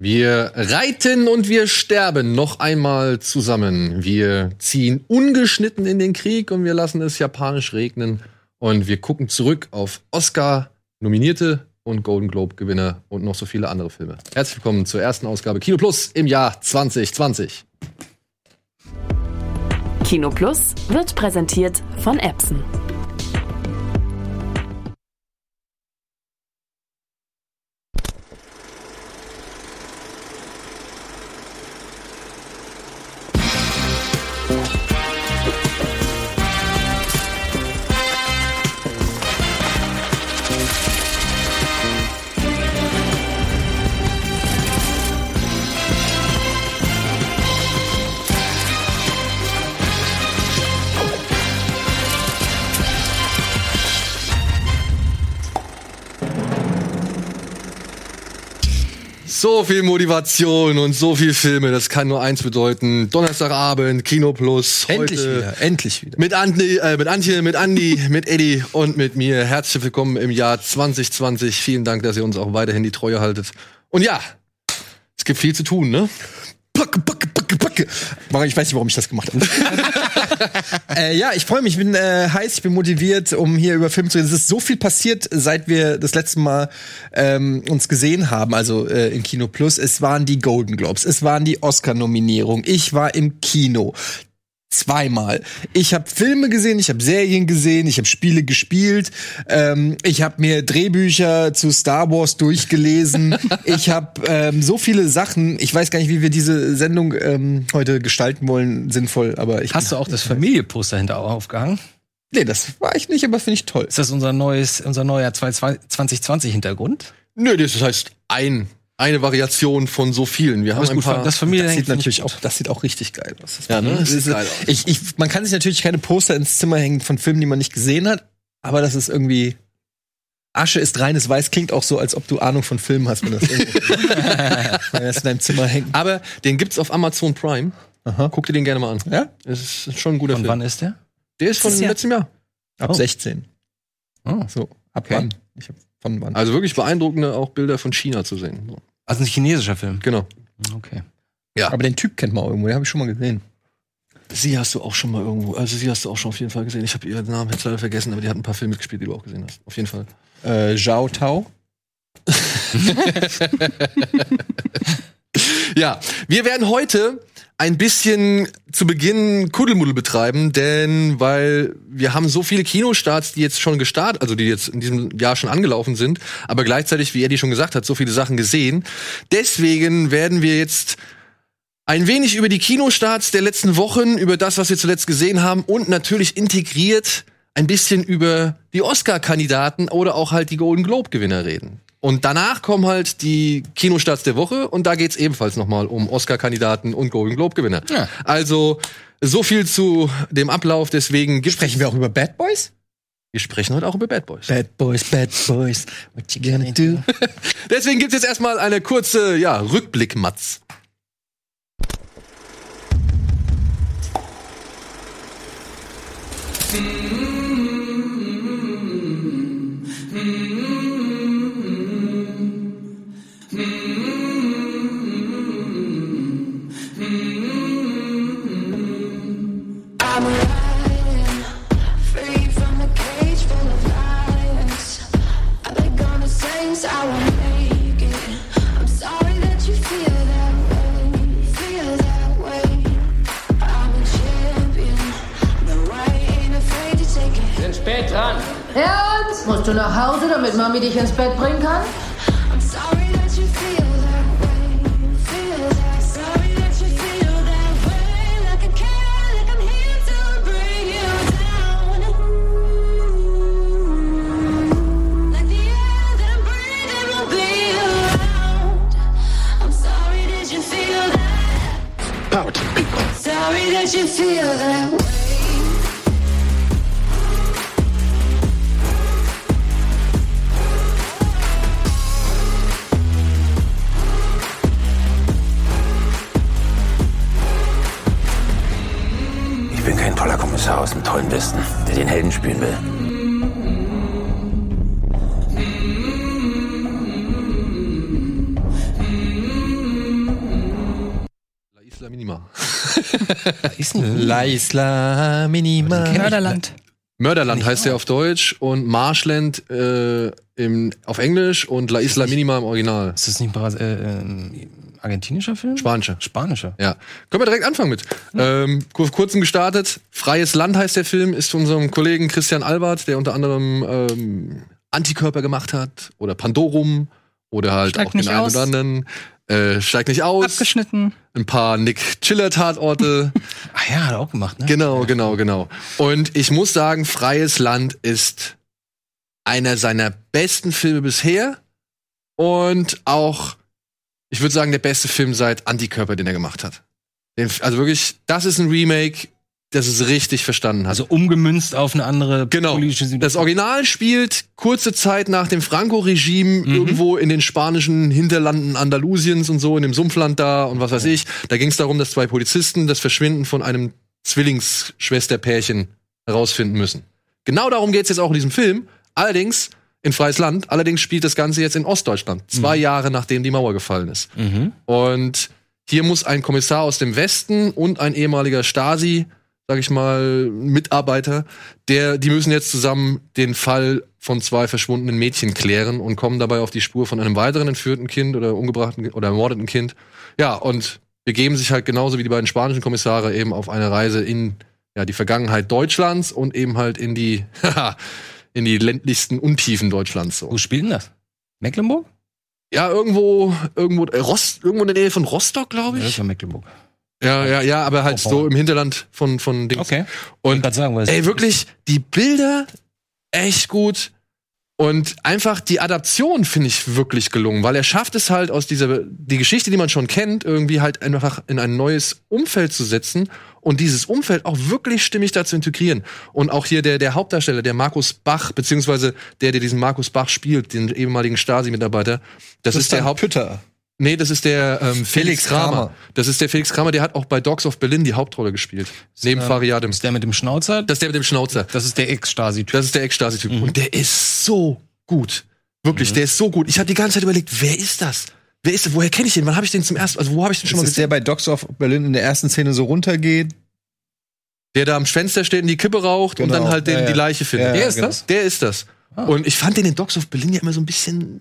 Wir reiten und wir sterben noch einmal zusammen. Wir ziehen ungeschnitten in den Krieg und wir lassen es japanisch regnen. Und wir gucken zurück auf Oscar-Nominierte und Golden Globe-Gewinner und noch so viele andere Filme. Herzlich willkommen zur ersten Ausgabe Kino Plus im Jahr 2020. Kino Plus wird präsentiert von Epson. Viel Motivation und so viel Filme, das kann nur eins bedeuten. Donnerstagabend, Kino Plus. Endlich wieder, endlich wieder. Mit, Andi, äh, mit Antje, mit Andi, mit Eddie und mit mir. Herzlich willkommen im Jahr 2020. Vielen Dank, dass ihr uns auch weiterhin die Treue haltet. Und ja, es gibt viel zu tun, ne? Packe, packe, packe, packe. Ich weiß nicht, warum ich das gemacht habe. äh, ja, ich freue mich, ich bin äh, heiß, ich bin motiviert, um hier über Filme zu reden. Es ist so viel passiert, seit wir das letzte Mal ähm, uns gesehen haben, also äh, in Kino Plus. Es waren die Golden Globes, es waren die Oscar-Nominierungen. Ich war im Kino. Zweimal. Ich habe Filme gesehen, ich habe Serien gesehen, ich habe Spiele gespielt, ähm, ich habe mir Drehbücher zu Star Wars durchgelesen. ich habe ähm, so viele Sachen. Ich weiß gar nicht, wie wir diese Sendung ähm, heute gestalten wollen, sinnvoll. Aber ich Hast du auch das Familienposter hinter aufgehangen? nee, das war ich nicht, aber finde ich toll. Ist das unser neues, unser neuer 2020 Hintergrund? Nö, das heißt ein, eine Variation von so vielen. Wir haben ist ein gut, paar. das Das sieht natürlich auch, das sieht auch richtig geil aus. Das Ja, ne? Das Das sieht ist, geil aus. ich, ich, man kann sich natürlich keine Poster ins Zimmer hängen von Filmen, die man nicht gesehen hat, aber das ist irgendwie Asche ist reines Weiß klingt auch so, als ob du Ahnung von Filmen hast, wenn das, wenn das in deinem Zimmer hängt. Aber den gibt's auf Amazon Prime. Aha. Guck dir den gerne mal an. Ja? Es ist schon ein guter Von Film. wann ist der? Der ist von Jahr? letztem Jahr. Ab Oh. 16. Oh. So, ab Okay. wann? Ich hab von wann? Also wirklich beeindruckende auch Bilder von China zu sehen. So. Also ein chinesischer Film. Genau. Okay. aber den Typ kennt man auch irgendwo, den habe ich schon mal gesehen. Sie hast du auch schon mal irgendwo, also sie hast du auch schon auf jeden Fall gesehen. Ich habe ihren Namen jetzt leider vergessen, aber die hat ein paar Filme mitgespielt, die du auch gesehen hast. Auf jeden Fall. Äh, Zhao Tao. Ja, wir werden heute ein bisschen zu Beginn Kuddelmuddel betreiben, denn weil wir haben so viele Kinostarts, die jetzt schon gestartet, also die jetzt in diesem Jahr schon angelaufen sind, aber gleichzeitig, wie Eddie schon gesagt hat, so viele Sachen gesehen. Deswegen werden wir jetzt ein wenig über die Kinostarts der letzten Wochen, über das, was wir zuletzt gesehen haben und natürlich integriert ein bisschen über die Oscar-Kandidaten oder auch halt die Golden Globe-Gewinner reden. Und danach kommen halt die Kinostarts der Woche und da geht's ebenfalls nochmal um Oscar-Kandidaten und Golden Globe-Gewinner. Ja. Also so viel zu dem Ablauf, deswegen gibt's Sprechen wir auch über Bad Boys? wir sprechen heute auch über Bad Boys. Bad Boys, Bad Boys, what you gonna do? Deswegen gibt's jetzt erstmal eine kurze ja, Rückblick-Matz. I'm Ernst? Musst du nach Hause, damit Mami dich ins Bett bringen kann? I'm sorry that you feel that way, Kommissar aus dem tollen Westen, der den Helden spielen will. Isla Minima. Ist ein La Isla Minima. Mörderland. Mörderland heißt der auf Deutsch und Marshland äh, im, auf Englisch und La Isla Minima im Original. Ist das nicht ein Bras äh, äh, argentinischer Film? Spanischer. Spanischer. Ja. Können wir direkt anfangen mit. Ähm, kur- kurzen gestartet. Freies Land heißt der Film, ist von unserem Kollegen Christian Albert, der unter anderem ähm, Antikörper gemacht hat oder Pandorum oder halt Steigt auch den nicht einen aus. oder anderen. Äh, steigt nicht aus. Abgeschnitten. Ein paar Nick Chiller Tatorte. Ah ja, hat er auch gemacht, ne? Genau, genau, genau. Und ich muss sagen, Freies Land ist einer seiner besten Filme bisher und auch, ich würde sagen, der beste Film seit Antikörper, den er gemacht hat. Den, also wirklich, das ist ein Remake, das es richtig verstanden hat. Also umgemünzt auf eine andere Genau. politische Das Situation. Original spielt kurze Zeit nach dem Franco-Regime irgendwo in den spanischen Hinterlanden Andalusiens und so, in dem Sumpfland da und was weiß ich. Da ging es darum, dass zwei Polizisten das Verschwinden von einem Zwillingsschwesterpärchen herausfinden müssen. Genau darum geht's jetzt auch in diesem Film. Allerdings in freies Land. Allerdings spielt das Ganze jetzt in Ostdeutschland. Zwei Jahre nachdem die Mauer gefallen ist. Mhm. Und hier muss ein Kommissar aus dem Westen und ein ehemaliger Stasi, sag ich mal, Mitarbeiter, der, die müssen jetzt zusammen den Fall von zwei verschwundenen Mädchen klären und kommen dabei auf die Spur von einem weiteren entführten Kind oder umgebrachten oder ermordeten Kind. Ja, und begeben sich halt genauso wie die beiden spanischen Kommissare eben auf eine Reise in ja, die Vergangenheit Deutschlands und eben halt in die, in die ländlichsten Untiefen Deutschlands. So. Wo spielt denn das? Mecklenburg? Ja, irgendwo, irgendwo, äh, Rost, irgendwo in der Nähe von Rostock, glaube Ja, das ich. ja Mecklenburg. Ja, ja, ja, aber halt Oh, so im Hinterland von, von Dings. Okay. Und sagen, ey, wirklich, die Bilder echt gut. Und einfach die Adaption finde ich wirklich gelungen, weil er schafft es halt aus dieser, die Geschichte, die man schon kennt, irgendwie halt einfach in ein neues Umfeld zu setzen und dieses Umfeld auch wirklich stimmig da zu integrieren. Und auch hier der, der Hauptdarsteller, der Markus Bach, beziehungsweise der, der diesen Markus Bach spielt, den ehemaligen Stasi-Mitarbeiter, das, ist der Haupt, Pütter. Nee, das ist der ähm, Felix, Felix Kramer. Kramer. Das ist der Felix Kramer, der hat auch bei Dogs of Berlin die Hauptrolle gespielt. Neben Fariadim. ist der mit dem Schnauzer? Das ist der mit dem Schnauzer. Das ist der Ex-Stasi-Typ. Das ist der Ex-Stasi-Typ. Mhm. Und der ist so gut. Wirklich, der ist so gut. Ich habe die ganze Zeit überlegt, wer ist das? Wer ist das? Woher kenne ich den? Wann habe ich den zum ersten? Also wo habe ich den schon Das mal ist der gesehen? bei Dogs of Berlin in der ersten Szene so runtergeht. Der da am Fenster steht und die Kippe raucht und Genau. dann halt den, Ja, ja. die Leiche findet. Ja, Der ist genau. das? Der ist das. Ah. Und ich fand den in Dogs of Berlin ja immer so ein bisschen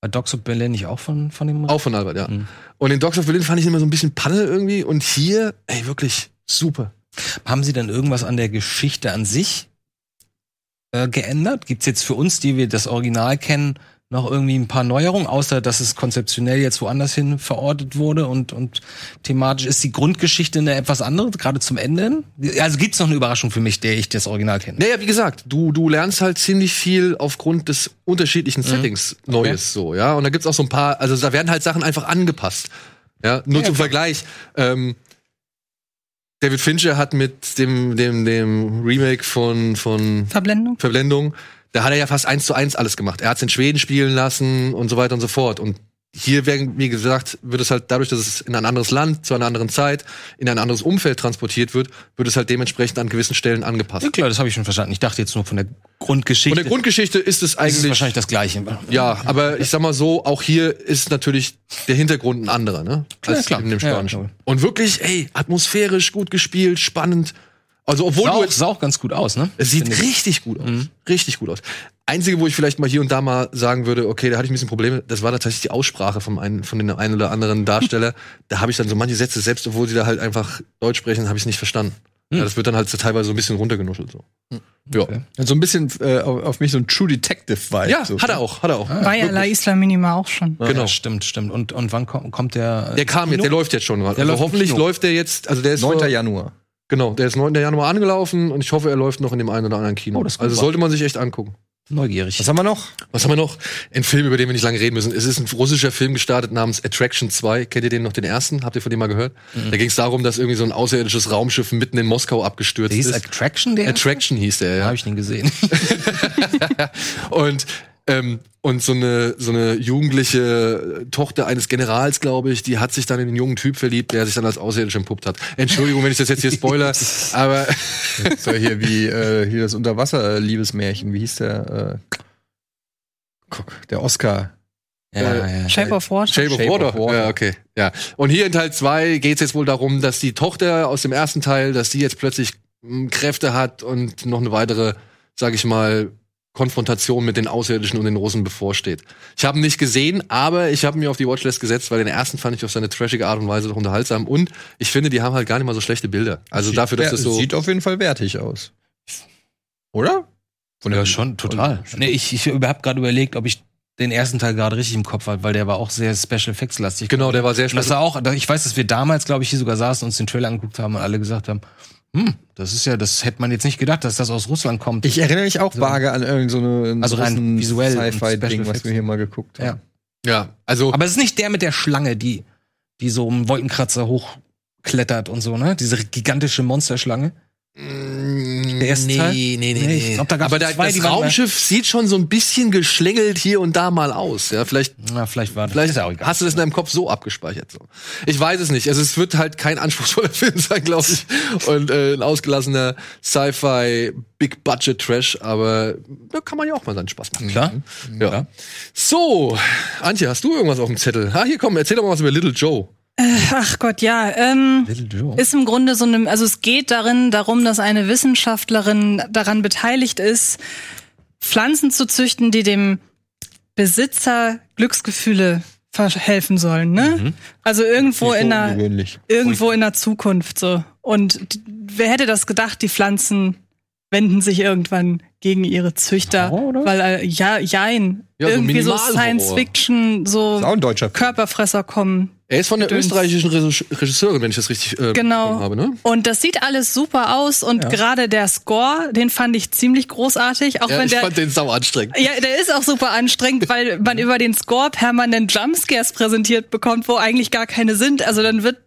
War Dogs of Berlin nicht auch von, von dem? auch von Albert, ja. Mhm. Und in Dogs of Berlin fand ich immer so ein bisschen Panne irgendwie. Und hier, ey, wirklich super. Haben Sie denn irgendwas an der Geschichte an sich äh, geändert? Gibt's jetzt für uns, die wir das Original kennen, noch irgendwie ein paar Neuerungen, außer dass es konzeptionell jetzt woanders hin verortet wurde und, und thematisch ist die Grundgeschichte eine etwas andere, gerade zum Ende? hin? Also gibt's noch eine Überraschung für mich, der ich das Original kenne? Naja, wie gesagt, du, du lernst halt ziemlich viel aufgrund des unterschiedlichen Settings Neues so, ja. Und da gibt's auch so ein paar, also da werden halt Sachen einfach angepasst. Ja, nur zum Vergleich. Ähm, David Fincher hat mit dem, dem, dem Remake von, von Verblendung. Verblendung, da hat er ja fast eins zu eins alles gemacht. Er hat es in Schweden spielen lassen und so weiter und so fort. Und hier werden, wie gesagt, wird es halt dadurch, dass es in ein anderes Land, zu einer anderen Zeit, in ein anderes Umfeld transportiert wird, wird es halt dementsprechend an gewissen Stellen angepasst. Ja, klar, das habe ich schon verstanden. Ich dachte jetzt nur von der Grundgeschichte. Von der Grundgeschichte ist es das ist eigentlich. wahrscheinlich das Gleiche. ja, aber ich sag mal so, auch hier ist natürlich der Hintergrund ein anderer, ne? Klar, Als klar. in dem Ja, Spanischen. klar. und wirklich, ey, atmosphärisch gut gespielt, spannend. Also, obwohl Sah du auch, jetzt sah auch ganz gut aus, ne? Es sieht richtig gut aus. Mhm. Richtig gut aus. Einzige, wo ich vielleicht mal hier und da mal sagen würde, okay, da hatte ich ein bisschen Probleme, das war tatsächlich die Aussprache vom einen, von den einen oder anderen Darsteller. da habe ich dann so manche Sätze, selbst obwohl sie da halt einfach Deutsch sprechen, habe ich es nicht verstanden. Ja, das wird dann halt so teilweise so ein bisschen runtergenuschelt. So. Ja. So ein bisschen äh, auf, mich so ein True Detective-Vibe. ja, so. hat er auch, hat er auch. War ja La Isla Minima auch schon. Ja, Genau. stimmt, stimmt. Und, und wann kommt, kommt der? Der kam jetzt, der läuft jetzt schon. Also läuft im hoffentlich Kino. läuft der jetzt, also der ist 9. vor- Januar. Genau, der ist 9. Januar angelaufen und ich hoffe, er läuft noch in dem einen oder anderen Kino. Oh, das ist also sollte man sich echt angucken. Neugierig. Was haben wir noch? Was haben wir noch? Ein Film, über den wir nicht lange reden müssen. Es ist ein russischer Film gestartet namens Attraction 2. Kennt ihr den noch, den ersten? Habt ihr von dem mal gehört? Da ging es darum, dass irgendwie so ein außerirdisches Raumschiff mitten in Moskau abgestürzt Der hieß ist. Attraction, der? Attraction hieß der, Ja. ja. Habe ich den gesehen. Und, ähm, und so eine, so eine jugendliche Tochter eines Generals, glaube ich, die hat sich dann in einen jungen Typ verliebt, der sich dann als außerirdisch entpuppt hat. Entschuldigung, wenn ich das jetzt hier spoiler, aber So hier wie äh, hier das Unterwasser-Liebesmärchen. Wie hieß der? Äh, guck, der Oscar. Ja, Äh, ja. Shape of Water. Shape of Shape Water. of Water. Ja, okay. Ja. Und hier in Teil 2 geht es jetzt wohl darum, dass die Tochter aus dem ersten Teil, dass die jetzt plötzlich mh, Kräfte hat und noch eine weitere, sag ich mal, Konfrontation mit den Außerirdischen und den Russen bevorsteht. Ich habe ihn nicht gesehen, aber ich habe mir auf die Watchlist gesetzt, weil den ersten fand ich auf seine trashige Art und Weise doch unterhaltsam und ich finde, die haben halt gar nicht mal so schlechte Bilder. Also dafür, dass Ja, das so Sieht auf jeden Fall wertig aus. Oder? Von Ja, der- schon, total. Nee, ich ich habe gerade überlegt, ob ich den ersten Teil gerade richtig im Kopf hatte, weil der war auch sehr Special Effects lastig. genau, der war sehr Und das war auch, ich weiß, dass wir damals, glaube ich, hier sogar saßen und uns den Trailer angeguckt haben und alle gesagt haben, hm, das ist ja, das hätte man jetzt nicht gedacht, dass das aus Russland kommt. Ich erinnere mich auch So. vage an irgendeine so eine Also rein visuell Sci-Fi-Ding, was wir hier mal geguckt haben. Ja. Ja, also Aber es ist nicht der mit der Schlange, die, die so einen Wolkenkratzer hochklettert und so, ne? Diese gigantische Monsterschlange. Der erste Teil? Nee, nee, nee, Nee, nee. ich glaub, da gab's Aber da, zwei, das Raumschiff sieht schon so ein bisschen geschlängelt hier und da mal aus. Ja, vielleicht, Na, vielleicht war das. vielleicht ist auch egal. hast du das in deinem Kopf so abgespeichert. So. Ich weiß es nicht. Also es wird halt kein anspruchsvoller Film sein, glaube ich. Und äh, ein ausgelassener Sci-Fi Big Budget Trash. Aber da kann man ja auch mal seinen Spaß machen. Klar. Ja. Klar. So, Antje, hast du irgendwas auf dem Zettel? Ah, hier komm, erzähl doch mal was über Little Joe. Ach Gott, ja. Ähm, ist im Grunde so eine, also es geht darin darum, dass eine Wissenschaftlerin daran beteiligt ist, Pflanzen zu züchten, die dem Besitzer Glücksgefühle verhelfen sollen, ne? Also irgendwo in Ungewöhnlich. irgendwo in der Zukunft so. Und wer hätte das gedacht, die Pflanzen wenden sich irgendwann gegen ihre Züchter, Horror, weil äh, ja, jein, Ja, so irgendwie so, Minimalhorror. Science Fiction, so. Körperfresser kommen. Er ist von der österreichischen Regis- Regisseurin, wenn ich das richtig äh, Genau. habe, ne? Und das sieht alles super aus und gerade der Score, den fand ich ziemlich großartig, auch Ja, wenn ich der fand den sau anstrengend. ja, der ist auch super anstrengend, weil man über den Score permanent Jumpscares präsentiert bekommt, wo eigentlich gar keine sind. Also dann wird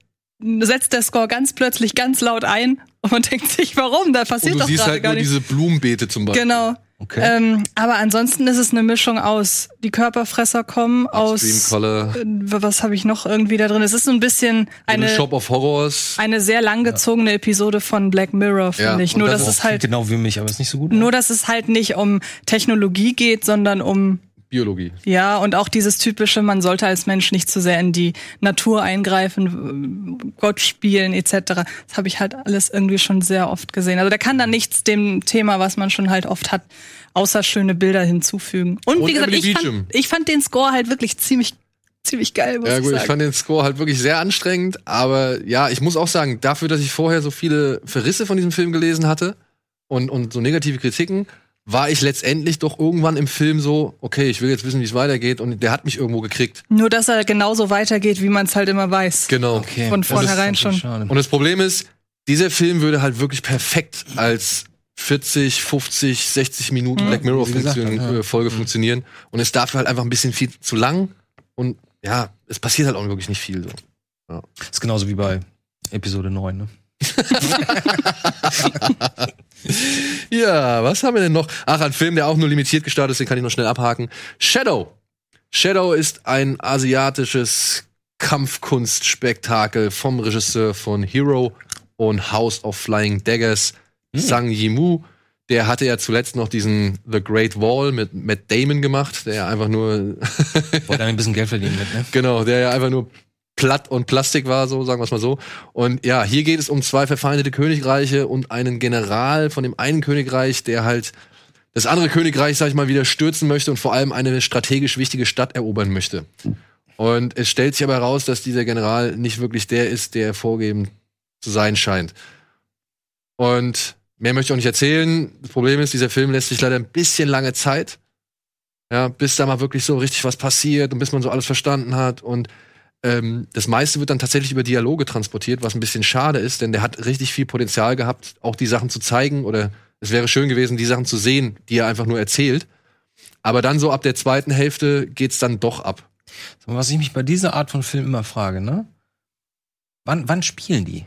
setzt der Score ganz plötzlich ganz laut ein und man denkt sich, warum? Da Und passiert du doch siehst gerade halt gar nur nichts. diese Blumenbeete zum Beispiel. Genau. Okay. Ähm, aber ansonsten ist es eine Mischung aus die Körperfresser kommen aus Color, äh, was habe ich noch irgendwie da drin? Es ist so ein bisschen eine Shop of Horrors. eine sehr langgezogene Episode von Black Mirror, finde Ja, ich. Nur das dass es halt genau wie mich, aber ist nicht so gut. nur dass es halt nicht um Technologie geht, sondern um Biologie. ja, und auch dieses typische, man sollte als Mensch nicht zu sehr in die Natur eingreifen, Gott spielen etc. Das habe ich halt alles irgendwie schon sehr oft gesehen. Also da kann da nichts dem Thema, was man schon halt oft hat, außer schöne Bilder hinzufügen. Und, Und wie gesagt, ich fand, ich fand den Score halt wirklich ziemlich ziemlich geil, muss Ja ich gut, ich sagen. fand den Score halt wirklich sehr anstrengend, aber ja, ich muss auch sagen, dafür, dass ich vorher so viele Verrisse von diesem Film gelesen hatte und, und so negative Kritiken, war ich letztendlich doch irgendwann im Film so, okay, ich will jetzt wissen, wie es weitergeht und der hat mich irgendwo gekriegt. Nur dass er genauso weitergeht, wie man es halt immer weiß. Genau. Okay. Von vornherein schon. schade. Und das Problem ist, dieser Film würde halt wirklich perfekt als 40, 50, 60 Minuten Black Mirror Funktion, ja. äh, Folge funktionieren und ist dafür halt einfach ein bisschen viel zu lang und ja, es passiert halt auch wirklich nicht viel so. ist genauso wie bei Episode 9, ne? Ja, was haben wir denn noch? Ach, ein Film, der auch nur limitiert gestartet ist, den kann ich noch schnell abhaken. Shadow. Shadow ist ein asiatisches Kampfkunstspektakel vom Regisseur von Hero und House of Flying Daggers, Sang Yimou. Der hatte ja zuletzt noch diesen The Great Wall mit Matt Damon gemacht, der ja einfach nur, Wollte ein bisschen Geld verdienen mit, ne? genau, der ja einfach nur platt und Plastik war, so sagen wir es mal so. Und ja, hier geht es um zwei verfeindete Königreiche und einen General von dem einen Königreich, der halt das andere Königreich, sag ich mal, wieder stürzen möchte und vor allem eine strategisch wichtige Stadt erobern möchte. Und es stellt sich aber heraus, dass dieser General nicht wirklich der ist, der vorgeben zu sein scheint. Und mehr möchte ich auch nicht erzählen. Das Problem ist, dieser Film lässt sich leider ein bisschen lange Zeit. Ja, bis da mal wirklich so richtig was passiert und bis man so alles verstanden hat. Und ähm, das meiste wird dann tatsächlich über Dialoge transportiert, was ein bisschen schade ist, denn der hat richtig viel Potenzial gehabt, auch die Sachen zu zeigen oder es wäre schön gewesen, die Sachen zu sehen, die er einfach nur erzählt. Aber dann so ab der zweiten Hälfte geht's dann doch ab. Was ich mich bei dieser Art von Film immer frage, ne? Wann, wann spielen die?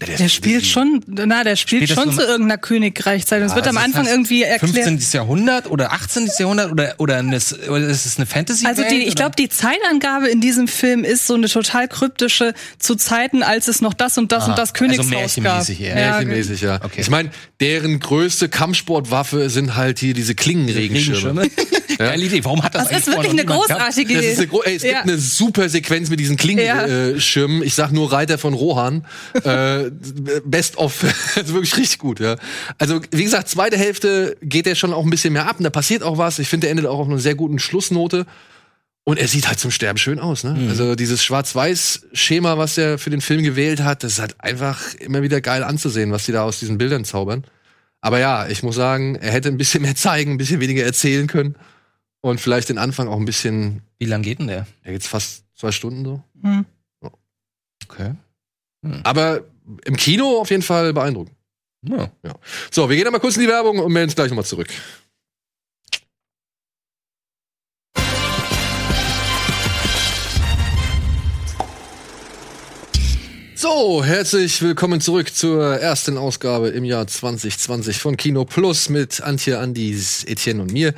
Der spielt schon, na, der spielt, Spielt schon zu irgendeiner Königreichzeit. Und es wird am Also Anfang das heißt, irgendwie erklärt. 15. Jahrhundert oder 18. Jahrhundert oder, oder, eine, oder ist es eine fantasy Also die, ich glaube, die Zeitangabe in diesem Film ist so eine total kryptische zu Zeiten, als es noch das und das Aha, und das also Königshaus gab. märchenmäßig eher. Ja, Märchenmäßig, ja. Okay. Ich meine, deren größte Kampfsportwaffe sind halt hier diese Klingenregenschirme. Geile Idee. Warum hat das, Das eigentlich ist wirklich eine großartige Das Idee. ist eine gro- ey, es Ja. gibt eine super Sequenz mit diesen Ja. Klingenschirmen. Ich sag nur Reiter von Rohan. äh, best of. also wirklich richtig gut, ja. Also, wie gesagt, zweite Hälfte geht der schon auch ein bisschen mehr ab und da passiert auch was. Ich finde, der endet auch auf einer sehr guten Schlussnote. Und er sieht halt zum Sterben schön aus, ne? Mhm. Also dieses Schwarz-Weiß-Schema, was er für den Film gewählt hat, das ist halt einfach immer wieder geil anzusehen, was die da aus diesen Bildern zaubern. Aber ja, ich muss sagen, er hätte ein bisschen mehr zeigen, ein bisschen weniger erzählen können. Und vielleicht den Anfang auch ein bisschen, Wie lang geht denn der? ja, jetzt fast zwei Stunden so. Hm. Okay. Aber im Kino auf jeden Fall beeindruckend. Ja. So, wir gehen einmal kurz in die Werbung und melden uns gleich nochmal zurück. So, herzlich willkommen zurück zur ersten Ausgabe im Jahr 2020 von Kino Plus mit Antje, Andis, Etienne und mir.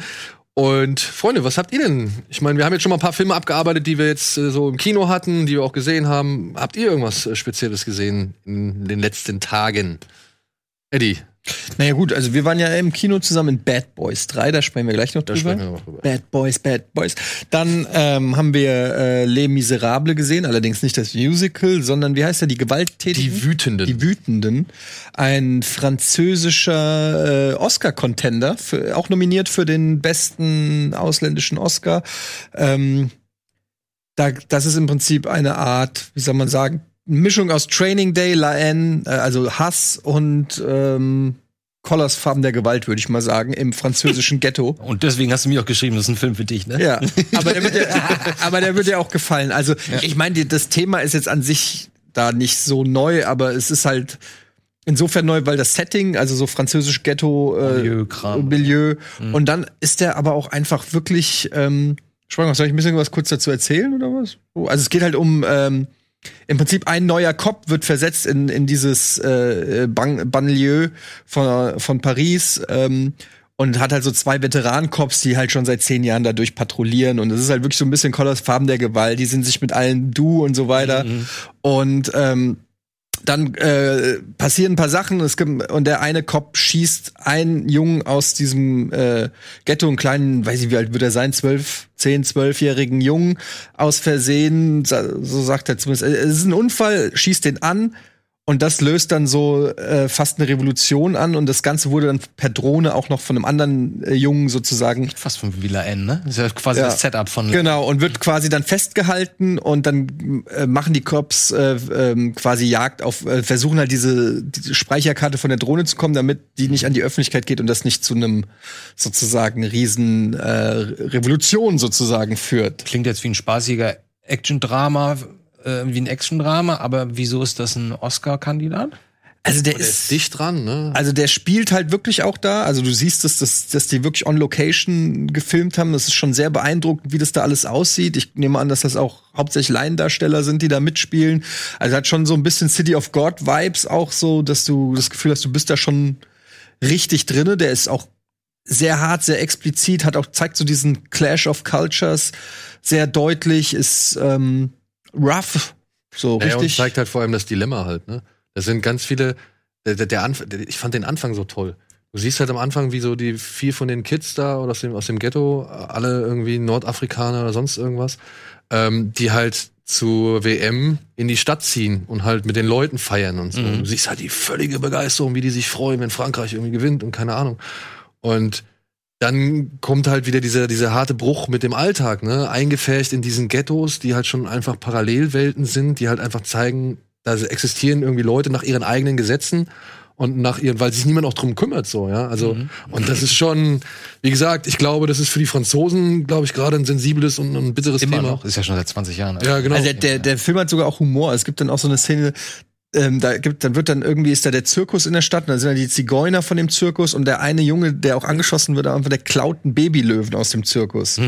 Und Freunde, was habt ihr denn? Ich meine, wir haben jetzt schon mal ein paar Filme abgearbeitet, die wir jetzt äh, so im Kino hatten, die wir auch gesehen haben. Habt ihr irgendwas äh, Spezielles gesehen in den letzten Tagen? Eddie, Naja gut, also wir waren ja im Kino zusammen in Bad Boys 3, da sprechen wir gleich noch da drüber. sprechen wir noch drüber. Bad Boys, Bad Boys. Dann ähm, haben wir äh, Les Miserables gesehen, allerdings nicht das Musical, sondern wie heißt er, die Gewalttätigen? Die Wütenden. Die Wütenden. Ein französischer äh, Oscar-Contender, auch nominiert für den besten ausländischen Oscar. Ähm, da, das ist im Prinzip eine Art, wie soll man sagen, Mischung aus Training Day, La Haine, äh, also Hass und ähm, Collars Farben der Gewalt, würde ich mal sagen, im französischen Ghetto. Und deswegen hast du mir auch geschrieben, das ist ein Film für dich, ne? Ja, aber der wird ja, aber der wird ja auch gefallen. Also ich meine, das Thema ist jetzt an sich da nicht so neu, aber es ist halt insofern neu, weil das Setting, also so französisch Ghetto äh, Milieu-Kram. Milieu. Und dann ist der aber auch einfach wirklich. Ähm, Spannend, soll ich ein bisschen was kurz dazu erzählen oder was? Also es geht halt um ähm, im Prinzip ein neuer Cop wird versetzt in, in dieses äh, Ban Banlieue von, von Paris ähm, und hat halt so zwei Veteran-Cops, die halt schon seit zehn Jahren dadurch patrouillieren. Und es ist halt wirklich so ein bisschen Colors Farben der Gewalt. Die sind sich mit allen du und so weiter. Und ähm, dann äh, passieren ein paar Sachen es gibt, und der eine Cop schießt einen Jungen aus diesem äh, Ghetto, einen kleinen, weiß ich wie alt wird er sein, zwölf, zehn, zwölfjährigen Jungen aus Versehen, so sagt er zumindest. äh, Es ist ein Unfall, schießt den an und das löst dann so äh, fast eine Revolution an und das Ganze wurde dann per Drohne auch noch von einem anderen äh, Jungen sozusagen Fast von Villa N, ne? Das ist ja quasi Ja. das Setup von. Genau, und wird quasi dann festgehalten und dann äh, machen die Cops äh, ähm, quasi Jagd auf, äh, versuchen halt diese, diese Speicherkarte von der Drohne zu kommen, damit die nicht an die Öffentlichkeit geht und das nicht zu einem sozusagen riesen äh, Revolution sozusagen führt. Klingt jetzt wie ein spaßiger Action-Drama, äh, wie ein Action-Drama, aber wieso ist das ein Oscar-Kandidat? Also der Der ist dicht dran, ne? Also der spielt halt wirklich auch da. Also du siehst, dass, dass, dass die wirklich on Location gefilmt haben. Das ist schon sehr beeindruckend, wie das da alles aussieht. Ich nehme an, dass das auch hauptsächlich Laiendarsteller sind, die da mitspielen. Also hat schon so ein bisschen City of God Vibes auch so, dass du das Gefühl hast, du bist da schon richtig drinne. Der ist auch sehr hart, sehr explizit, hat auch zeigt so diesen Clash of Cultures sehr deutlich, ist ähm, rough, so Naja, und richtig. zeigt halt vor allem das Dilemma halt, ne? Das sind ganz viele, der, der, Anf ich fand den Anfang so toll. Du siehst halt am Anfang, wie so die vier von den Kids da oder aus dem, aus dem Ghetto, alle irgendwie Nordafrikaner oder sonst irgendwas, ähm, die halt zur WM in die Stadt ziehen und halt mit den Leuten feiern und so. Du siehst halt die völlige Begeisterung, wie die sich freuen, wenn Frankreich irgendwie gewinnt und keine Ahnung. Und dann kommt halt wieder dieser, dieser harte Bruch mit dem Alltag, ne? Eingefärcht in diesen Ghettos, die halt schon einfach Parallelwelten sind, die halt einfach zeigen, da existieren irgendwie Leute nach ihren eigenen Gesetzen und nach ihren, weil sich niemand auch drum kümmert, so, ja. Also, und das ist schon, wie gesagt, ich glaube, das ist für die Franzosen, glaube ich, gerade ein sensibles und ein bitteres Immer Thema. noch. Ist ja schon seit 20 Jahren. Ja, genau. Also der, der, der Film hat sogar auch Humor. Es gibt dann auch so eine Szene, ähm, da gibt, dann wird dann irgendwie ist da der Zirkus in der Stadt, und dann sind da die Zigeuner von dem Zirkus und der eine Junge, der auch angeschossen wird, einfach der klaut einen Babylöwen aus dem Zirkus.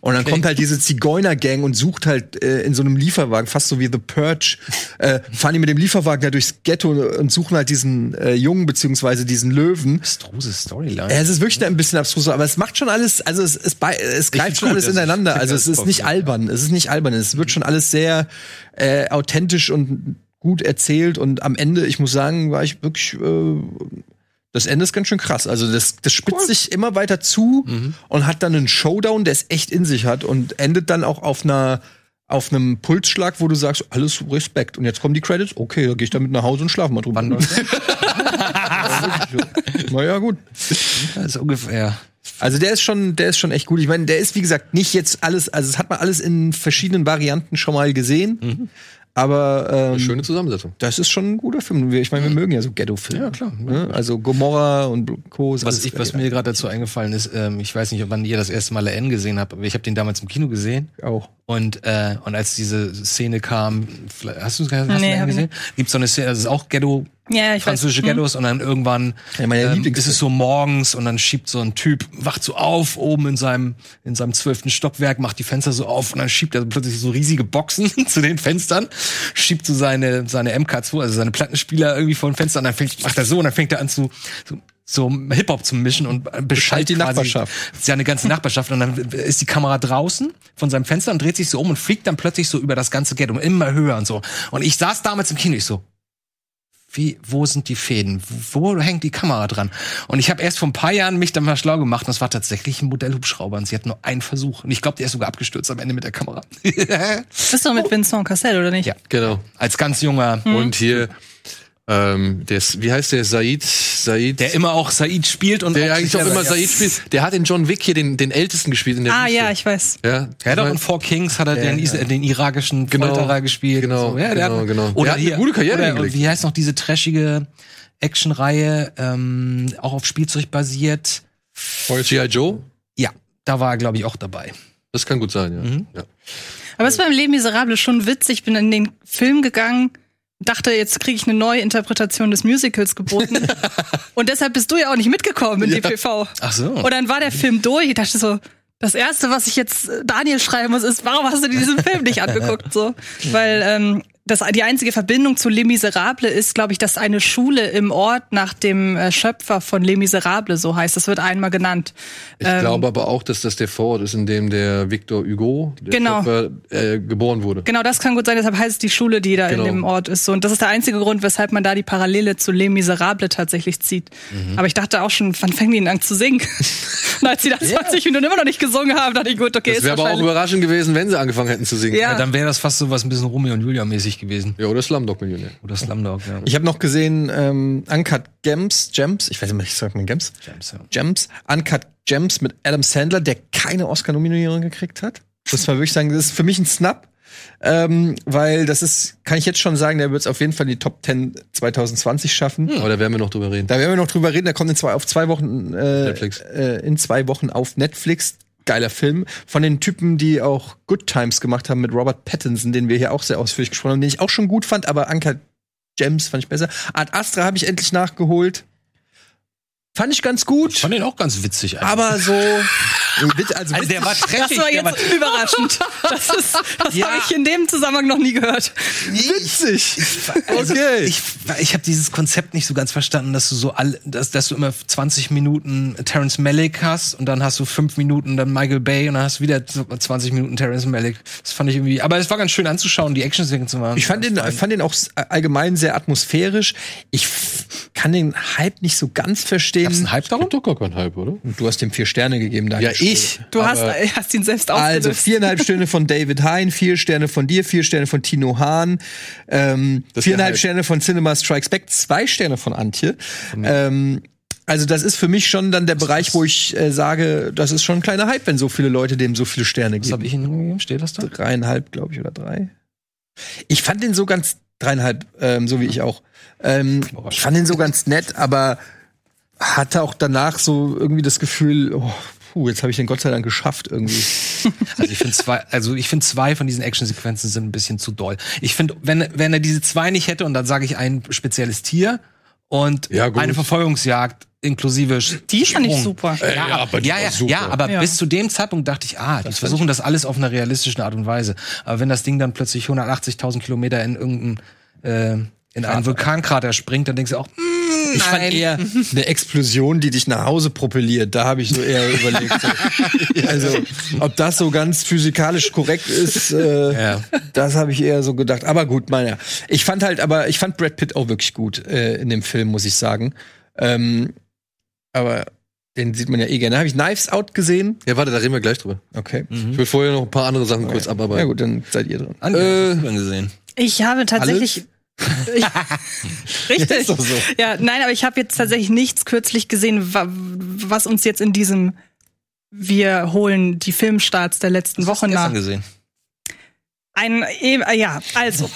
Und dann kommt halt diese Zigeuner-Gang und sucht halt äh, in so einem Lieferwagen, fast so wie The Purge, äh, fahren die mit dem Lieferwagen da durchs Ghetto und suchen halt diesen äh, Jungen beziehungsweise diesen Löwen. Abstruse Storyline. Ja, es ist wirklich ein bisschen abstrus, aber es macht schon alles, also es, es, es greift schon alles ineinander. Also es ist nicht albern, es ist nicht albern, es wird schon alles sehr äh, authentisch und gut erzählt und am Ende, ich muss sagen, war ich wirklich äh, das Ende ist ganz schön krass. Also das, das spitzt sich immer weiter zu und hat dann einen Showdown, der es echt in sich hat und endet dann auch auf einer auf einem Pulsschlag, wo du sagst, alles Respekt. Und jetzt kommen die Credits. Okay, da gehe ich damit nach Hause und schlafe mal drüber. Wann naja, gut. das ist ungefähr. Also der ist schon, der ist schon echt gut. Ich meine, der ist wie gesagt nicht jetzt alles, also es hat man alles in verschiedenen Varianten schon mal gesehen. Aber ähm, Schöne Zusammensetzung. das ist schon ein guter Film. Ich meine, wir mögen ja so Ghetto-Filme. Ja, klar. Ne? Also Gomorra und Co. Was, ich, was mir gerade dazu eingefallen ist, ähm, ich weiß nicht, ob wann ihr das erste Mal La N gesehen habt, aber ich habe den damals im Kino gesehen. auch. Und, äh, und als diese Szene kam, vielleicht- hast du es du Nee, gesehen? Gibt's so eine Szene, das ist auch Ghetto, Ja, ich weiß. französische Hm. Ghettos und dann irgendwann Ja, meine ähm, ist es so morgens und dann schiebt so ein Typ, wacht so auf oben in seinem in seinem zwölften Stockwerk, macht die Fenster so auf und dann schiebt er plötzlich so riesige Boxen zu den Fenstern, schiebt so seine seine MK2, also seine Plattenspieler irgendwie vor den Fenstern und dann fängt, macht er so und dann fängt er an zu so so Hip-Hop zu mischen und beschallt die quasi Nachbarschaft. seine ganze Nachbarschaft und dann ist die Kamera draußen von seinem Fenster und dreht sich so um und fliegt dann plötzlich so über das ganze Ghetto immer höher und so. Und ich saß damals im Kino, ich so, wie, wo sind die Fäden? Wo hängt die Kamera dran? Und ich habe erst vor ein paar Jahren mich dann mal schlau gemacht und es war tatsächlich ein Modellhubschrauber und sie hat nur einen Versuch. Und ich glaube, der ist sogar abgestürzt am Ende mit der Kamera. Bist du mit Vincent Cassel, oder nicht? Ja. Genau. Als ganz junger, Und hier, ähm, der ist, wie heißt der? Said? Said? der immer auch Said spielt und der auch eigentlich auch immer selber- Said spielt. Der hat in John Wick hier den, den ältesten gespielt in der Ah, Wüste. ja, ich weiß. Ja, Ja, doch, und Four Kings hat er den, Is- den irakischen Genau. Folterer gespielt. Genau, so. ja, der genau, hat, genau. Oder Der hat eine hier, gute Karriere oder, hingelegt. wie heißt noch diese trashige Actionreihe, ähm, auch auf Spielzeug basiert? G.I. Joe? Ja, da war er, glaube ich, auch dabei. Das kann gut sein, ja. Mhm. ja. Aber es war im Leben Miserable schon witzig. Ich bin in den Film gegangen, dachte, jetzt kriege ich eine neue Interpretation des Musicals geboten. und deshalb bist du ja auch nicht mitgekommen in die PV. Ach so. Und dann war der Film durch. Ich dachte so, das erste, was ich jetzt Daniel schreiben muss, ist, warum hast du dir diesen Film nicht angeguckt? So, weil ähm, das, die einzige Verbindung zu Les Miserables ist, glaube ich, dass eine Schule im Ort nach dem äh, Schöpfer von Les Miserables so heißt. Das wird einmal genannt. Ich Ähm, glaube aber auch, dass das der Vorort ist, in dem der Victor Hugo, der Genau. Schöpfer, äh, geboren wurde. Genau, das kann gut sein, deshalb heißt es die Schule, die da Genau. in dem Ort ist. So. Und das ist der einzige Grund, weshalb man da die Parallele zu Les Miserables tatsächlich zieht. Mhm. Aber ich dachte auch schon, wann fängt die denn an zu singen? Und als sie da 20 Minuten immer noch nicht gesungen haben, dachte ich, gut, okay, Das ist wäre aber auch überraschend gewesen, wenn sie angefangen hätten zu singen. Ja. Ja, dann wäre das fast so was ein bisschen Romeo und Julia mäßig gewesen. Ja, oder Slumdog-Millionär. Oder Slumdog, ja. Ich habe noch gesehen ähm, Uncut Gems, Gems, ich weiß nicht, ich sag mal Gems, Gems, ja. Gems, Uncut Gems mit Adam Sandler, der keine Oscar-Nominierung gekriegt hat. Das war wirklich sagen, das ist für mich ein Snap, ähm, weil das ist, kann ich jetzt schon sagen, der wird es auf jeden Fall in die Top 10 2020 schaffen. Aber da werden wir noch drüber reden. Da werden wir noch drüber reden. Der kommt in zwei, auf zwei Wochen äh, Netflix. Äh, in zwei Wochen auf Netflix. Geiler Film von den Typen, die auch Good Times gemacht haben mit Robert Pattinson, den wir hier auch sehr ausführlich gesprochen haben, den ich auch schon gut fand, aber Anker Gems fand ich besser. Ad Astra habe ich endlich nachgeholt. Fand ich ganz Ich gut, fand den auch ganz witzig. eigentlich. aber so. Also, also der war Das treffig. war der war, jetzt überraschend. Das, ist, das Ja. habe ich in dem Zusammenhang noch nie gehört. witzig. also, Okay. Ich, ich habe dieses Konzept nicht so ganz verstanden, dass du so all, dass, dass du immer 20 Minuten Terrence Malick hast und dann hast du fünf Minuten dann Michael Bay und dann hast du wieder 20 Minuten Terrence Malick. Das fand ich irgendwie, aber es war ganz schön anzuschauen, die Action-Sequenzen waren. Ich fand den, fand den auch allgemein sehr atmosphärisch. Ich kann den Hype nicht so ganz verstehen. Gab's einen Hype darum? Doch gar keinen Hype, oder? Du hast ihm vier Sterne gegeben, Daniel. Ja, ich. Du hast, hast ihn selbst Also ausgelöst. viereinhalb Sterne von David Hein, vier Sterne von dir, vier Sterne von Tino Hahn, ähm, viereinhalb Hype. Sterne von Cinema Strikes Back, zwei Sterne von Antje. Ähm, also das ist für mich schon dann der Bereich, wo ich äh, sage, das ist schon ein kleiner Hype, wenn so viele Leute dem so viele Sterne Was habe geben. ich ihm gegeben? Steht das da? Dreieinhalb, glaube ich, oder drei. Ich fand den so ganz dreieinhalb, ähm, so wie ich auch. Ähm, ich fand den so ganz nett, aber hatte auch danach so irgendwie das Gefühl, oh, Puh, jetzt habe ich den Gott sei Dank geschafft irgendwie. Also ich finde zwei, also ich finde zwei von diesen Actionsequenzen sind ein bisschen zu doll. Ich finde, wenn wenn er diese zwei nicht hätte und dann sage ich ein spezielles Tier und Ja, eine Verfolgungsjagd inklusive Die fand ich super. ja, aber die ja, ja, super. ja, aber Ja. bis zu dem Zeitpunkt dachte ich, ah, die versuchen das alles auf einer realistischen Art und Weise. Aber wenn das Ding dann plötzlich 180.000 Kilometer in irgendein äh, in einen Vulkankrater springt, dann denkst du auch, mm, Ich fand nein. eher eine Explosion, die dich nach Hause propelliert. Da habe ich so eher überlegt. So. Also, ob das so ganz physikalisch korrekt ist, äh, Ja. das habe ich eher so gedacht. Aber gut, meiner. Ich fand halt, aber ich fand Brad Pitt auch wirklich gut äh, in dem Film, muss ich sagen. Ähm, aber den sieht man ja eh gerne. Habe ich Knives Out gesehen? Ja, warte, da reden wir gleich drüber. Okay. Ich will vorher noch ein paar andere Sachen kurz abarbeiten. Ja gut, dann seid ihr dran. Äh. Ich habe tatsächlich. Ich, richtig. So. Ja, nein, aber ich habe jetzt tatsächlich nichts kürzlich gesehen, wa was uns jetzt in diesem wir holen die Filmstarts der letzten Woche nach. gesehen. Ein, äh, ja, also.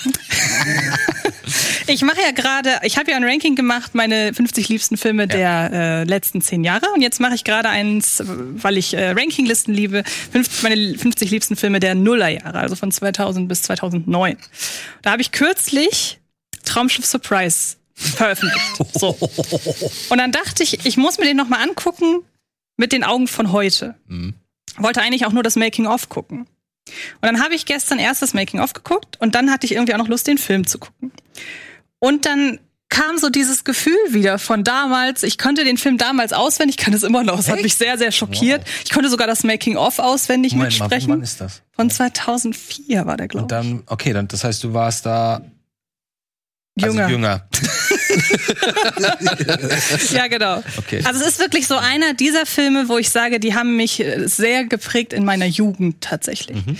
ich mache ja gerade, ich habe ja ein Ranking gemacht, meine 50 liebsten Filme der äh, letzten zehn Jahre. Und jetzt mache ich gerade eins, weil ich äh, Rankinglisten liebe, fünf, meine 50 liebsten Filme der Nullerjahre, also von 2000 bis 2009. Da habe ich kürzlich Traumschiff Surprise veröffentlicht. So. Und dann dachte ich, ich muss mir den noch mal angucken mit den Augen von heute. Wollte eigentlich auch nur das Making-of gucken. Und dann habe ich gestern erst das Making-of geguckt und dann hatte ich irgendwie auch noch Lust, den Film zu gucken. Und dann kam so dieses Gefühl wieder von damals. Ich konnte den Film damals auswendig, ich kann es immer noch. Es hat mich sehr, sehr schockiert. Ich konnte sogar das Making-of auswendig Moment mal, mitsprechen. wann ist das? Von 2004 war der, glaube Und ich. dann, okay, dann, das heißt, du warst da also Jünger. jünger. Ja, genau. Okay. Also es ist wirklich so einer dieser Filme, wo ich sage, die haben mich äh, sehr geprägt in meiner Jugend tatsächlich. Mhm.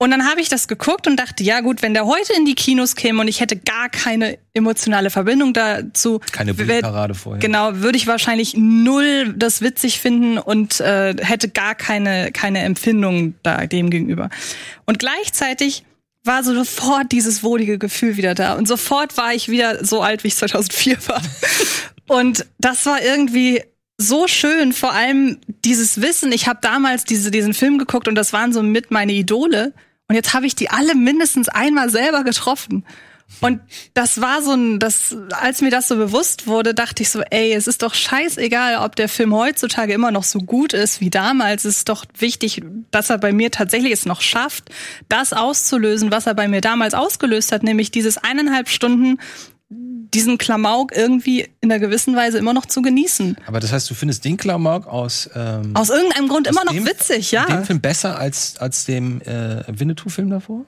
Und dann habe ich das geguckt und dachte, ja gut, wenn der heute in die Kinos käme und ich hätte gar keine emotionale Verbindung dazu, Keine Bulli-Parade vorher. Genau, würde ich wahrscheinlich null das witzig finden und äh, hätte gar keine keine Empfindung da dem gegenüber. Und gleichzeitig war so sofort dieses wohlige Gefühl wieder da und sofort war ich wieder so alt, wie ich 2004 war. Und das war irgendwie so schön, vor allem dieses Wissen. Ich habe damals diese, diesen Film geguckt und das waren so mit meine Idole. Und jetzt habe ich die alle mindestens einmal selber getroffen. Und das war so ein, das, als mir das so bewusst wurde, dachte ich so, ey, es ist doch scheißegal, ob der Film heutzutage immer noch so gut ist wie damals. Es ist doch wichtig, dass er bei mir tatsächlich es noch schafft, das auszulösen, was er bei mir damals ausgelöst hat, nämlich dieses eineinhalb Stunden diesen Klamauk irgendwie in einer gewissen Weise immer noch zu genießen. Aber das heißt, du findest den Klamauk aus, ähm, Aus irgendeinem Grund immer noch dem- witzig, ja. dem Film besser als, als dem äh, Winnetou-Film davor?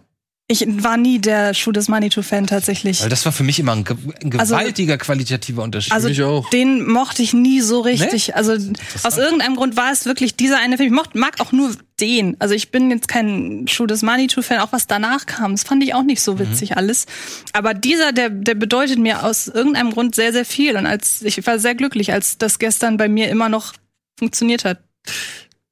Ich war nie der Schuh des Manitou-Fan tatsächlich. Weil das war für mich immer ein, ge ein Also- gewaltiger qualitativer Unterschied. Also mich auch. den mochte ich nie so richtig. Also aus irgendeinem Grund war es wirklich dieser eine Film. Ich mocht, mag auch nur den. Also ich bin jetzt kein Schuh des Manitou-Fan, auch was danach kam. Das fand ich auch nicht so witzig alles. Aber dieser, der, der bedeutet mir aus irgendeinem Grund sehr, sehr viel. Und als ich war sehr glücklich, als das gestern bei mir immer noch funktioniert hat.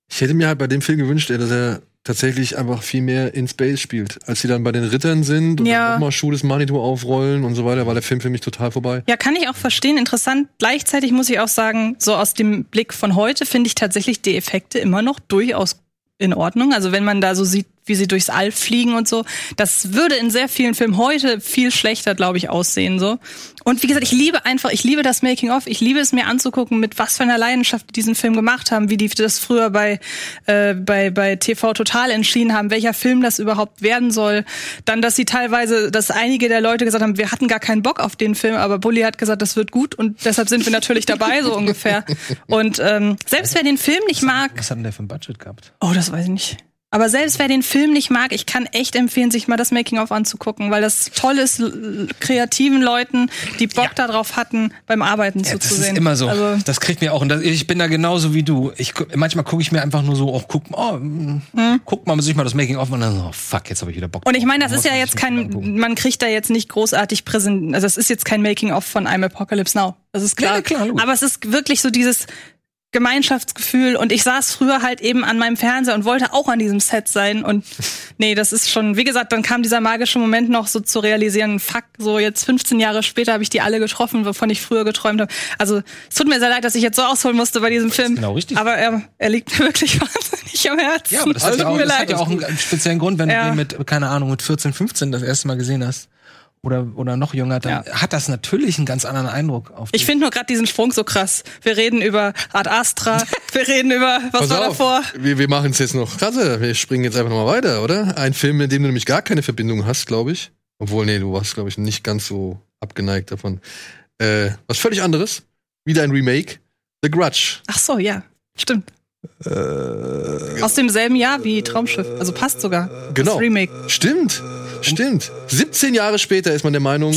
Ich hätte mir halt bei dem Film gewünscht, dass er tatsächlich einfach viel mehr in Space spielt. Als sie dann bei den Rittern sind und Ja. dann nochmal Schuh des Manitou aufrollen und so weiter, war der Film für mich total vorbei. Ja, kann ich auch verstehen. Interessant. Gleichzeitig muss ich auch sagen, so aus dem Blick von heute finde ich tatsächlich die Effekte immer noch durchaus in Ordnung. Also wenn man da so sieht, wie sie durchs All fliegen und so, das würde in sehr vielen Filmen heute viel schlechter, glaube ich, aussehen so. Und wie gesagt, ich liebe einfach, ich liebe das Making of, ich liebe es mir anzugucken, mit was für einer Leidenschaft die diesen Film gemacht haben, wie die das früher bei äh, bei bei TV Total entschieden haben, welcher Film das überhaupt werden soll. Dann, dass sie teilweise, dass einige der Leute gesagt haben, wir hatten gar keinen Bock auf den Film, aber Bully hat gesagt, das wird gut und deshalb sind wir natürlich dabei so ungefähr. Und ähm, selbst wer den Film nicht mag, Was hat denn der für ein Budget gehabt? Oh, das weiß ich nicht. Aber selbst wer den Film nicht mag, ich kann echt empfehlen, sich mal das Making-of anzugucken, weil das toll ist, kreativen Leuten, die Bock darauf hatten, beim Arbeiten Ja, das zuzusehen. ist immer so. Also, das kriegt mir auch. Und das, ich bin da genauso wie du. Ich, manchmal gucke ich mir einfach nur so, oh, guck, oh, mm, guck mal, sich mal das Making of und dann so, oh, fuck, jetzt habe ich wieder Bock. und ich meine, das Muss ist ja jetzt kein, man kriegt da jetzt nicht großartig präsent, also es ist jetzt kein Making-of von I'm Apocalypse Now. Das ist klar. Ja, klar. Aber es ist wirklich so dieses, Gemeinschaftsgefühl und ich saß früher halt eben an meinem Fernseher und wollte auch an diesem Set sein und nee, das ist schon, wie gesagt, dann kam dieser magische Moment noch so zu realisieren, fuck, so jetzt 15 Jahre später habe ich die alle getroffen, wovon ich früher geträumt habe. Also es tut mir sehr leid, dass ich jetzt so ausholen musste bei diesem Film. genau richtig. Aber er, er liegt mir wirklich wahnsinnig am Herzen. Ja, aber das, hat, tut ja auch, mir das hat ja auch einen speziellen Grund, wenn Ja. du den mit, keine Ahnung, mit 14, 15 das erste Mal gesehen hast. Oder, oder noch jünger, dann Ja. hat das natürlich einen ganz anderen Eindruck auf Ich dich. finde nur gerade diesen Sprung so krass. Wir reden über Ad Astra, wir reden über, was Pass war auf, davor? wir, wir machen es jetzt noch krasser. Wir springen jetzt einfach noch mal weiter, oder? Ein Film, mit dem du nämlich gar keine Verbindung hast, glaube ich. Obwohl, nee, du warst, glaube ich, nicht ganz so abgeneigt davon. Äh, was völlig anderes. Wieder ein Remake. The Grudge. Ach so, ja, stimmt. Äh, Aus demselben Jahr wie Traumschiff. Also passt sogar. Genau. Das Remake. Stimmt. Stimmt. 17 Jahre später ist man der Meinung,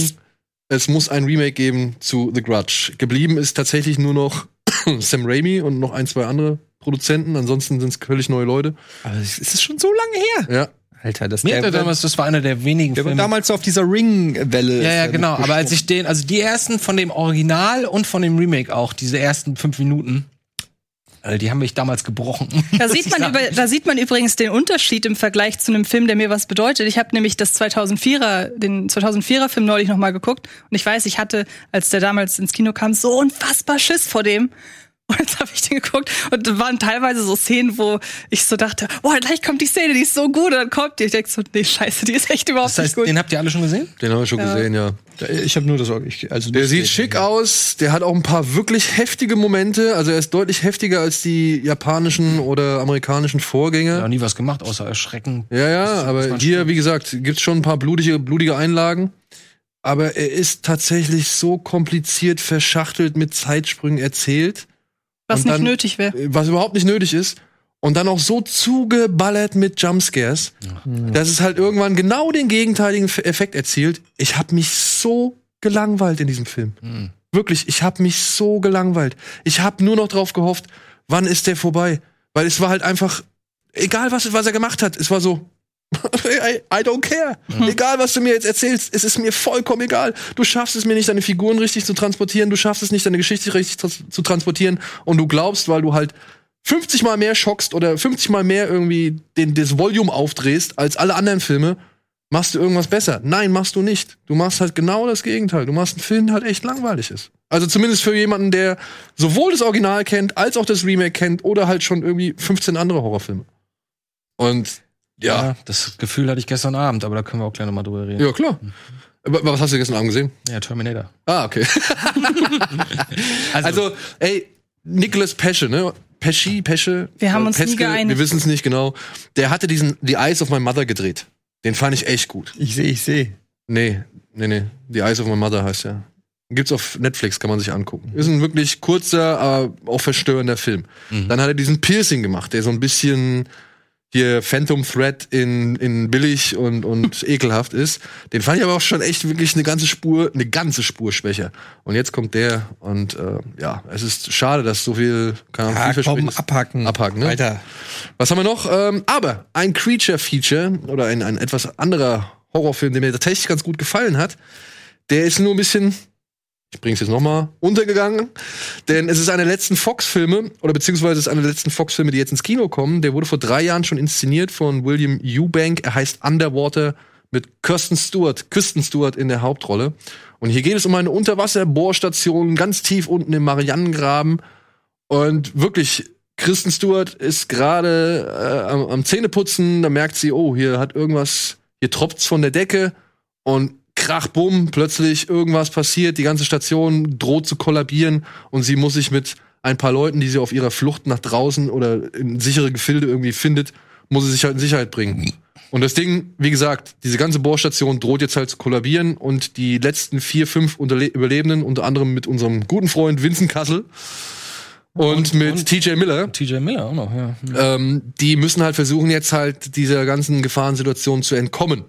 es muss ein Remake geben zu The Grudge. Geblieben ist tatsächlich nur noch Sam Raimi und noch ein, zwei andere Produzenten. Ansonsten sind es völlig neue Leute. Aber es ist schon so lange her. Ja. Alter, das Mir hat der, er damals, das war einer der wenigen der war Filme. damals so auf dieser Ring-Welle. ja, ja, er genau. Aber als ich den, also die ersten von dem Original und von dem Remake auch, diese ersten fünf Minuten, äh, die haben mich damals gebrochen. Da sieht, man über, da sieht man übrigens den Unterschied im Vergleich zu einem Film, der mir was bedeutet. Ich habe nämlich das 2004er, den 2004er Film neulich noch mal geguckt und ich weiß, ich hatte, als der damals ins Kino kam, so unfassbar Schiss vor dem. Und jetzt habe ich den geguckt und da waren teilweise so Szenen, wo ich so dachte, boah, gleich kommt die Szene, die ist so gut. Und dann kommt die. Ich denk so, nee, scheiße, die ist echt überhaupt Das heißt, nicht gut. den habt ihr alle schon gesehen? Den haben wir schon gesehen, ja. Ich habe nur das. Ich, also Der sieht schick aus, der hat auch ein paar wirklich heftige Momente. Also er ist deutlich heftiger als die japanischen oder amerikanischen Ich Vorgänger. habe nie was gemacht, außer erschrecken. Ja, ja, aber hier, wie gesagt, gibt's schon ein paar blutige, blutige Einlagen. Aber er ist tatsächlich so kompliziert verschachtelt mit Zeitsprüngen erzählt, was und nicht dann- nötig wäre. was überhaupt nicht nötig ist. Und dann auch so zugeballert mit Jumpscares, dass es halt irgendwann genau den gegenteiligen Effekt erzielt. Ich habe mich so gelangweilt in diesem Film. Wirklich, ich habe mich so gelangweilt. Ich habe nur noch drauf gehofft, wann ist der vorbei? Weil es war halt einfach, egal was, was er gemacht hat, es war so, I, I don't care. Egal, was du mir jetzt erzählst, es ist mir vollkommen egal. Du schaffst es mir nicht, deine Figuren richtig zu transportieren, du schaffst es nicht, deine Geschichte richtig trans- zu transportieren und du glaubst, weil du halt 50 mal mehr schockst oder 50 mal mehr irgendwie den, das Volume aufdrehst als alle anderen Filme, machst du irgendwas besser. Nein, machst du nicht. Du machst halt genau das Gegenteil. Du machst einen Film, der halt echt langweilig ist. Also zumindest für jemanden, der sowohl das Original kennt, als auch das Remake kennt oder halt schon irgendwie 15 andere Horrorfilme. Und ja, das Gefühl hatte ich gestern Abend, aber da können wir auch gleich nochmal drüber reden. ja, klar. Aber was hast du gestern Abend gesehen? Ja, Terminator. Ah, okay. Also, ey, Nicholas Pesce, ne? Pesci, Pesce. Wir haben uns nie Peske, geeinigt. Wir wissen es nicht genau. Der hatte diesen The Eyes of My Mother gedreht. Den fand ich echt gut. Ich sehe, ich sehe. Nee, nee, nee. The Eyes of My Mother heißt ja. Gibt's auf Netflix, kann man sich angucken. Ist ein wirklich kurzer, aber auch verstörender Film. Dann hat er diesen Piercing gemacht, der so ein bisschen hier Phantom Thread in, in billig und, und ekelhaft ist. Den fand ich aber auch schon echt wirklich eine ganze Spur, eine ganze Spur schwächer. Und jetzt kommt der und äh, ja, es ist schade, dass so viel, keine Ahnung, Ja, komm, vielversprechendes- abhaken. Abhaken, ne? Alter. Was haben wir noch? Ähm, aber ein Creature-Feature oder ein, ein etwas anderer Horrorfilm, der mir tatsächlich ganz gut gefallen hat, der ist nur ein bisschen, ich bring's jetzt noch mal untergegangen, denn es ist einer der letzten Fox-Filme oder beziehungsweise es ist einer der letzten Fox-Filme, die jetzt ins Kino kommen. Der wurde vor drei Jahren schon inszeniert von William Eubank. Er heißt Underwater mit Kirsten Stewart, Kristen Stewart in der Hauptrolle. Und hier geht es um eine Unterwasserbohrstation ganz tief unten im Marianengraben. Und wirklich, Kristen Stewart ist gerade äh, am, am Zähneputzen, da merkt sie, oh, hier hat irgendwas, hier tropft's von der Decke und krach, bumm, plötzlich irgendwas passiert, die ganze Station droht zu kollabieren und sie muss sich mit ein paar Leuten, die sie auf ihrer Flucht nach draußen oder in sichere Gefilde irgendwie findet, muss sie sich halt in Sicherheit bringen. Und das Ding, wie gesagt, diese ganze Bohrstation droht jetzt halt zu kollabieren und die letzten vier, fünf Unterle Überlebenden, unter anderem mit unserem guten Freund Vincent Kassel und, mit TJ Miller, TJ Miller auch noch, ja. ähm, die müssen halt versuchen, jetzt halt dieser ganzen Gefahrensituation zu entkommen.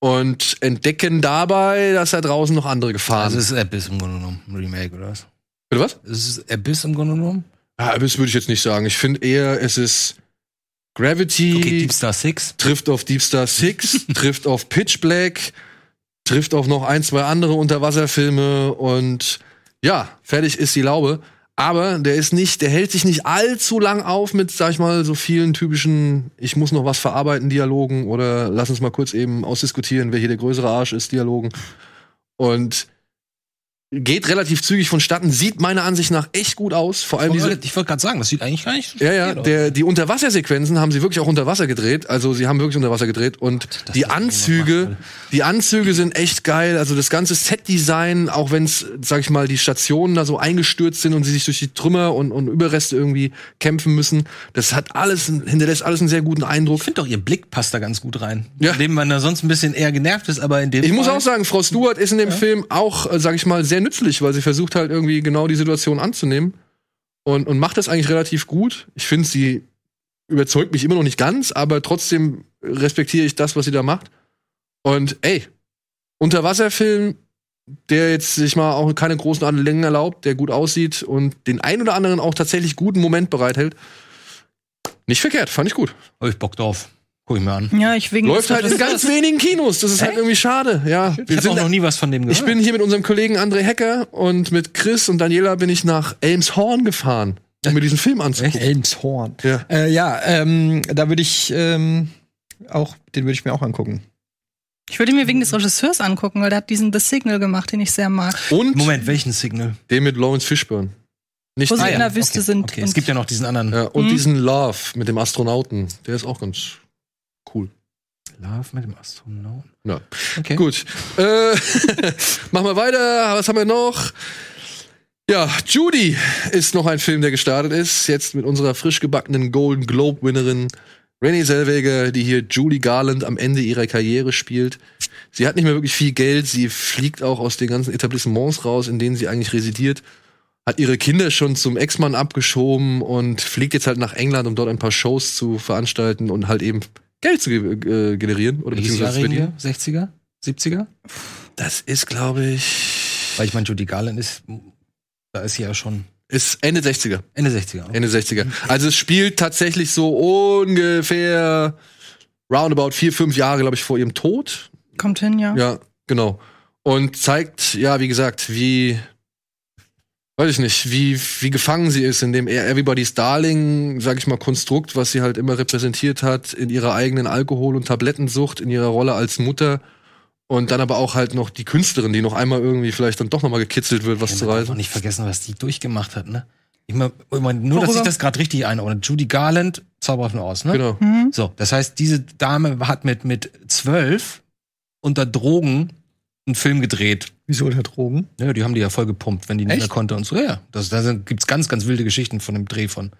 Und entdecken dabei, dass da draußen noch andere Gefahren Also es ist Abyss im Grunde genommen, ein Remake, oder was? Bitte was? Es ist Abyss im Grunde genommen? Ja, das würde ich jetzt nicht sagen. Ich finde eher, es ist Gravity Okay, Deep Star Six. trifft auf Deep Star Six, trifft auf Pitch Black, trifft auf noch ein, zwei andere Unterwasserfilme und ja, fertig ist die Laube. Aber der ist nicht, der hält sich nicht allzu lang auf mit, sag ich mal, so vielen typischen, ich muss noch was verarbeiten, Dialogen oder lass uns mal kurz eben ausdiskutieren, wer hier der größere Arsch ist, Dialogen. Und geht relativ zügig vonstatten, sieht meiner Ansicht nach echt gut aus. Vor allem diese, ich wollte gerade sagen, das sieht eigentlich gar nicht so ja, ja, der, die Unterwassersequenzen haben sie wirklich auch unter Wasser gedreht. Also sie haben wirklich unter Wasser gedreht und dass die Anzüge, die Anzüge sind echt geil. Also das ganze Setdesign, auch wenn es, sag ich mal, die Stationen da so eingestürzt sind und sie sich durch die Trümmer und, und Überreste irgendwie kämpfen müssen, das hat alles, hinterlässt alles einen sehr guten Eindruck. Ich finde doch, ihr Blick passt da ganz gut rein. Ja. Ja. Dem man da sonst ein bisschen eher genervt ist, aber in dem Ich muss Fall- auch sagen, Frau Stewart ist in dem Film auch, äh, sag ich mal, sehr nützlich, weil sie versucht halt irgendwie genau die Situation anzunehmen und, und macht das eigentlich relativ gut. Ich finde, sie überzeugt mich immer noch nicht ganz, aber trotzdem respektiere ich das, was sie da macht. Und ey, Unterwasserfilm, der jetzt sich mal auch keine großen Längen erlaubt, der gut aussieht und den ein oder anderen auch tatsächlich guten Moment bereithält. Nicht verkehrt, fand ich gut. Hab ich Bock drauf. Guck ich mir an. Ja, ich wegen Läuft halt in ganz wenigen Kinos. Das ist halt irgendwie schade. Ja, Ich habe auch noch nie was von dem gehört. Ich bin hier mit unserem Kollegen André Hecker und mit Chris und Daniela bin ich nach Elmshorn gefahren, um mir diesen Film anzugucken. Elmshorn. Ja. Äh, ja, ähm, da würde ich ähm, auch, den würde ich mir auch angucken. Ich würde ihn mir wegen des Regisseurs angucken, weil der hat diesen The Signal gemacht, den ich sehr mag. Und Moment, welchen Signal? den mit Lawrence Fishburne. Nicht Wo sie den- in der Wüste okay, sind. Okay, es gibt ja noch diesen anderen ja, und Mhm. diesen Love mit dem Astronauten. Der ist auch ganz cool. Love mit dem Astronauten. Ja. Okay. Gut. Äh, machen wir weiter. Was haben wir noch? Ja, Judy ist noch ein Film, der gestartet ist. Jetzt mit unserer frisch gebackenen Golden Globe-Winnerin Renée Zellweger, die hier Julie Garland am Ende ihrer Karriere spielt. Sie hat nicht mehr wirklich viel Geld. Sie fliegt auch aus den ganzen Etablissements raus, in denen sie eigentlich residiert. Hat ihre Kinder schon zum Ex-Mann abgeschoben und fliegt jetzt halt nach England, um dort ein paar Shows zu veranstalten und halt eben Geld zu äh, generieren oder beziehungsweise verdienen. wir? 60er? 70er? Das ist, glaube ich, Weil ich meine, Judy Garland ist, da ist sie ja schon ist Ende 60er. Ende 60er. Ende 60er. Also es spielt tatsächlich so ungefähr roundabout vier, fünf Jahre, glaube ich, vor ihrem Tod. Kommt hin, ja. Ja, genau. Und zeigt, ja, wie gesagt, wie, weiß ich nicht, wie, wie gefangen sie ist in dem Everybody's Darling, sag ich mal, Konstrukt, was sie halt immer repräsentiert hat, in ihrer eigenen Alkohol- und Tablettensucht, in ihrer Rolle als Mutter. Und dann aber auch halt noch die Künstlerin, die noch einmal irgendwie vielleicht dann doch noch mal gekitzelt wird, was Ich zu reißen. auch nicht vergessen, was die durchgemacht hat, ne? Ich mein, ich mein, nur, dass ich Worüber? das gerade richtig einordne. Judy Garland, Zauberer von Oz, ne? Genau. So, das heißt, diese Dame hat mit, mit zwölf unter Drogen einen Film gedreht. Wieso der Drogen? Ja, die haben die ja voll gepumpt, wenn die nicht Echt? mehr konnte und so. Ja. Das, da sind- gibt's ganz, ganz wilde Geschichten von dem Dreh von,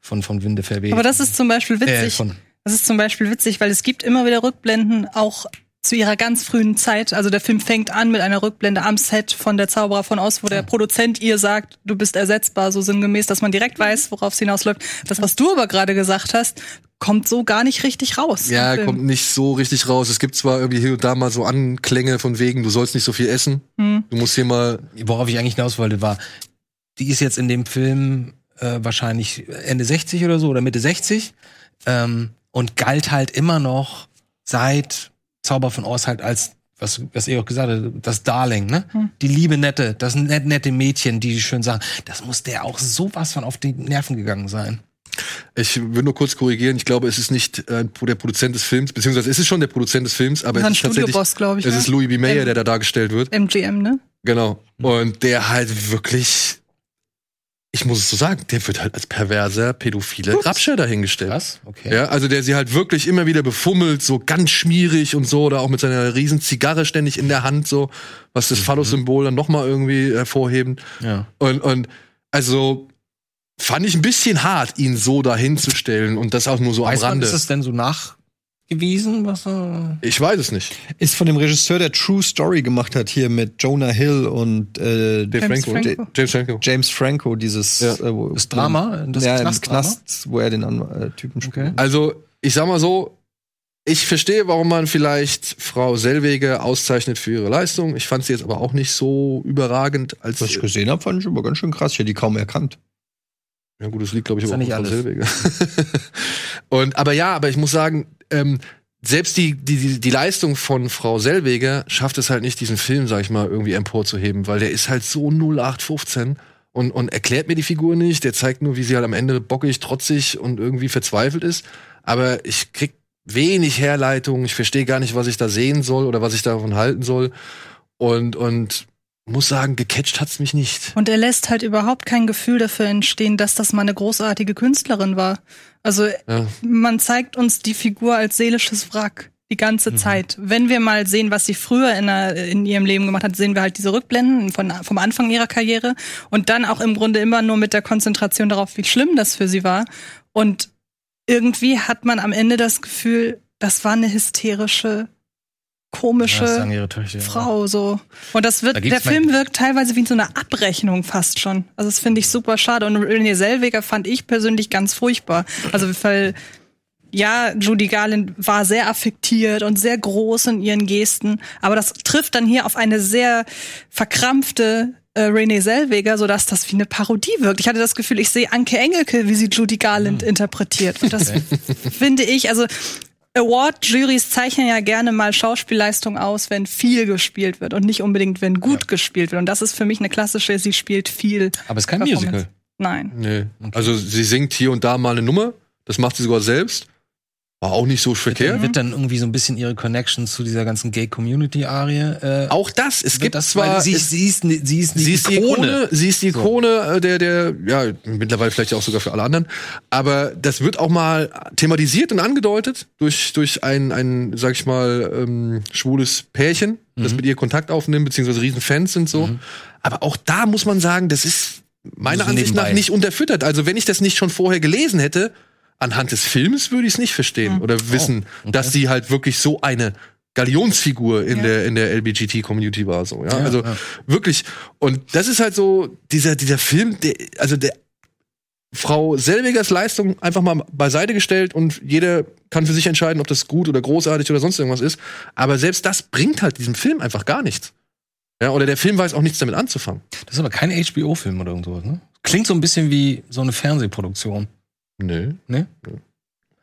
von, von Winde verweht. Aber das ist zum Beispiel äh, witzig. von, Das ist zum Beispiel witzig, weil es gibt immer wieder Rückblenden, auch zu ihrer ganz frühen Zeit. Also der Film fängt an mit einer Rückblende am Set von der Zauberer von Oz, wo der Produzent ihr sagt, du bist ersetzbar, so sinngemäß, dass man direkt weiß, worauf es hinausläuft. Das, was du aber gerade gesagt hast, kommt so gar nicht richtig raus. Ja, kommt nicht so richtig raus. Es gibt zwar irgendwie hier und da mal so Anklänge von wegen, du sollst nicht so viel essen. Hm. Du musst hier mal. worauf ich eigentlich hinaus wollte, war, die ist jetzt in dem Film äh, wahrscheinlich Ende 60 oder so oder Mitte 60 ähm, und galt halt immer noch seit Zauber von Oz halt als was, was ihr auch gesagt habt, das Darling, ne? Die liebe Nette, das net, nette Mädchen, die schön sagen, das muss der auch sowas von auf die Nerven gegangen sein. Ich will nur kurz korrigieren. Ich glaube, es ist nicht äh, der Produzent des Films, beziehungsweise es ist schon der Produzent des Films, aber es ist tatsächlich. Ich, Es ne? ist Louis B. Mayer, Ähm, der da dargestellt wird. MGM, ne? Genau. Und der halt wirklich, ich muss es so sagen, der wird halt als perverser, pädophiler Grabscher dahingestellt. Was? Okay. Ja, also der sie halt wirklich immer wieder befummelt, so ganz schmierig und so, oder auch mit seiner riesen Zigarre ständig in der Hand, so, was das Phallus-Symbol dann nochmal irgendwie hervorheben. Ja. Und, und also fand ich ein bisschen hart, ihn so dahinzustellen und das auch nur so Weiß am man, Rande. ist es denn so nachgewiesen, was er ich weiß es nicht. Ist von dem Regisseur, der True Story gemacht hat, hier mit Jonah Hill und äh, James Franco. Franco. James Franco. James Franco, dieses Ja. äh, wo- Das Drama? Das ja, im Knastdrama? Knast, wo er den äh, Typen spielt. Okay. Also, ich sag mal so, ich verstehe, warum man vielleicht Frau Sellweger auszeichnet für ihre Leistung. Ich fand sie jetzt aber auch nicht so überragend als. Was ich gesehen habe, fand ich aber ganz schön krass. Ich hätte die kaum erkannt. Ja gut, das liegt glaube ich aber auch nicht an Frau Sellweger. Und aber ja, aber ich muss sagen, ähm, selbst die, die, die, Leistung von Frau Sellweger schafft es halt nicht, diesen Film, sag ich mal, irgendwie emporzuheben, weil der ist halt so 0815 und, und erklärt mir die Figur nicht. Der zeigt nur, wie sie halt am Ende bockig, trotzig und irgendwie verzweifelt ist. Aber ich krieg wenig Herleitung. Ich verstehe gar nicht, was ich da sehen soll oder was ich davon halten soll. Und, und muss sagen, gecatcht hat's mich nicht. Und er lässt halt überhaupt kein Gefühl dafür entstehen, dass das mal eine großartige Künstlerin war. Also Ja. man zeigt uns die Figur als seelisches Wrack die ganze Zeit. Wenn wir mal sehen, was sie früher in, der, in ihrem Leben gemacht hat, sehen wir halt diese Rückblenden von, vom Anfang ihrer Karriere und dann auch im Grunde immer nur mit der Konzentration darauf, wie schlimm das für sie war. Und irgendwie hat man am Ende das Gefühl, das war eine hysterische, komische Ja. Frau so. Und das Da wird, gibt's der Film wirkt teilweise wie so eine Abrechnung fast schon. Also das finde ich super schade. Und Renée Zellweger fand ich persönlich ganz furchtbar. Also weil ja, Judy Garland war sehr affektiert und sehr groß in ihren Gesten, aber das trifft dann hier auf eine sehr verkrampfte äh, Renée Zellweger, sodass das wie eine Parodie wirkt. Ich hatte das Gefühl, ich sehe Anke Engelke, wie sie Judy Garland interpretiert. Und das finde ich, also Award-Juries zeichnen ja gerne mal Schauspielleistung aus, wenn viel gespielt wird und nicht unbedingt, wenn gut gespielt wird. Und das ist für mich eine klassische, sie spielt viel. Aber es ist kein. Musical. Nein. Nee. Also sie singt hier und da mal eine Nummer. Das macht sie sogar selbst. War auch nicht so verkehrt. Wird dann irgendwie so ein bisschen ihre Connection zu dieser ganzen Gay-Community-Arie. Äh, Auch das. Es gibt das, zwar sie, es, sie, ist, sie ist sie ist die Ikone, sie ist die Ikone äh, der der ja mittlerweile vielleicht auch sogar für alle anderen, aber das wird auch mal thematisiert und angedeutet durch durch ein ein sag ich mal ähm, schwules Pärchen, das Mhm. mit ihr Kontakt aufnimmt beziehungsweise riesen Fans sind so. Aber auch da muss man sagen, das ist meiner So Ansicht nach nebenbei. nicht unterfüttert. Also wenn ich das nicht schon vorher gelesen hätte, anhand des Films würde ich es nicht verstehen oder wissen, dass sie halt wirklich so eine Galionsfigur in Ja. der in der LBGT-Community war so, ja. Ja, also ja. wirklich. Und das ist halt so dieser dieser Film, der, also der Frau Selwegers Leistung einfach mal beiseite gestellt und jeder kann für sich entscheiden, ob das gut oder großartig oder sonst irgendwas ist. Aber selbst das bringt halt diesem Film einfach gar nichts. Ja, oder der Film weiß auch nichts damit anzufangen. Das ist aber kein HBO-Film oder irgendwas, ne? Klingt so ein bisschen wie so eine Fernsehproduktion. Nö. Ne?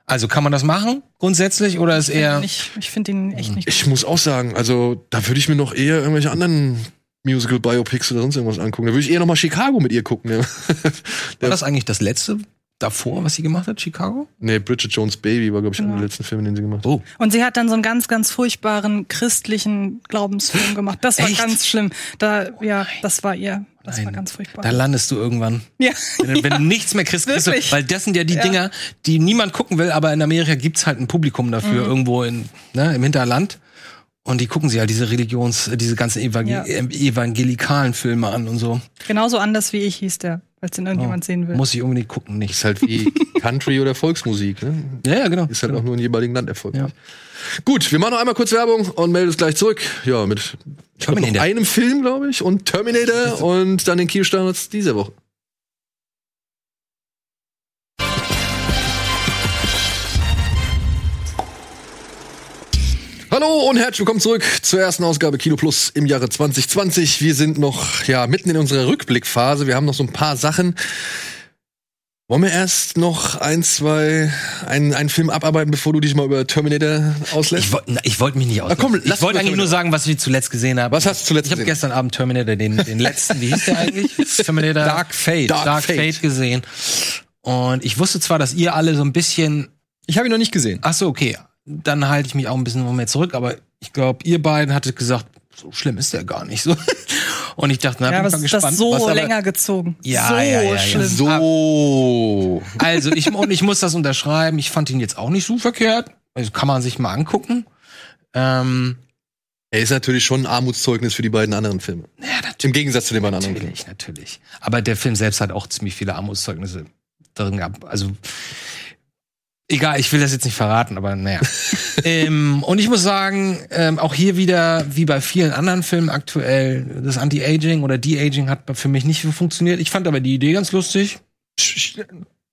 Also kann man das machen, grundsätzlich, oder ist eher. Nicht, ich finde ihn echt nicht Ich muss auch sagen, also da würde ich mir noch eher irgendwelche anderen Musical Biopics oder sonst irgendwas angucken. Da würde ich eher noch mal Chicago mit ihr gucken. Ja. War das eigentlich das letzte davor, was sie gemacht hat, Chicago? nee, Bridget Jones Baby war glaube ich einer Genau. der letzten Filme, den sie gemacht hat. Oh. Und sie hat dann so einen ganz, ganz furchtbaren christlichen Glaubensfilm gemacht. Das war Echt? ganz schlimm. Da, ja, das war ihr. Das war Nein. ganz furchtbar. Da landest du irgendwann. ja. Wenn, du- wenn du nichts mehr kriegst, kriegst du, weil das sind ja die Ja. Dinger, die niemand gucken will, aber in Amerika gibt's halt ein Publikum dafür, Mhm. irgendwo in, ne, im Hinterland. Und die gucken sich halt diese Religions-, diese ganzen Evangel Ja. ähm, evangelikalen Filme an und so. Genauso anders wie ich hieß der, falls den irgendjemand sehen will. Oh. Muss ich unbedingt gucken, nicht. Ist halt wie Country oder Volksmusik, ne? Ja, ja, genau. Ist halt auch nur im jeweiligen Land erfolgreich. Ja. Gut, wir machen noch einmal kurz Werbung und melden uns gleich zurück. Ja, mit ich glaub, noch Terminator. einem Film, glaube ich, und Terminator und dann den Kinostarts dieser Woche. Hallo und herzlich willkommen zurück zur ersten Ausgabe Kino Plus im Jahre 2020. Wir sind noch ja mitten in unserer Rückblickphase. Wir haben noch so ein paar Sachen. Wollen wir erst noch ein, zwei, einen, einen Film abarbeiten, bevor du dich mal über Terminator auslässt? Ich wollte ich wollt mich nicht aus. Ah, komm, lass ich wollte eigentlich nur sagen, was ich zuletzt gesehen habe. Was hast du zuletzt Ich habe gesehen? gestern Abend Terminator, den, den letzten, wie hieß der eigentlich? Terminator Dark Fate. Dark, Dark Fate. Fate. gesehen. Und ich wusste zwar, dass ihr alle so ein bisschen Ich habe ihn noch nicht gesehen. Ach so, okay. Dann halte ich mich auch ein bisschen Moment zurück, aber ich glaube, ihr beiden hattet gesagt, so schlimm ist der gar nicht so. Und ich dachte, na, ja, bin aber ich mal es ist das gespannt. so was aber- länger gezogen. Ja, so ja, ja, ja. schlimm. So. Also, ich, und ich muss das unterschreiben. Ich fand ihn jetzt auch nicht so verkehrt. Also kann man sich mal angucken. Ähm, Er ist natürlich schon ein Armutszeugnis für die beiden anderen Filme. ja, natürlich. Im Gegensatz zu den beiden anderen Filmen. Natürlich, natürlich. Aber der Film selbst hat auch ziemlich viele Armutszeugnisse drin gehabt. Also egal, ich will das jetzt nicht verraten, aber naja. ähm, und ich muss sagen, ähm, auch hier wieder, wie bei vielen anderen Filmen aktuell, das Anti-Aging oder De-Aging hat für mich nicht so funktioniert. Ich fand aber die Idee ganz lustig.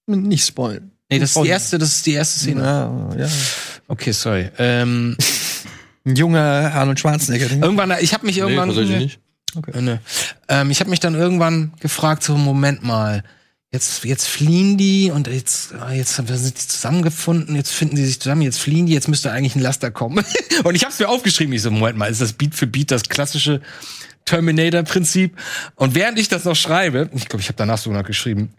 Nicht spoilen. Nee, das ist die erste, das ist die erste Szene. Ja, ja. Okay, sorry. Ähm, Ein junger Arnold Schwarzenegger. irgendwann, ich habe mich irgendwann. tatsächlich nicht. Äh, ne. Ähm, ich habe mich dann irgendwann gefragt, so Moment mal, jetzt jetzt fliehen die und jetzt ah, jetzt sind die zusammengefunden, jetzt finden sie sich zusammen, jetzt fliehen die, jetzt müsste eigentlich ein Laster kommen. und ich habe es mir aufgeschrieben, ich so Moment mal, ist das Beat für Beat das klassische Terminator-Prinzip. Und während ich das noch schreibe, ich glaube, ich habe danach sogar noch geschrieben.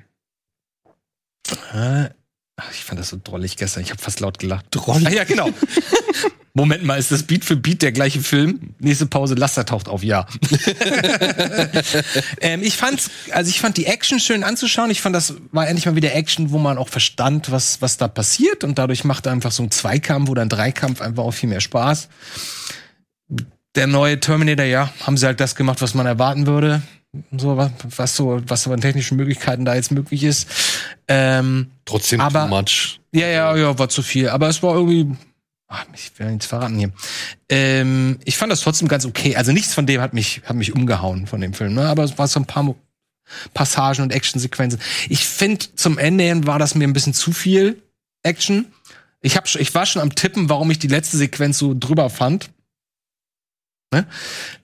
Ach, ich fand das so drollig gestern. Ich habe fast laut gelacht. Drollig? Ah, ja, genau. Moment mal, ist das Beat für Beat der gleiche Film? Nächste Pause, Laster taucht auf, ja. ähm, ich fand's, also ich fand die Action schön anzuschauen. Ich fand, das war endlich mal wieder Action, wo man auch verstand, was, was da passiert. Und dadurch macht einfach so ein Zweikampf oder ein Dreikampf einfach auch viel mehr Spaß. Der neue Terminator, ja, haben sie halt das gemacht, was man erwarten würde. So, was, was so, was so an technischen Möglichkeiten da jetzt möglich ist. Ähm, Trotzdem Aber- too much. ja, ja, ja, war zu viel. Aber es war irgendwie. Ach, ich will nichts verraten hier. Ähm, ich fand das trotzdem ganz okay. Also nichts von dem hat mich, hat mich umgehauen von dem Film. Ne? Aber es war so ein paar Mo Passagen und Actionsequenzen. Ich finde, zum Ende hin war das mir ein bisschen zu viel Action. Ich, hab, ich war schon am Tippen, warum ich die letzte Sequenz so drüber fand. Ne?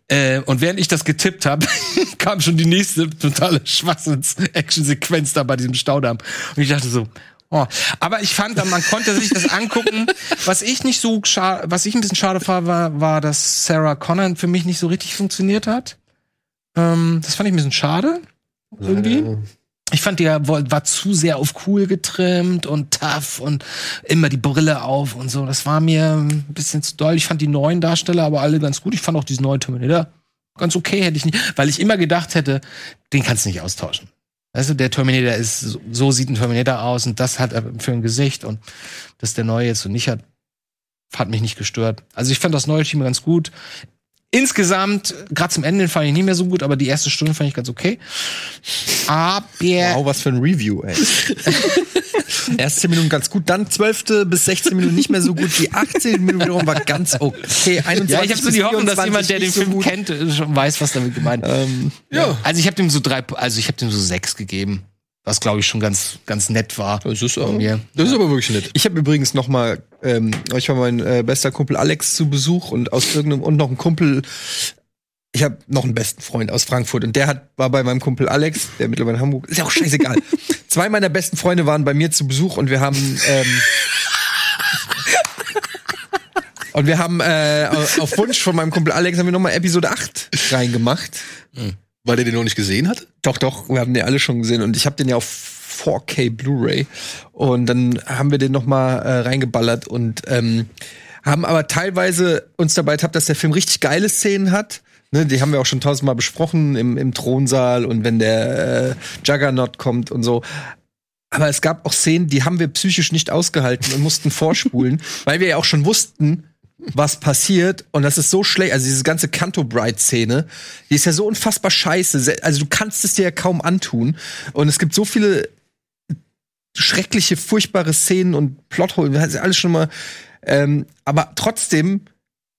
Äh, und während ich das getippt habe, kam schon die nächste totale Schwachsinns-Action-Sequenz da bei diesem Staudamm. Und ich dachte so, oh. Aber ich fand, man konnte sich das angucken. Was ich nicht so scha- was ich ein bisschen schade fand, war, war, dass Sarah Connor für mich nicht so richtig funktioniert hat. Ähm, das fand ich ein bisschen schade. Irgendwie. Ich fand, die war zu sehr auf cool getrimmt und tough und immer die Brille auf und so. Das war mir ein bisschen zu doll. Ich fand die neuen Darsteller aber alle ganz gut. Ich fand auch diesen neuen Terminator ganz okay, hätte ich nicht, weil ich immer gedacht hätte, den kannst du nicht austauschen. Du, der Terminator ist, so, so sieht ein Terminator aus und das hat er für ein Gesicht und dass der neue jetzt so nicht hat, hat mich nicht gestört. Also ich fand das neue Team ganz gut. Insgesamt, gerade zum Ende fand ich nicht mehr so gut, aber die erste Stunde fand ich ganz okay. Aber Wow, was für ein Review, ey. Erst 10 Minuten ganz gut, dann 12. bis 16 Minuten nicht mehr so gut. Die 18 Minuten wiederum war ganz okay. 21 Ja, ich habe so die Hoffnung, dass 24 jemand, der den so Film gut. kennt, schon weiß, was damit gemeint ist. Ähm, ja. Also ich habe dem so drei, also ich habe dem so sechs gegeben, was glaube ich schon ganz, ganz nett war. Das ist, von mir. das ist aber wirklich nett. Ich habe übrigens noch mal, ähm, ich war mein äh, bester Kumpel Alex zu Besuch und aus irgendeinem und noch ein Kumpel. Ich habe noch einen besten Freund aus Frankfurt und der hat war bei meinem Kumpel Alex, der mittlerweile in Hamburg ist ja auch scheißegal. Zwei meiner besten Freunde waren bei mir zu Besuch und wir haben ähm, und wir haben äh, auf Wunsch von meinem Kumpel Alex haben wir noch mal Episode 8 reingemacht. Weil der den noch nicht gesehen hat? Doch, doch, wir haben den alle schon gesehen und ich habe den ja auf 4K Blu-ray und dann haben wir den noch mal äh, reingeballert und ähm, haben aber teilweise uns dabei ertappt, dass der Film richtig geile Szenen hat. Ne, die haben wir auch schon tausendmal besprochen im, im Thronsaal und wenn der äh, Juggernaut kommt und so. Aber es gab auch Szenen, die haben wir psychisch nicht ausgehalten und mussten vorspulen, weil wir ja auch schon wussten, was passiert. Und das ist so schlecht. Also diese ganze Canto Bride-Szene, die ist ja so unfassbar scheiße. Also du kannst es dir ja kaum antun. Und es gibt so viele schreckliche, furchtbare Szenen und Plotholes. Das ist alles schon mal. Ähm, aber trotzdem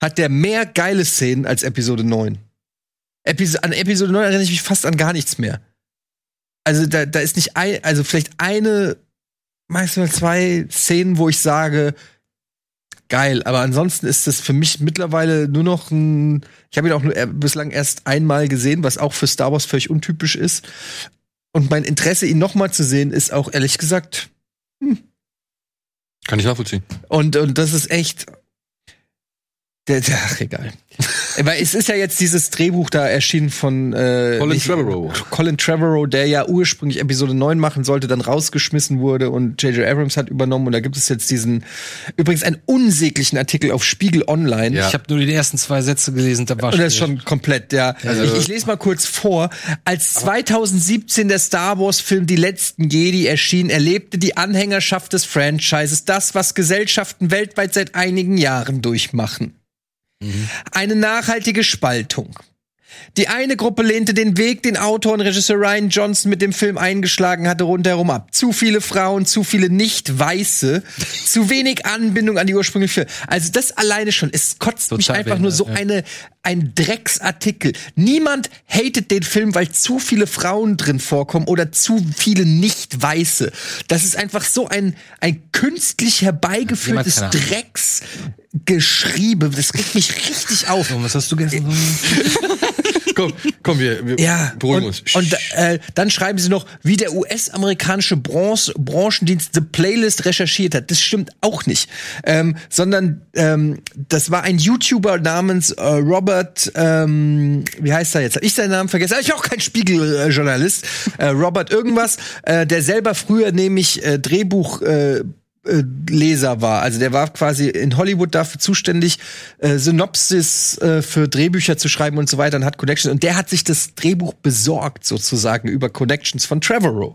hat der mehr geile Szenen als Episode 9. Epis an Episode 9 erinnere ich mich fast an gar nichts mehr. Also da, da ist nicht ein, also vielleicht eine, maximal zwei Szenen, wo ich sage, geil, aber ansonsten ist das für mich mittlerweile nur noch ein, ich habe ihn auch nur äh, bislang erst einmal gesehen, was auch für Star Wars völlig untypisch ist. Und mein Interesse, ihn noch mal zu sehen, ist auch ehrlich gesagt, Kann ich nachvollziehen. und, und das ist echt. Der, der, ach, egal. Weil es ist ja jetzt dieses Drehbuch da erschienen von äh, Colin Trevorrow. Colin Trevorrow, der ja ursprünglich Episode 9 machen sollte, dann rausgeschmissen wurde und J.J. Abrams hat übernommen. Und da gibt es jetzt diesen, übrigens einen unsäglichen Artikel auf Spiegel Online. Ja. Ich habe nur die ersten zwei Sätze gelesen, da war Und das ist schon komplett, ja. ich, ich lese mal kurz vor. Als 2017 der Star Wars-Film Die letzten Jedi erschien, erlebte die Anhängerschaft des Franchises das, was Gesellschaften weltweit seit einigen Jahren durchmachen. Eine nachhaltige Spaltung. Die eine Gruppe lehnte den Weg, den Autor und Regisseur Ryan Johnson mit dem Film eingeschlagen hatte, rundherum ab. Zu viele Frauen, zu viele nicht-Weiße, zu wenig Anbindung an die ursprüngliche Film. Also das alleine schon, es kotzt mich Total einfach nur so behindert, eine, ein Drecksartikel. Niemand hatet den Film, weil zu viele Frauen drin vorkommen oder zu viele nicht-Weiße. Das ist einfach so ein, ein künstlich herbeigeführtes Jemand Drecksgeschriebe. Das regt mich richtig auf. was hast du gestern komm, komm, wir, wir Ja, beruhigen und, uns. und äh, dann schreiben sie noch, wie der US-amerikanische Branchendienst The Playlist recherchiert hat. Das stimmt auch nicht. Ähm, sondern ähm, das war ein YouTuber namens äh, Robert, ähm, wie heißt er jetzt? Hab ich seinen Namen vergessen? Ah, Ich bin auch kein Spiegeljournalist. Äh, Robert irgendwas, äh, der selber früher nämlich äh, Drehbuch äh, Leser war. Also der war quasi in Hollywood dafür zuständig, äh, Synopsis äh, für Drehbücher zu schreiben und so weiter und hat Connections. Und der hat sich das Drehbuch besorgt, sozusagen, über Connections von Trevorrow.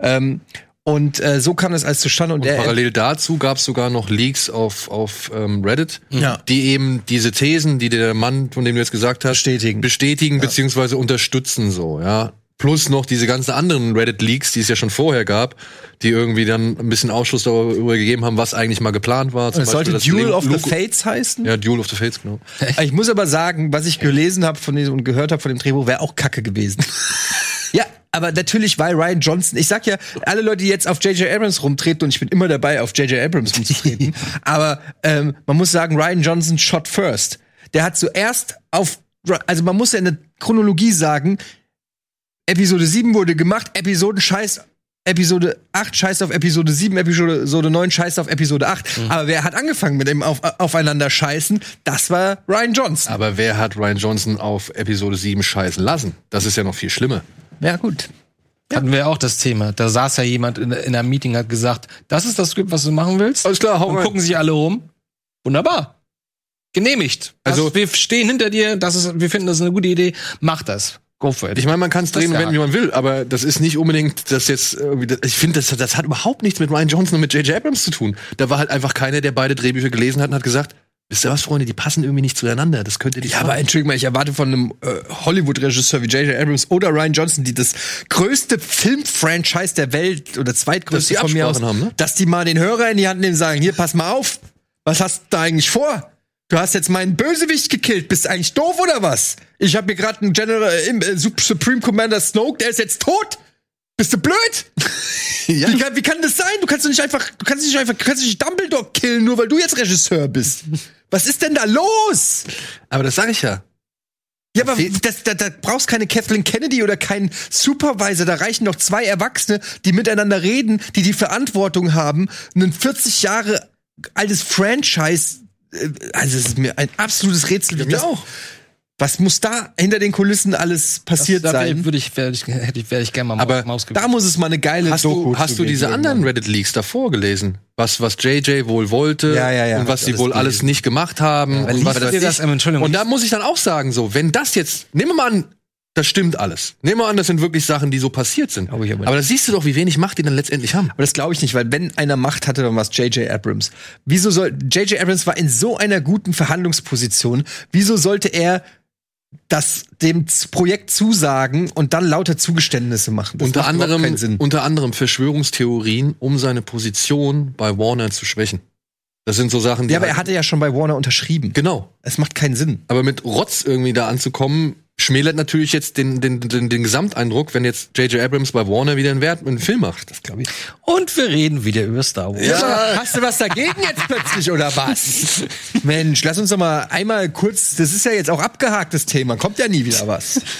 Ähm, und äh, so kam das alles zustande. Und, Und der, parallel dazu gab es sogar noch Leaks auf, auf ähm, Reddit, Ja. die eben diese Thesen, die der Mann, von dem du jetzt gesagt hast, Bestätigen. bestätigen beziehungsweise unterstützen so, ja. Plus noch diese ganzen anderen Reddit-Leaks, die es ja schon vorher gab, die irgendwie dann ein bisschen Aufschluss darüber gegeben haben, was eigentlich mal geplant war. Zum es sollte Beispiel das Duel of the Logo- Fates heißen. Ja, Duel of the Fates, genau. Ich muss aber sagen, was ich gelesen habe von diesem und gehört habe von dem Drehbuch, wäre auch Kacke gewesen. ja, aber natürlich, weil Ryan Johnson, ich sag ja, alle Leute, die jetzt auf J.J. Abrams rumtreten, und ich bin immer dabei, auf J.J. Abrams rumzutreten, aber ähm, man muss sagen, Ryan Johnson shot first. Der hat zuerst auf, also man muss ja in der Chronologie sagen, Episode 7 wurde gemacht, Episoden scheiß Episode 8 scheißt auf Episode 7, Episode 9 scheißt auf Episode 8. Mhm. Aber wer hat angefangen mit dem auf, aufeinander scheißen? Das war Ryan Johnson. Aber wer hat Ryan Johnson auf Episode 7 scheißen lassen? Das ist ja noch viel schlimmer. Ja, gut. Hatten wir auch das Thema. Da saß ja jemand in, in einem Meeting, hat gesagt, das ist das Skript, was du machen willst. Alles klar, hau Und rein. gucken sich alle rum. Wunderbar. Genehmigt. Also Also- wir stehen hinter dir, das ist, wir finden das eine gute Idee. Mach das. Go for it. Ich meine, man kann es drehen und wenden, wie man will, aber das ist nicht unbedingt das jetzt irgendwie. Das, ich finde, das, das hat überhaupt nichts mit Ryan Johnson und mit J.J. Abrams zu tun. Da war halt einfach keiner, der beide Drehbücher gelesen hat und hat gesagt, wisst ihr was, Freunde, die passen irgendwie nicht zueinander. Das könnte nicht Ja, aber entschuldigung mal, ich erwarte von einem äh, Hollywood-Regisseur wie J.J. Abrams oder Ryan Johnson, die das größte Filmfranchise der Welt oder zweitgrößte Dass von mir aus, haben, ne? dass die mal den Hörer in die Hand nehmen und sagen, hier, pass mal auf, was hast du da eigentlich vor? Du hast jetzt meinen Bösewicht gekillt. Bist du eigentlich doof oder was? Ich habe mir gerade einen General äh, im, äh, Sup- Supreme Commander Snoke, der ist jetzt tot. Bist du blöd? Ja. Wie, kann, wie kann das sein? Du kannst doch nicht einfach, du kannst nicht einfach, du kannst nicht Dumbledore killen, nur weil du jetzt Regisseur bist. Was ist denn da los? Aber das sage ich ja. Ja, aber das, da, da brauchst keine Kathleen Kennedy oder keinen Supervisor. Da reichen doch zwei Erwachsene, die miteinander reden, die die Verantwortung haben, ein 40 Jahre altes Franchise. Äh, Also es ist mir ein absolutes Rätsel. wie mir das, auch. Was muss da hinter den Kulissen alles passiert da sein? würde ich, werde ich, hätte ich, wäre ich gerne mal Aber Maus Da muss es mal eine geile Hast Doku du, hast du diese anderen Reddit-Leaks davor gelesen? Was, was JJ wohl wollte Ja, ja, ja, und was sie wohl alles nicht gemacht haben. und was das? ich. Ähm, Entschuldigung, und da muss ich dann auch sagen, so, wenn das jetzt, nehmen wir mal an, das stimmt alles. Nehmen wir an, das sind wirklich Sachen, die so passiert sind. Aber aber da siehst du doch, wie wenig Macht die dann letztendlich haben. Aber das glaube ich nicht, weil wenn einer Macht hatte, dann war es J.J. Abrams. Wieso soll J.J. Abrams war in so einer guten Verhandlungsposition? Wieso sollte er das dem Projekt zusagen und dann lauter Zugeständnisse machen? Das unter anderem, keinen Sinn. unter anderem Verschwörungstheorien, um seine Position bei Warner zu schwächen. Das sind so Sachen, die Ja, aber er halt- hatte ja schon bei Warner unterschrieben. genau. Es macht keinen Sinn. Aber mit Rotz irgendwie da anzukommen, schmälert natürlich jetzt den, den, den, den Gesamteindruck, wenn jetzt J.J. Abrams bei Warner wieder einen Wert einen Film macht. Das glaube ich. Und wir reden wieder über Star Wars. Ja. Hast du was dagegen jetzt plötzlich oder was? Mensch, lass uns doch mal einmal kurz, das ist ja jetzt auch abgehakt, das Thema. Kommt ja nie wieder was.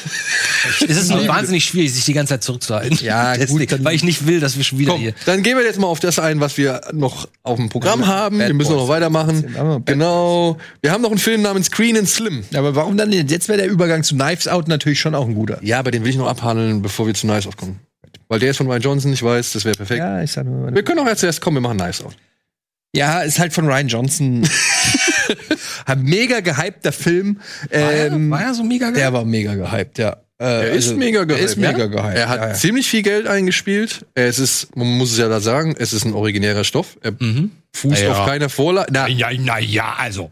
Es ist nur wahnsinnig schwierig, sich die ganze Zeit zurückzuhalten. Ja, gut, Deswegen, dann- weil ich nicht will, dass wir schon wieder Komm, hier. dann gehen wir jetzt mal auf das ein, was wir noch auf dem Programm haben. Bad wir müssen Boys. noch weitermachen. Genau. Wir haben noch einen Film namens Green and Slim. Aber warum dann jetzt? Jetzt wäre der Übergang zu Knives Out natürlich schon auch ein guter. Ja, aber den will ich noch abhandeln, bevor wir zu Nice Out kommen. Weil der ist von Ryan Johnson, ich weiß, das wäre perfekt. Ja, ich sag nur. Wir können auch jetzt zuerst kommen, wir machen Nice Out. Ja, ist halt von Ryan Johnson. Ein mega gehypter Film. Ähm, war ja so mega geil. der war mega gehypt, ja. Äh, Er ist also, mega gehypt. Er ist mega ja? gehypt. Er hat ja, ja. ziemlich viel Geld eingespielt. Es ist, man muss es ja da sagen, es ist ein originärer Stoff. Er fußt Ja. auf keiner Vorlage. Na, Ja, na ja, also.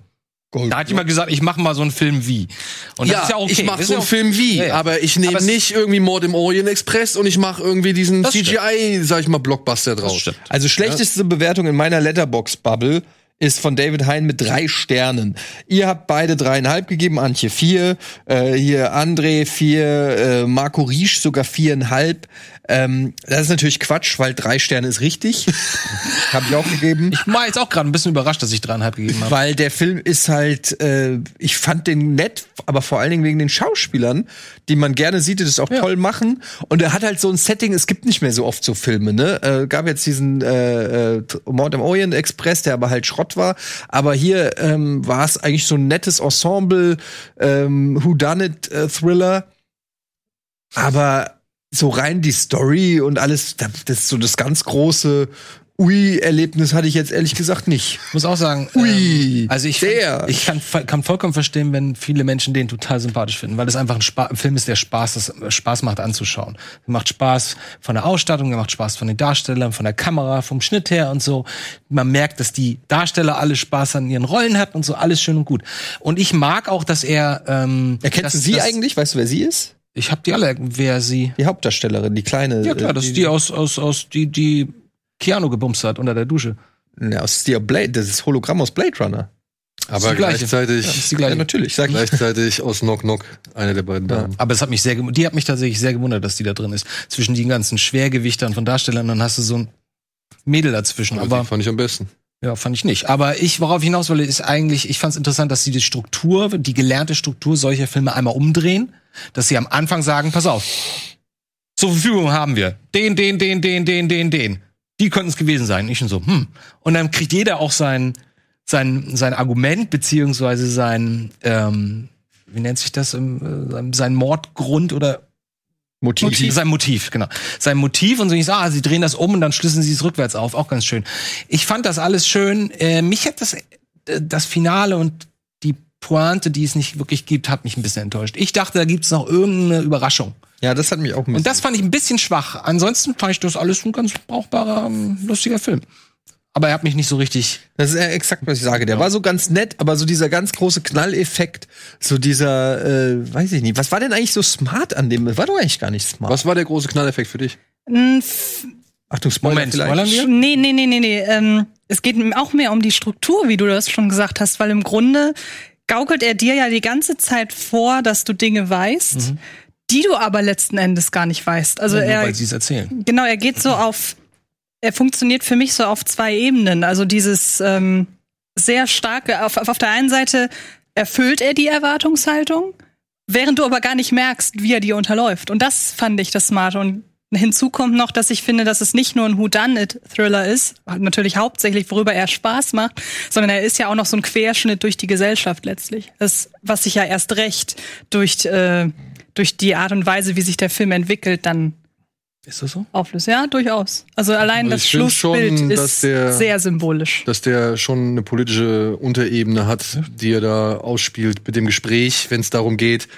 Gold. Da hat jemand gesagt, ich mache mal so einen Film wie. Und das ja, ist ja okay. ich mache so einen Film wie, Ja, ja. aber ich nehme nicht irgendwie Mord im Orient Express und ich mache irgendwie diesen Das stimmt. CGI, sag ich mal, Blockbuster draus. Also schlechteste Bewertung in meiner Letterbox-Bubble ist von David Hein mit drei Sternen. Ihr habt beide dreieinhalb gegeben, Antje vier, äh, hier André vier, äh, Marco Riesch sogar viereinhalb. Ähm, das ist natürlich Quatsch, weil drei Sterne ist richtig. Habe ich auch gegeben. Ich war jetzt auch gerade ein bisschen überrascht, dass ich dreieinhalb gegeben habe. Weil der Film ist halt, äh, ich fand den nett, aber vor allen Dingen wegen den Schauspielern, die man gerne sieht, die das auch toll machen. Und er hat halt so ein Setting, es gibt nicht mehr so oft so Filme, ne? Äh, gab jetzt diesen äh, äh, Mord im Orient Express, der aber halt Schrott war. Aber hier ähm, war es eigentlich so ein nettes Ensemble, ähm, Whodunit-Thriller. Aber so rein die Story und alles, das so das ganz große Ui-Erlebnis hatte ich jetzt ehrlich gesagt nicht. Ich muss auch sagen, Ui, ähm, also ich, der. ich kann, kann vollkommen verstehen, wenn viele Menschen den total sympathisch finden, weil das einfach ein, Spa ein Film ist, der Spaß, das äh, Spaß macht anzuschauen. Der macht Spaß von der Ausstattung, der macht Spaß von den Darstellern, von der Kamera, vom Schnitt her und so. Man merkt, dass die Darsteller alle Spaß an ihren Rollen hatten und so, alles schön und gut. Und ich mag auch, dass er. Ähm, Erkennst du dass- sie dass- eigentlich? Weißt du, wer sie ist? Ich habe die alle. Wer sie? Die Hauptdarstellerin, die kleine. Ja klar, äh, das ist die aus aus aus die die Keanu gebumst hat unter der Dusche. Ja, aus der Blade, das ist Hologramm aus Blade Runner. Aber gleichzeitig, Ja, das ist die Ja, gleiche. natürlich, sag ich. gleichzeitig aus Knock Knock eine der beiden Damen. Aber es hat mich sehr, die hat mich tatsächlich sehr gewundert, dass die da drin ist. Zwischen den ganzen Schwergewichtern von Darstellern, dann hast du so ein Mädel dazwischen. Aber, Aber die fand ich am besten. ja, fand ich nicht. Aber ich, worauf ich hinaus will, ist eigentlich, ich fand es interessant, dass sie die Struktur, die gelernte Struktur solcher Filme einmal umdrehen, dass sie am Anfang sagen, pass auf, zur Verfügung haben wir den, den, den, den, den, den, den. Die könnten es gewesen sein. Ich schon so, hm. Und dann kriegt jeder auch sein, sein, sein Argument, beziehungsweise sein, ähm, wie nennt sich das, äh, sein- sein Mordgrund oder Motiv. sein Motiv, genau. Sein Motiv und so ich sage, ah, sie drehen das um und dann schlüsseln sie es rückwärts auf, auch ganz schön. Ich fand das alles schön. Äh, mich hat das, äh, das Finale und Pointe, die es nicht wirklich gibt, hat mich ein bisschen enttäuscht. Ich dachte, da gibt's noch irgendeine Überraschung. Ja, das hat mich auch ein Und das fand ich ein bisschen schwach. Ansonsten fand ich das alles ein ganz brauchbarer, ähm, lustiger Film. Aber er hat mich nicht so richtig. Das ist ja exakt, was ich sage. Der war so ganz nett, aber so dieser ganz große Knalleffekt, so dieser, äh, weiß ich nicht. Was war denn eigentlich so smart an dem? War doch eigentlich gar nicht smart. Was war der große Knalleffekt für dich? F- Achtung, Spoiler Moment, vielleicht. spoilern wir? Nee, nee, nee, nee, nee. Ähm, es geht auch mehr um die Struktur, wie du das schon gesagt hast, weil im Grunde gaukelt er dir ja die ganze Zeit vor, dass du Dinge weißt, die du aber letzten Endes gar nicht weißt. Also nur er, weil sie es erzählen. genau, er geht so auf, er funktioniert für mich so auf zwei Ebenen. Also dieses ähm, sehr starke, auf, auf der einen Seite erfüllt er die Erwartungshaltung, während du aber gar nicht merkst, wie er die unterläuft. Und das fand ich das Smarte. Und hinzu kommt noch, dass ich finde, dass es nicht nur ein Whodunit-Thriller ist, natürlich hauptsächlich, worüber er Spaß macht, sondern er ist ja auch noch so ein Querschnitt durch die Gesellschaft letztlich. Das, was sich ja erst recht durch, äh, durch die Art und Weise, wie sich der Film entwickelt, dann Ist das so? auflöst. Ja, durchaus. Also allein Also das Schlussbild schon, ist der- sehr symbolisch. Dass der schon eine politische Unterebene hat, die er da ausspielt mit dem Gespräch, wenn es darum geht,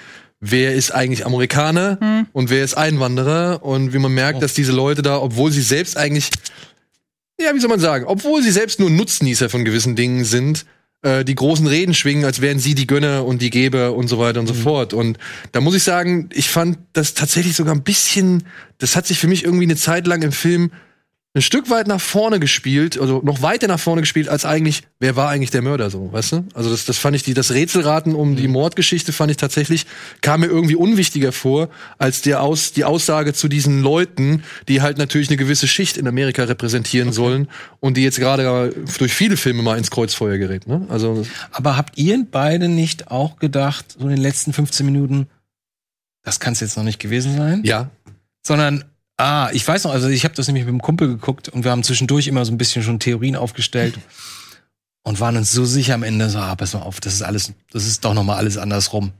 wer ist eigentlich Amerikaner Hm. und wer ist Einwanderer und wie man merkt, dass diese Leute da, obwohl sie selbst eigentlich, ja, wie soll man sagen, obwohl sie selbst nur Nutznießer von gewissen Dingen sind, äh, die großen Reden schwingen, als wären sie die Gönner und die Geber und so weiter und so fort. Und da muss ich sagen, ich fand das tatsächlich sogar ein bisschen, das hat sich für mich irgendwie eine Zeit lang im Film ein Stück weit nach vorne gespielt, also noch weiter nach vorne gespielt, als eigentlich, wer war eigentlich der Mörder so, weißt du? Also das, das fand ich, die, das Rätselraten um die Mordgeschichte fand ich tatsächlich, kam mir irgendwie unwichtiger vor, als der Aus, die Aussage zu diesen Leuten, die halt natürlich eine gewisse Schicht in Amerika repräsentieren sollen und die jetzt gerade durch viele Filme mal ins Kreuzfeuer gerät, ne? Also, Aber habt ihr beide nicht auch gedacht, so in den letzten 15 Minuten, das kann es jetzt noch nicht gewesen sein? ja. Sondern, ah, ich weiß noch, also ich habe das nämlich mit dem Kumpel geguckt und wir haben zwischendurch immer so ein bisschen schon Theorien aufgestellt und waren uns so sicher am Ende, so, ah, pass mal auf, das ist alles, das ist doch noch mal alles andersrum.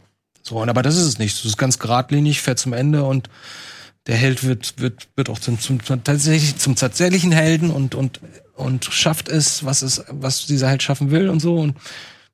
So, und aber das ist es nicht. Das ist ganz geradlinig, fährt zum Ende und der Held wird, wird, wird auch zum, zum, zum, tatsächlich, zum tatsächlichen Helden und, und, und schafft es, was es, was dieser Held schaffen will und so. Und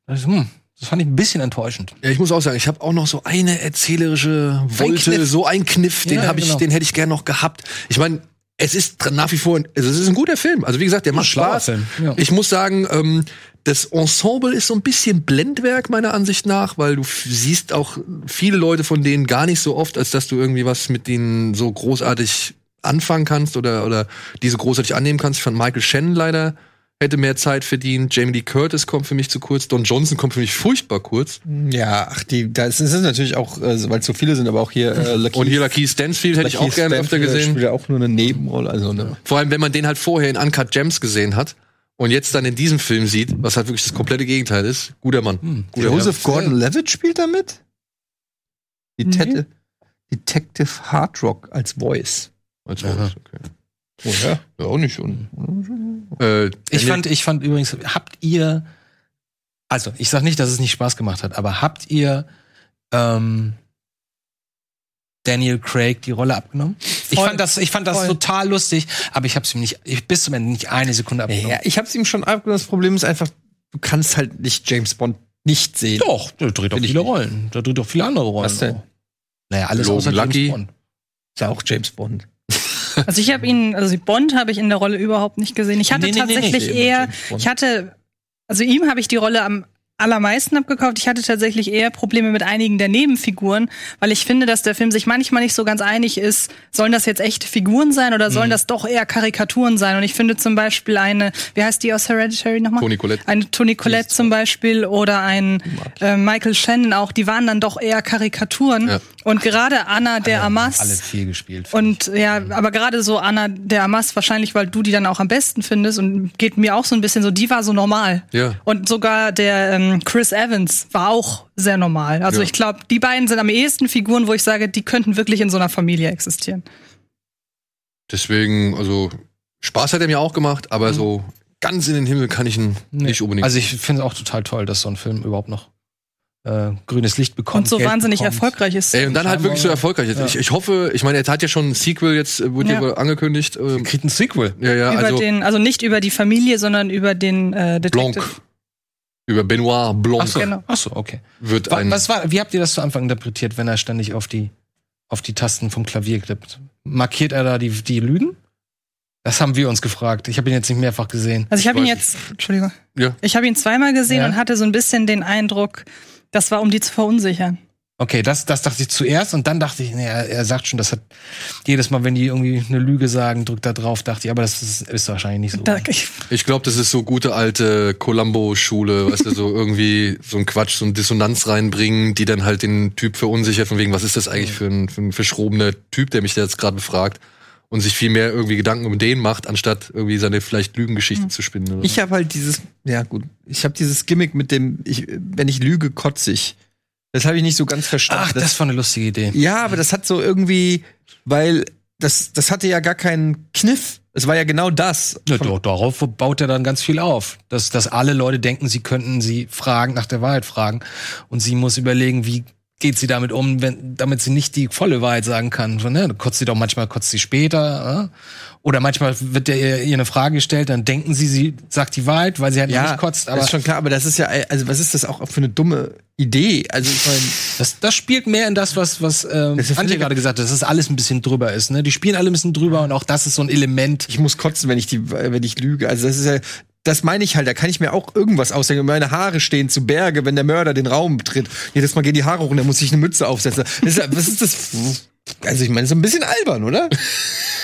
hm, das fand ich ein bisschen enttäuschend. Ja, ich muss auch sagen, ich habe auch noch so eine erzählerische Wolte, Kniff. so ein Kniff, den Ja, habe ich, genau. den hätte ich gern noch gehabt. Ich meine, es ist nach wie vor, also es ist ein guter Film. Also wie gesagt, der macht Spaß. Ja. Ich muss sagen, ähm, das Ensemble ist so ein bisschen Blendwerk meiner Ansicht nach, weil du siehst auch viele Leute von denen gar nicht so oft, als dass du irgendwie was mit denen so großartig anfangen kannst oder oder diese großartig annehmen kannst. Ich fand Michael Shannon leider hätte mehr Zeit verdient. Jamie Lee Curtis kommt für mich zu kurz. Don Johnson kommt für mich furchtbar kurz. Ja, ach, die, das ist natürlich auch, äh, weil es so viele sind, aber auch hier äh, Lakeith- Und hier Lakeith Stansfield hätte ich auch gerne öfter Stanfield gesehen. Spielt ja auch nur eine Nebenrolle, also eine. Vor allem, wenn man den halt vorher in Uncut Gems gesehen hat und jetzt dann in diesem Film sieht, was halt wirklich das komplette Gegenteil ist. Guter Mann. Guter Joseph Gordon-Levitt spielt da mit? Detective, Detective Hardrock als Voice. Als Voice, okay. Oh ja, ja auch nicht schon. Äh, Ich Daniel- fand, ich fand übrigens, habt ihr, also ich sag nicht, dass es nicht Spaß gemacht hat, aber habt ihr ähm, Daniel Craig die Rolle abgenommen? Ich Voll. fand das, ich fand das Voll. total lustig, aber ich hab's ihm nicht, ich, bis zum Ende nicht eine Sekunde abgenommen. Ja, ich hab's ihm schon abgenommen. Das Problem ist einfach, du kannst halt nicht James Bond nicht sehen. Doch, der dreht doch Find ich viele. Rollen. Der dreht doch viele andere Rollen. Was denn? auch. Naja, alles Logan außer Lucky. James Bond. Ist ja auch James Bond. Also ich habe ihn, also Bond habe ich in der Rolle überhaupt nicht gesehen. Ich hatte Nee, nee, tatsächlich nee, eher, ich hatte, also ihm habe ich die Rolle am allermeisten abgekauft. Ich hatte tatsächlich eher Probleme mit einigen der Nebenfiguren, weil ich finde, dass der Film sich manchmal nicht so ganz einig ist, sollen das jetzt echte Figuren sein oder Mhm. sollen das doch eher Karikaturen sein? Und ich finde zum Beispiel eine, wie heißt die aus Hereditary nochmal? Toni Collette. Eine Toni Collette zum Beispiel oder ein äh, Michael Shannon auch, die waren dann doch eher Karikaturen. Ja. Und gerade Anna der Amas. Alle viel gespielt. Und ja, aber gerade so Anna der Amas, wahrscheinlich, weil du die dann auch am besten findest und geht mir auch so ein bisschen so, die war so normal. Ja. Und sogar der ähm, Chris Evans war auch sehr normal. Also Ja. ich glaube, die beiden sind am ehesten Figuren, wo ich sage, die könnten wirklich in so einer Familie existieren. Deswegen, also Spaß hat er mir auch gemacht, aber so ganz in den Himmel kann ich ihn nicht unbedingt. Also ich finde es auch total toll, dass so ein Film überhaupt noch äh, grünes Licht bekommt. Und so Geld wahnsinnig bekommt. erfolgreich ist. Ey, und dann halt wirklich so erfolgreich ist. Ja. Ich, ich hoffe, ich meine, er hat ja schon ein Sequel, jetzt wurde ja. Angekündigt. Ähm, Kriegt ein Sequel. ja, ja, über also den, also nicht über die Familie, sondern über den äh, Detective. Blanc. Über Benoit Blanc Ach so, Genau. ach so, okay. wird ein. Was war, wie habt ihr das zu Anfang interpretiert, wenn er ständig auf die, auf die Tasten vom Klavier klippt? Markiert er da die, die Lügen? Das haben wir uns gefragt. Ich habe ihn jetzt nicht mehrfach gesehen. Also ich habe ihn jetzt, Entschuldigung, Ja. ich habe ihn zweimal gesehen Ja. und hatte so ein bisschen den Eindruck, das war, um die zu verunsichern. Okay, das, das dachte ich zuerst und dann dachte ich, nee, er, er sagt schon, das hat jedes Mal, wenn die irgendwie eine Lüge sagen, drückt da drauf, dachte ich, aber das ist, ist wahrscheinlich nicht so. Da, ich, Ich glaube, das ist so gute alte Columbo-Schule, weißt du, so irgendwie so ein Quatsch, so ein Dissonanz reinbringen, die dann halt den Typ verunsichert, von wegen, was ist das eigentlich für ein, für ein verschrobener Typ, der mich da jetzt gerade befragt und sich viel mehr irgendwie Gedanken um den macht, anstatt irgendwie seine vielleicht Lügengeschichte zu spinnen. Oder Ich habe halt dieses, ja gut, ich habe dieses Gimmick mit dem, ich, wenn ich lüge, kotze ich. Das habe ich nicht so ganz verstanden. Ach, das war eine lustige Idee. ja, aber das hat so irgendwie, weil das, das hatte ja gar keinen Kniff. Es war ja genau das. Ja, doch, darauf baut er dann ganz viel auf. Dass, dass alle Leute denken, sie könnten sie fragen, nach der Wahrheit fragen. Und sie muss überlegen, wie geht sie damit um, wenn, damit sie nicht die volle Wahrheit sagen kann. So, ne? Kotzt sie doch manchmal, kotzt sie später. Äh? Oder manchmal wird der, ihr, ihr eine Frage gestellt, dann denken sie, sie sagt die Wahrheit, weil sie halt ja, nicht kotzt. das Aber ist schon klar, aber das ist ja, also was ist das auch für eine dumme Idee? Also ich meine, das, das spielt mehr in das, was, was ähm, Das Antje gerade gesagt hat, dass das alles ein bisschen drüber ist. Ne? Die spielen alle ein bisschen drüber und auch das ist so ein Element. ich muss kotzen, wenn ich die, wenn ich lüge. Also das ist ja, das meine ich halt, da kann ich mir auch irgendwas ausdenken. Meine Haare stehen zu Berge, wenn der Mörder den Raum betritt. Jedes Mal gehen die Haare runter, muss ich eine Mütze aufsetzen. Das ist, was ist das? Also ich meine, so ein bisschen albern, oder?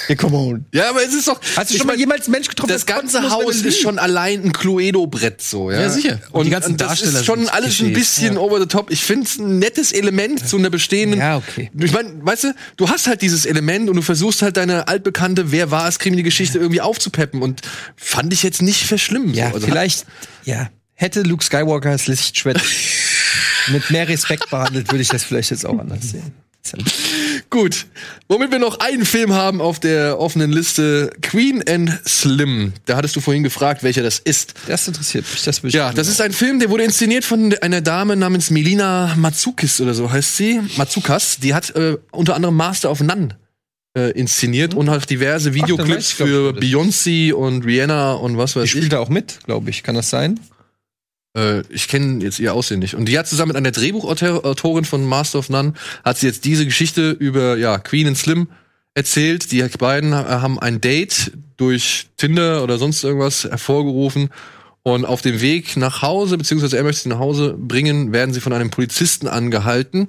Ja, come on. Ja, aber es ist doch. Hast du schon mal jemals einen Mensch getroffen? das der ganze Haus ist schon allein ein Cluedo-Brett so, ja. Ja, sicher. Und Und, die ganzen und das Darsteller ist schon alles ein bisschen ja. over the top. Ich finde es ein nettes Element zu einer bestehenden. Ja, okay. Ich meine, weißt du, du hast halt dieses Element und du versuchst halt deine altbekannte Wer war es Krimi-Geschichte irgendwie aufzupeppen und fand ich jetzt nicht verschlimm. Ja, so. Also vielleicht, ja. Hätte Luke Skywalker das Lichtschwert mit mehr Respekt behandelt, würde ich das vielleicht jetzt auch anders sehen. Gut. Womit wir noch einen Film haben auf der offenen Liste, Queen and Slim. Da hattest du vorhin gefragt, welcher das ist. Das interessiert mich. Das ich Ja, das ist ein Film, der wurde inszeniert von einer Dame namens Melina Matsukis oder so heißt sie. Matsukas. Die hat äh, unter anderem Master of None äh, inszeniert und hat diverse Videoclips ich, ich, für Beyoncé und Rihanna und was Die weiß ich. spielt da auch mit, glaube ich. Kann das sein? Äh, ich kenne jetzt ihr Aussehen nicht. Und die hat zusammen mit einer Drehbuchautorin von Master of None, hat sie jetzt diese Geschichte über ja, Queen and Slim erzählt. Die beiden äh, haben ein Date durch Tinder oder sonst irgendwas hervorgerufen. Und auf dem Weg nach Hause, beziehungsweise er möchte sie nach Hause bringen, werden sie von einem Polizisten angehalten.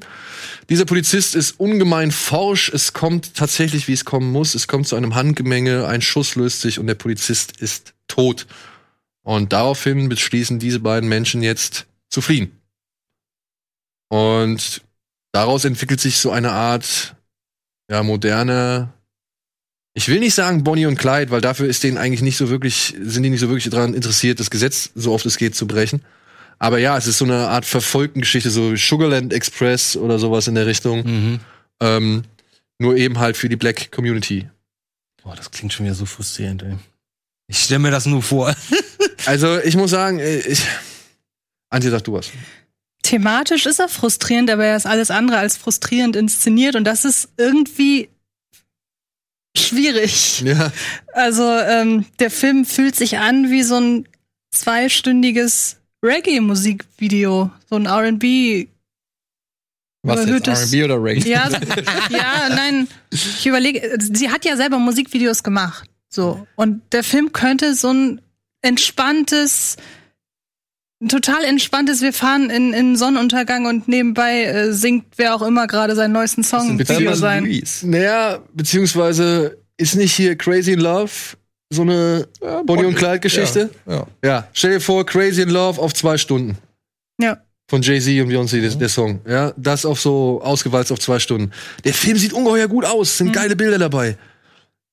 Dieser Polizist ist ungemein forsch. Es kommt tatsächlich, wie es kommen muss. Es kommt zu einem Handgemenge, ein Schuss löst sich und der Polizist ist tot. Und daraufhin beschließen diese beiden Menschen jetzt zu fliehen. Und daraus entwickelt sich so eine Art, ja, moderne, ich will nicht sagen Bonnie und Clyde, weil dafür ist denen eigentlich nicht so wirklich, sind die nicht so wirklich daran interessiert, das Gesetz so oft es geht zu brechen. Aber ja, es ist so eine Art verfolgten Geschichte, so Sugarland Express oder sowas in der Richtung. Mhm. Ähm, nur eben halt für die Black Community. Boah, das klingt schon wieder so frustrierend, ey. Ich stelle mir das nur vor. Also ich muss sagen, äh, ich. Antje, sag du was. Thematisch ist er frustrierend, aber er ist alles andere als frustrierend inszeniert und das ist irgendwie schwierig. Ja. Also ähm, der Film fühlt sich an wie so ein zweistündiges Reggae-Musikvideo, so ein R&B. Was jetzt, Überhöhtes- R&B oder Reggae? Ja, ja, nein. Ich überlege, sie hat ja selber Musikvideos gemacht, so und der Film könnte so ein entspanntes, total entspanntes. Wir fahren in, in Sonnenuntergang und nebenbei äh, singt wer auch immer gerade seinen neuesten Song Thelma sein. Naja, beziehungsweise ist nicht hier Crazy in Love so eine Ja, Bonnie und Clyde Geschichte? Ja, ja. Ja. Stell dir vor, Crazy in Love auf zwei Stunden. Ja. Von Jay-Z und Beyoncé, der, der Song. Ja, das auf so ausgewalzt auf zwei Stunden. Der Film sieht ungeheuer gut aus, sind geile Bilder dabei.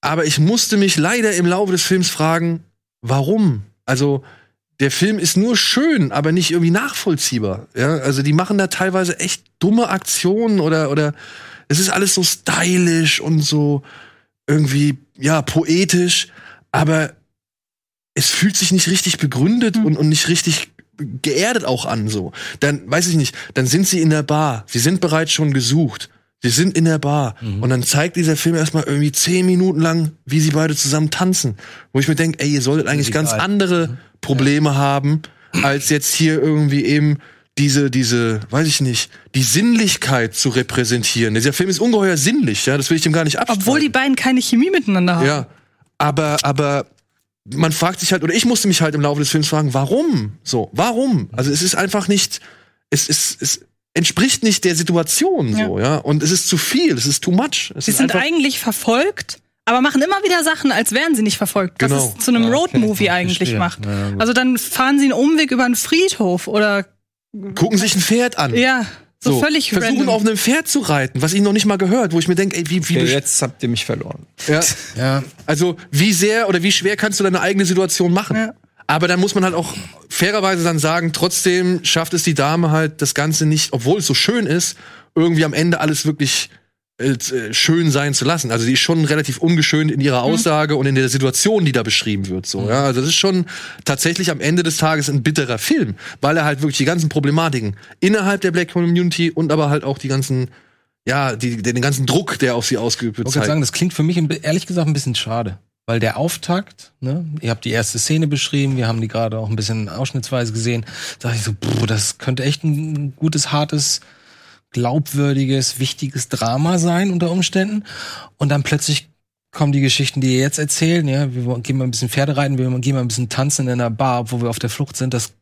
Aber ich musste mich leider im Laufe des Films fragen, warum? Also, der Film ist nur schön, aber nicht irgendwie nachvollziehbar. Ja, also die machen da teilweise echt dumme Aktionen oder, oder es ist alles so stylisch und so irgendwie, ja, poetisch, aber es fühlt sich nicht richtig begründet und, und nicht richtig geerdet auch an, so. Dann, weiß ich nicht, dann sind sie in der Bar. Sie sind bereits schon gesucht. Sie sind in der Bar. Und dann zeigt dieser Film erstmal irgendwie zehn Minuten lang, wie sie beide zusammen tanzen. Wo ich mir denke, ey, ihr solltet eigentlich ganz egal. andere Probleme haben, als jetzt hier irgendwie eben diese, diese, weiß ich nicht, die Sinnlichkeit zu repräsentieren. Dieser Film ist ungeheuer sinnlich, ja, das will ich dem gar nicht abstreiten. Obwohl die beiden keine Chemie miteinander haben. Ja, aber, aber man fragt sich halt, oder ich musste mich halt im Laufe des Films fragen, warum? So, warum? Also es ist einfach nicht, es ist, es entspricht nicht der Situation so, ja. Und es ist zu viel, es ist too much. Es Sie ist sind eigentlich verfolgt, aber machen immer wieder Sachen, als wären sie nicht verfolgt. Was Genau. es zu einem Roadmovie eigentlich verstehe. macht. Ja, also dann fahren sie einen Umweg über einen Friedhof oder gucken sich ein Pferd an. ja, so, völlig versuchen random. auf einem Pferd zu reiten, was ihnen noch nicht mal gehört, wo ich mir denke, ey, wie, wie Okay, besch- jetzt habt ihr mich verloren. ja, Ja. also wie sehr oder wie schwer kannst du deine eigene Situation machen? Ja. Aber dann muss man halt auch fairerweise dann sagen, trotzdem schafft es die Dame halt das Ganze nicht, obwohl es so schön ist, irgendwie am Ende alles wirklich äh, äh, schön sein zu lassen. Also die ist schon relativ ungeschönt in ihrer Aussage und in der Situation, die da beschrieben wird. So, ja, also das ist schon tatsächlich am Ende des Tages ein bitterer Film, weil er halt wirklich die ganzen Problematiken innerhalb der Black Community und aber halt auch die ganzen, ja, die, den ganzen Druck, der auf sie ausgeübt wird, Ich wollte sagen, das klingt für mich ehrlich gesagt ein bisschen schade. Weil der Auftakt, ne, ihr habt die erste Szene beschrieben, wir haben die gerade auch ein bisschen ausschnittsweise gesehen, da dachte ich so, boah, das könnte echt ein gutes, hartes, glaubwürdiges, wichtiges Drama sein unter Umständen. Und dann plötzlich kommen die Geschichten, die ihr jetzt erzählen, ja, wir gehen mal ein bisschen Pferde reiten, wir gehen mal ein bisschen tanzen in einer Bar, wo wir auf der Flucht sind, das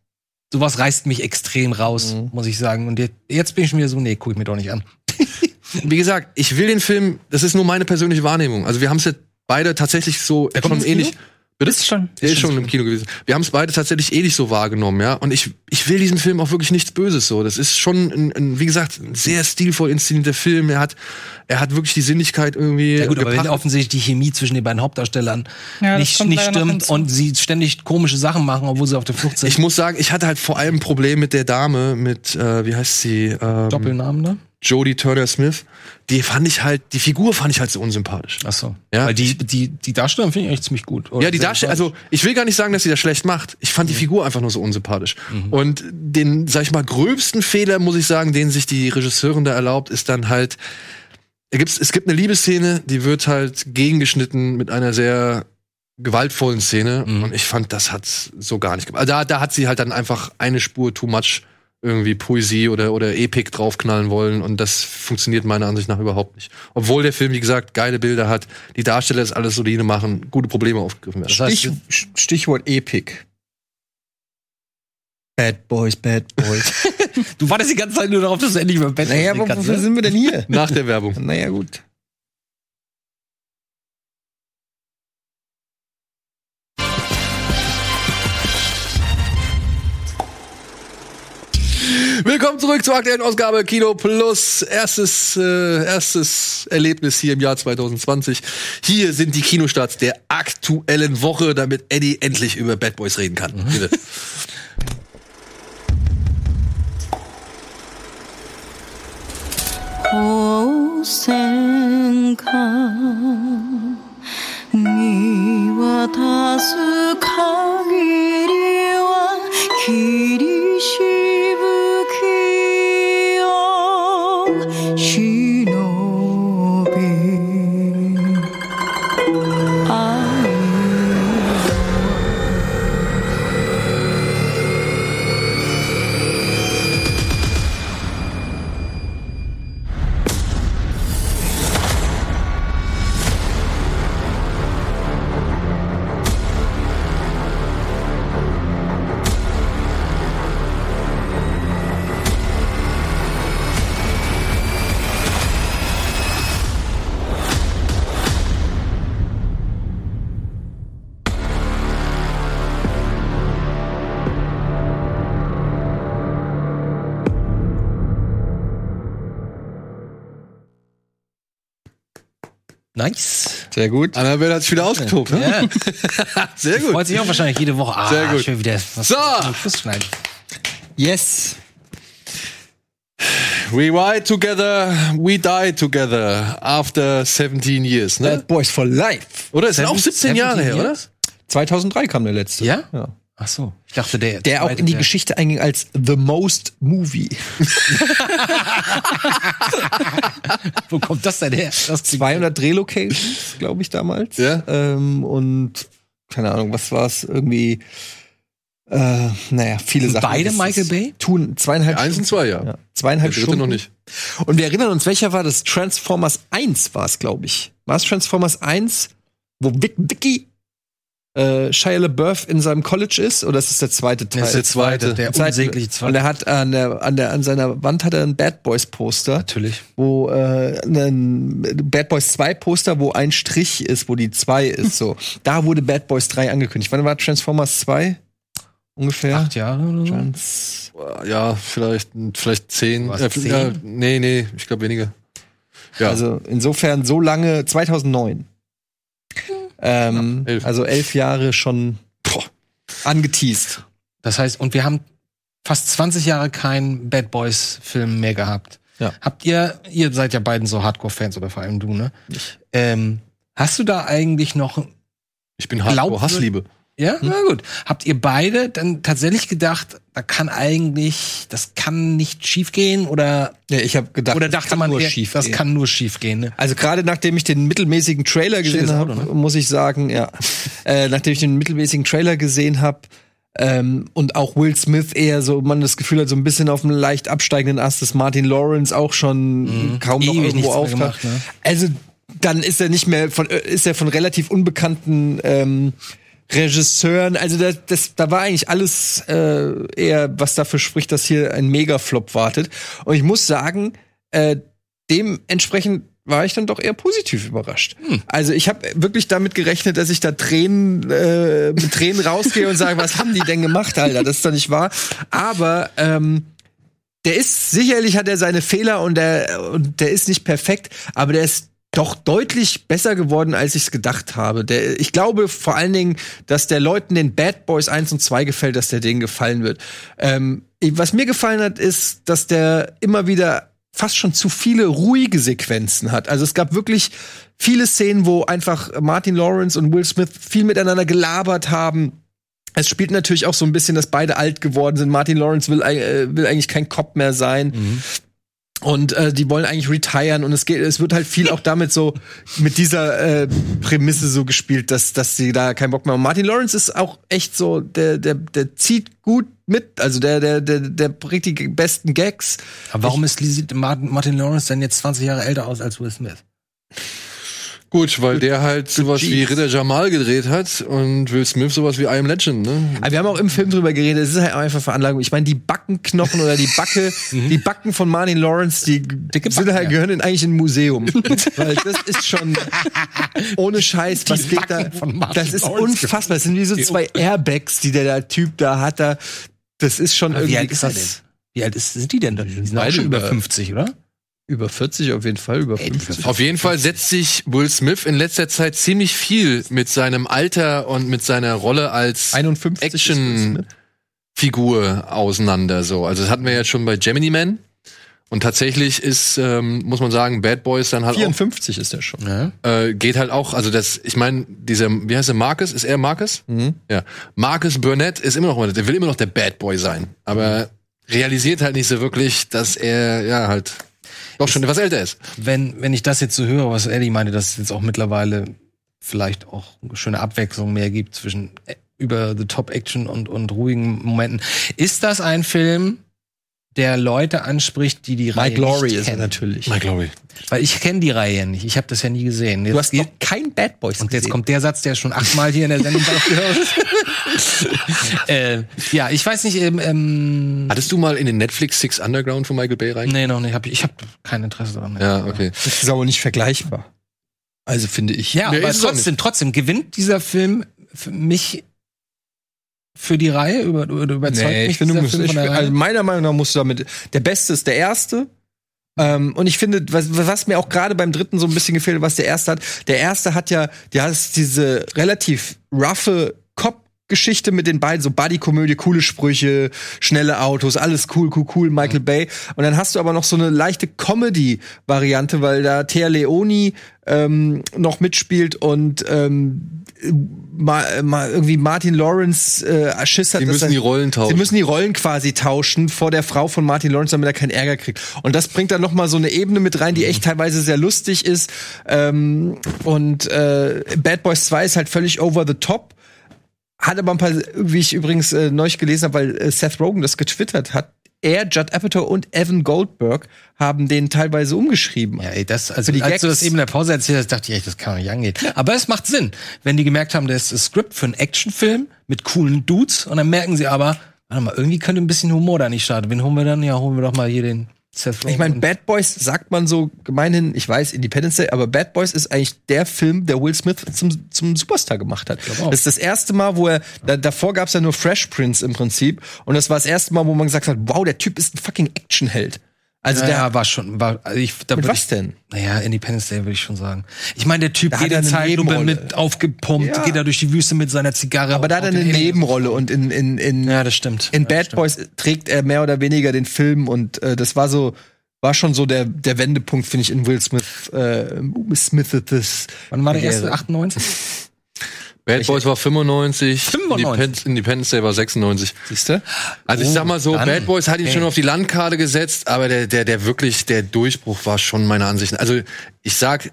sowas reißt mich extrem raus, muss ich sagen. Und jetzt, jetzt bin ich schon wieder so, nee, guck ich mir doch nicht an. Wie gesagt, ich will den Film, das ist nur meine persönliche Wahrnehmung. Also wir haben es ja beide tatsächlich so kommt schon ins Kino? ähnlich. Bitte? Ist schon. Der ist schon im Kino gewesen. Wir haben es beide tatsächlich ähnlich so wahrgenommen, ja. Und ich, ich will diesem Film auch wirklich nichts Böses so. Das ist schon, ein, ein, wie gesagt, ein sehr stilvoll inszenierter Film. Er hat, er hat wirklich die Sinnlichkeit irgendwie Ja gut, aber wenn gepackt. offensichtlich die Chemie zwischen den beiden Hauptdarstellern Ja, nicht, kommt nicht stimmt und sie ständig komische Sachen machen, obwohl sie auf der Flucht sind. Ich muss sagen, ich hatte halt vor allem ein Problem mit der Dame, mit, äh, wie heißt sie? Ähm, Doppelnamen, ne? Jodie Turner Smith. Die fand ich halt, die Figur fand ich halt so unsympathisch. Ach so. Ja. Weil die, die, die Darstellung finde ich eigentlich ziemlich gut. Ja, die Darstellung, also ich will gar nicht sagen, dass sie das schlecht macht. Ich fand die Figur einfach nur so unsympathisch. Und den, sag ich mal, gröbsten Fehler, muss ich sagen, den sich die Regisseurin da erlaubt, ist dann halt, es gibt, es gibt eine Liebesszene, die wird halt gegengeschnitten mit einer sehr gewaltvollen Szene. Mhm. Und ich fand, das hat so gar nicht gemacht. Also da, da hat sie halt dann einfach eine Spur too much irgendwie Poesie oder, oder Epik draufknallen wollen und das funktioniert meiner Ansicht nach überhaupt nicht. Obwohl der Film, wie gesagt, geile Bilder hat, die Darsteller das alles solide machen, gute Probleme aufgegriffen werden. Das heißt, Stich, Stichwort Epic. Bad Boys, Bad Boys. du wartest die ganze Zeit nur darauf, dass du endlich über Bett naja, aber kannst, wofür sind wir denn hier? Nach der Werbung. naja, gut. Willkommen zurück zur aktuellen Ausgabe Kino Plus. Erstes, äh, erstes Erlebnis hier im Jahr 2020. Hier sind die Kinostarts der aktuellen Woche, damit Eddie endlich über Bad Boys reden kann. Bitte. 光線が見渡す限りは霧しぶ Nice. Sehr gut. Annabelle hat sich wieder ausgetobt. Ne? Ja. Sehr gut. Freut sich auch wahrscheinlich jede Woche. Ah, Sehr gut. schön wieder was So. Schluss schneiden. Yes. We ride together, we die together after 17 years. Ne? Bad Boys for Life. Oder? Es sind auch 17 Jahre her, oder? years? 2003 kam der letzte. Ja? ja. Ach so. Ich dachte, der. Der auch in die der- Geschichte einging als The Most Movie. Wo kommt das denn her? Das 200 Drehlocations, glaube ich, damals. Ja. Ähm, und keine Ahnung, was war's? Irgendwie, äh, naja, viele Sind Sachen. beide Das Michael Bay? Tun zweieinhalb Eins und Stunden. zwei, ja. Ja, zweieinhalb Der dritte Stunden. noch nicht. Und wir erinnern uns, welcher war das? Transformers 1 war es, glaube ich. War es Transformers 1, wo Vic Vicky äh, Shia LaBeouf in seinem College ist? Oder ist es der zweite Teil? Das ist der zweite. Der Zweite. unsägliche Und zweite. er hat an, der, an, der, an seiner Wand hat er ein Bad Boys Poster, Natürlich. wo äh, ein Bad Boys 2 Poster, wo ein Strich ist, wo die 2 ist. So, da wurde Bad Boys 3 angekündigt. Wann war Transformers 2? Ungefähr. Acht Jahre oder so? Trans Ja, vielleicht, vielleicht 10. Was, Äh, zehn? Ja, nee, nee, ich glaube weniger. Ja. Also insofern so lange, 2009. Ähm, elf. also elf Jahre schon Boah. angeteased. Das heißt, und wir haben fast 20 Jahre keinen Bad Boys Film mehr gehabt. Ja. Habt ihr, ihr seid ja beiden so Hardcore-Fans oder vor allem du, ne? Ähm, hast du da eigentlich noch, ich bin Hardcore Glaubwür- Hassliebe. ja, na gut. Habt ihr beide dann tatsächlich gedacht, da kann eigentlich, das kann nicht schiefgehen oder, Ja, ich habe gedacht, oder das dachte kann man, nur eher, schief das gehen. kann nur schief gehen, ne? Also gerade nachdem ich den mittelmäßigen Trailer gesehen habe, ne? muss ich sagen, ja, äh, nachdem ich den mittelmäßigen Trailer gesehen habe ähm, und auch Will Smith eher so, man das Gefühl hat, so ein bisschen auf einem leicht absteigenden Ast, dass Martin Lawrence auch schon kaum noch Mhm. Ewig irgendwo auftaucht. ne? Also dann ist er nicht mehr von, äh, ist er von relativ unbekannten ähm, Regisseuren, also das, das, da war eigentlich alles äh, eher, was dafür spricht, dass hier ein Megaflop wartet. Und ich muss sagen, äh, dementsprechend war ich dann doch eher positiv überrascht. Also ich habe wirklich damit gerechnet, dass ich da Tränen äh, mit Tränen rausgehe und sage, was haben die denn gemacht, Alter? Das ist doch nicht wahr. Aber ähm, der ist sicherlich hat er seine Fehler und der und der ist nicht perfekt, aber der ist doch deutlich besser geworden, als ich es gedacht habe. Der, ich glaube vor allen Dingen, dass der Leuten den Bad Boys 1 und 2 gefällt, dass der denen gefallen wird. Ähm, was mir gefallen hat, ist, dass der immer wieder fast schon zu viele ruhige Sequenzen hat. Also es gab wirklich viele Szenen, wo einfach Martin Lawrence und Will Smith viel miteinander gelabert haben. Es spielt natürlich auch so ein bisschen, dass beide alt geworden sind. Martin Lawrence will, äh, will eigentlich kein Cop mehr sein. Und äh, die wollen eigentlich retiren und es geht, es wird halt viel auch damit so mit dieser äh, Prämisse so gespielt, dass dass sie da keinen Bock mehr haben. Martin Lawrence ist auch echt so, der der der zieht gut mit, also der der der der bringt die besten Gags. Aber warum ist sieht Martin, Martin Lawrence denn jetzt 20 Jahre älter aus als Will Smith? Gut, weil der halt sowas wie Jeez. Ritter Jamal gedreht hat und Will Smith sowas wie I Am Legend, ne? Aber wir haben auch im Film drüber geredet, es ist halt einfach Veranlagung. Ich meine, die Backenknochen oder die Backe, die Backen von Martin Lawrence, die sind Backen, halt, ja. gehören in, eigentlich in ein Museum. Weil das ist schon ohne Scheiß, was geht da. Backen von Martin Das ist unfassbar. Das sind wie so zwei Airbags, die der, der Typ da hat. Da, das ist schon Aber wie irgendwie alt ist er krass. Wie alt ist, sind die denn? Die sind beide schon über über- 50, oder? Über 40 auf jeden Fall, über 50. Auf jeden Fall setzt sich Will Smith in letzter Zeit ziemlich viel mit seinem Alter und mit seiner Rolle als 51 ist Will Smith. Action-Figur auseinander. So, also das hatten wir jetzt schon bei Gemini Man. Und tatsächlich ist, ähm, muss man sagen, Bad Boys dann halt 54 ist er schon. Ja. auch, äh, geht halt auch, also das, ich meine, dieser, wie heißt der, Marcus? Ist er Marcus? Ja. Marcus Burnett ist immer noch, der will immer noch der Bad Boy sein. Aber realisiert halt nicht so wirklich, dass er, ja, halt doch schon etwas älter ist. Wenn, wenn ich das jetzt so höre, was Eddie meinte, dass es jetzt auch mittlerweile vielleicht auch eine schöne Abwechslung mehr gibt zwischen äh, über the Top Action und, und ruhigen Momenten. Ist das ein Film, der Leute anspricht, die die Reihe Mike Laurie nicht ist kennen? natürlich. Mike Laurie. Weil ich kenne die Reihe ja nicht. Ich habe das ja nie gesehen. Jetzt Du hast noch kein Bad Boys und jetzt gesehen. kommt der Satz, der schon achtmal hier in der Sendung aufgehört ist. äh, ja, ich weiß nicht, ähm, ähm, Hattest du mal in den Netflix Six Underground von Michael Bay rein? nee, noch nicht. Hab, ich ich habe kein Interesse daran. Ja, okay. Das ist aber nicht vergleichbar. Also finde ich. Ja, Nee, aber trotzdem, trotzdem gewinnt dieser Film für mich für die Reihe über, überzeugt Nee, mich ich finde, musst, ich, also meiner Meinung nach musst du damit. Der Beste ist der erste. Ähm, und ich finde, was, was mir auch gerade beim dritten so ein bisschen gefehlt, was der erste hat, der erste hat ja, der hat diese relativ roughe Cop-Geschichte mit den beiden, so Buddy-Komödie, coole Sprüche, schnelle Autos, alles cool, cool, cool, Michael Bay. Und dann hast du aber noch so eine leichte Comedy-Variante, weil da Thea Leoni ähm, noch mitspielt und ähm, ma, ma, irgendwie Martin Lawrence äh, Schiss hat. Dass müssen er- die Rollen tauschen. Sie müssen die Rollen quasi tauschen vor der Frau von Martin Lawrence, damit er keinen Ärger kriegt. Und das bringt dann noch mal so eine Ebene mit rein, die echt teilweise sehr lustig ist. Ähm, und äh, Bad Boys 2 ist halt völlig over the top. Hat aber ein paar, wie ich übrigens äh, neulich gelesen habe, weil äh, Seth Rogen das getwittert hat. Er, Judd Apatow und Evan Goldberg haben den teilweise umgeschrieben. Ja, ey, das, also, als du das eben in der Pause erzählt hast, dachte ich echt, das kann doch nicht angehen. Aber es macht Sinn, wenn die gemerkt haben, das ist ein Skript für einen Actionfilm mit coolen Dudes und dann merken sie aber, warte mal, irgendwie könnte ein bisschen Humor da nicht starten. Wen holen wir dann? Ja, holen wir doch mal hier den Seth Rogen. Ich meine, Bad Boys sagt man so gemeinhin, ich weiß, Independence Day, aber Bad Boys ist eigentlich der Film, der Will Smith zum, zum Superstar gemacht hat. Das ist das erste Mal, wo er, da, davor gab es ja nur Fresh Prince im Prinzip. Und das war das erste Mal, wo man gesagt hat, wow, der Typ ist ein fucking Actionheld. Also ja, der, ja, war schon, war, also ich, da mit was denn? Ich, naja, Independence Day würde ich schon sagen. Ich meine, der Typ Da geht in Zeitlupe mit aufgepumpt, Ja. geht da durch die Wüste mit seiner Zigarre. Aber da hat er eine. Nebenrolle und in, in, in, Ja, das stimmt. in Bad stimmt. Boys trägt er mehr oder weniger den Film und äh, das war so, war schon so der, der Wendepunkt, finde ich, in Will Smith, äh, Smiths. Wann war der erste? 98? Bad Boys war 95, 95. Independence, Independence Day war 96. Siehst du? Also ich Oh, sag mal so, dann. Bad Boys hat ihn Okay. schon auf die Landkarte gesetzt, aber der, der, der wirklich, der Durchbruch war schon meiner Ansicht nach. Also ich sag,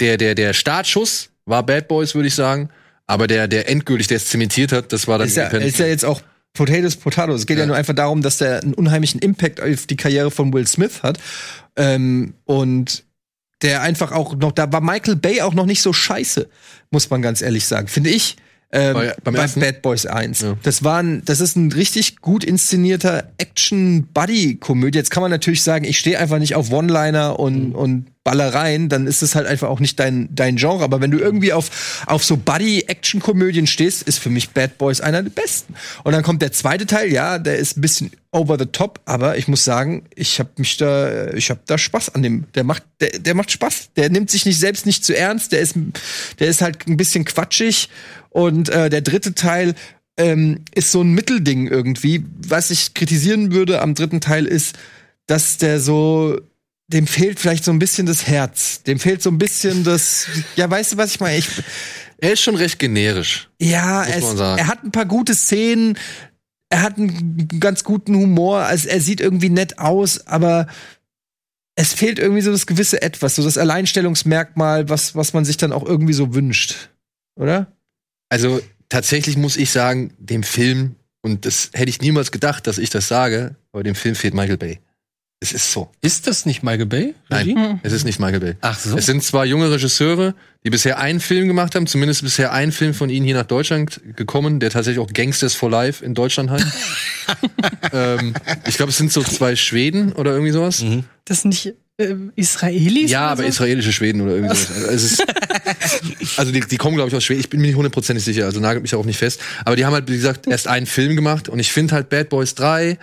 der, der, der Startschuss war Bad Boys, würde ich sagen. Aber der, der endgültig, der es zementiert hat, das war dann ist ja, ist ja jetzt auch Potatoes, Potatoes. Es geht ja. Ja. nur einfach darum, dass der einen unheimlichen Impact auf die Karriere von Will Smith hat. Ähm, und der einfach auch noch, da war Michael Bay auch noch nicht so scheiße, muss man ganz ehrlich sagen, finde ich. Ähm, Bei- bei? Bad Boys 1. Ja. Das war ein, das ist ein richtig gut inszenierter Action-Buddy-Komödie. Jetzt kann man natürlich sagen, ich stehe einfach nicht auf One-Liner und, und Ballereien, dann ist es halt einfach auch nicht dein, dein Genre. Aber wenn du irgendwie auf, auf so Buddy-Action-Komödien stehst, ist für mich Bad Boys einer der besten. Und dann kommt der zweite Teil, ja, der ist ein bisschen over the top, aber ich muss sagen, ich habe mich da, ich habe da Spaß an dem. Der macht, der, der macht Spaß. Der nimmt sich nicht selbst nicht zu ernst. Der ist, der ist halt ein bisschen quatschig. Und äh, der dritte Teil ähm, ist so ein Mittelding irgendwie. Was ich kritisieren würde am dritten Teil ist, dass der so dem fehlt vielleicht so ein bisschen das Herz. Dem fehlt so ein bisschen das. Ja, weißt du, was ich meine? Ich, Er ist schon recht generisch. ja, es, er hat ein paar gute Szenen. Er hat einen ganz guten Humor. Also er sieht irgendwie nett aus, aber es fehlt irgendwie so das gewisse Etwas, so das Alleinstellungsmerkmal, was, was man sich dann auch irgendwie so wünscht. Oder? Also tatsächlich muss ich sagen, dem Film, und das hätte ich niemals gedacht, dass ich das sage, aber dem Film fehlt Michael Bay. Es ist so. Ist das nicht Michael Bay? Regie? Nein, es ist nicht Michael Bay. Ach so. Es sind zwei junge Regisseure, die bisher einen Film gemacht haben, zumindest bisher ein Film von ihnen hier nach Deutschland gekommen, der tatsächlich auch Gangsters for Life in Deutschland heißt. ähm, ich glaube, es sind so zwei Schweden oder irgendwie sowas. Das sind nicht äh, Israelis? Ja, oder aber so? israelische Schweden oder irgendwie sowas. Also, es ist, also die, die kommen, glaube ich, aus Schweden. Ich bin mir nicht hundertprozentig sicher, also nagelt mich darauf nicht fest. Aber die haben halt, wie gesagt, erst einen Film gemacht und ich finde halt Bad Boys 3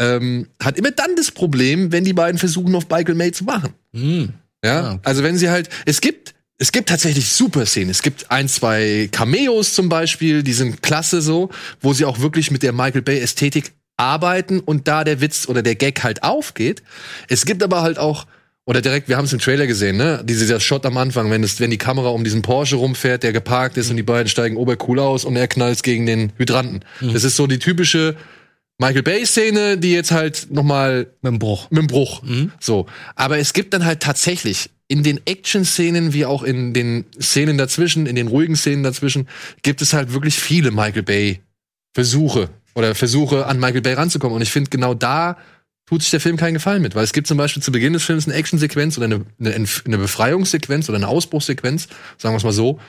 ähm, hat immer dann das Problem, wenn die beiden versuchen, auf Michael May zu machen. Hm. Ja, Ah, okay. also wenn sie halt, es gibt, es gibt tatsächlich super Szenen. Es gibt ein, zwei Cameos zum Beispiel, die sind klasse so, wo sie auch wirklich mit der Michael Bay Ästhetik arbeiten und da der Witz oder der Gag halt aufgeht. Es gibt aber halt auch oder direkt, wir haben es im Trailer gesehen, ne? Dieser Shot am Anfang, wenn, es, wenn die Kamera um diesen Porsche rumfährt, der geparkt ist und die beiden steigen obercool aus und er knallt gegen den Hydranten. Das ist so die typische Michael Bay-Szene, die jetzt halt noch mal Mit dem Bruch. mit dem Bruch. So. Aber es gibt dann halt tatsächlich in den Action-Szenen wie auch in den Szenen dazwischen, in den ruhigen Szenen dazwischen, gibt es halt wirklich viele Michael Bay-Versuche oder Versuche an Michael Bay ranzukommen. Und ich finde, genau da tut sich der Film keinen Gefallen mit, weil es gibt zum Beispiel zu Beginn des Films eine Action-Sequenz oder eine, eine, eine Befreiungssequenz oder eine Ausbruchssequenz, sagen wir es mal so,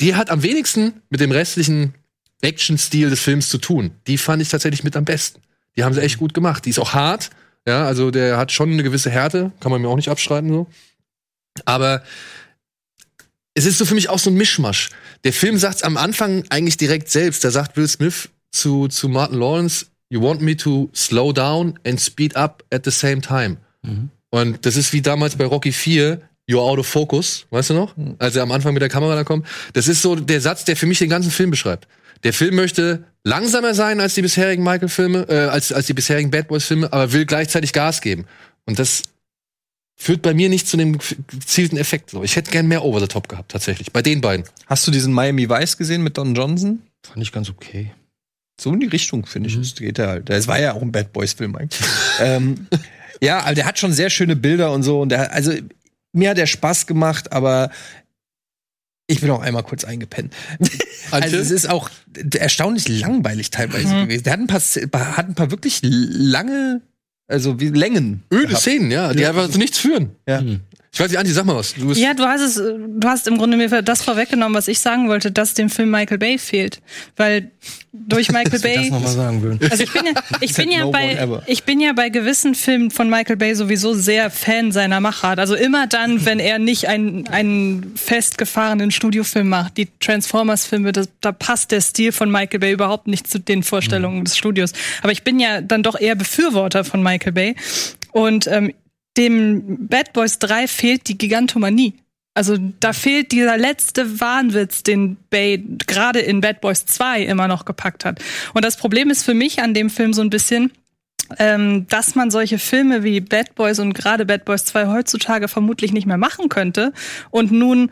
die hat am wenigsten mit dem restlichen Action-Stil des Films zu tun. Die fand ich tatsächlich mit am besten. Die haben sie echt gut gemacht. Die ist auch hart, ja, also der hat schon eine gewisse Härte, kann man mir auch nicht abstreiten so. Aber es ist so für mich auch so ein Mischmasch. Der Film sagt am Anfang eigentlich direkt selbst. Da sagt Will Smith zu, zu Martin Lawrence, You want me to slow down and speed up at the same time. Und das ist wie damals bei Rocky 4, You're out of focus, weißt du noch? Als er am Anfang mit der Kamera da kommt. Das ist so der Satz, der für mich den ganzen Film beschreibt. Der Film möchte langsamer sein als die bisherigen Michael-Filme, äh, als, als die bisherigen Bad Boys-Filme, aber will gleichzeitig Gas geben. Und das führt bei mir nicht zu dem gezielten Effekt. So. Ich hätte gern mehr Over the Top gehabt, tatsächlich. Bei den beiden. Hast du diesen Miami Vice gesehen mit Don Johnson? Fand ich ganz okay. So in die Richtung, finde ich, es geht er halt. Das war ja auch ein Bad Boys-Film eigentlich. ähm, ja, also der hat schon sehr schöne Bilder und so. Und der, also mir hat er Spaß gemacht, aber ich bin auch einmal kurz eingepennt. Also es ist auch erstaunlich langweilig teilweise gewesen. Der hat ein paar, hat ein paar wirklich lange, also wie Längen. Öde gehabt. Szenen, ja, die einfach zu nichts führen. Ja. Ich weiß nicht, Anti, sag mal was. Du bist Ja, du hast es, du hast im Grunde mir das vorweggenommen, was ich sagen wollte, dass dem Film Michael Bay fehlt. Weil durch Michael Das Bay. nochmal sagen will. Also ich bin ja, ich bin ja no bei, ich bin ja bei gewissen Filmen von Michael Bay sowieso sehr Fan seiner Machart. Also immer dann, wenn er nicht einen, einen festgefahrenen Studiofilm macht, die Transformers-Filme, das, da passt der Stil von Michael Bay überhaupt nicht zu den Vorstellungen des Studios. Aber ich bin ja dann doch eher Befürworter von Michael Bay. Und ähm, dem Bad Boys 3 fehlt die Gigantomanie. Also da fehlt dieser letzte Wahnwitz, den Bay gerade in Bad Boys 2 immer noch gepackt hat. Und das Problem ist für mich an dem Film so ein bisschen, ähm, dass man solche Filme wie Bad Boys und gerade Bad Boys 2 heutzutage vermutlich nicht mehr machen könnte. Und nun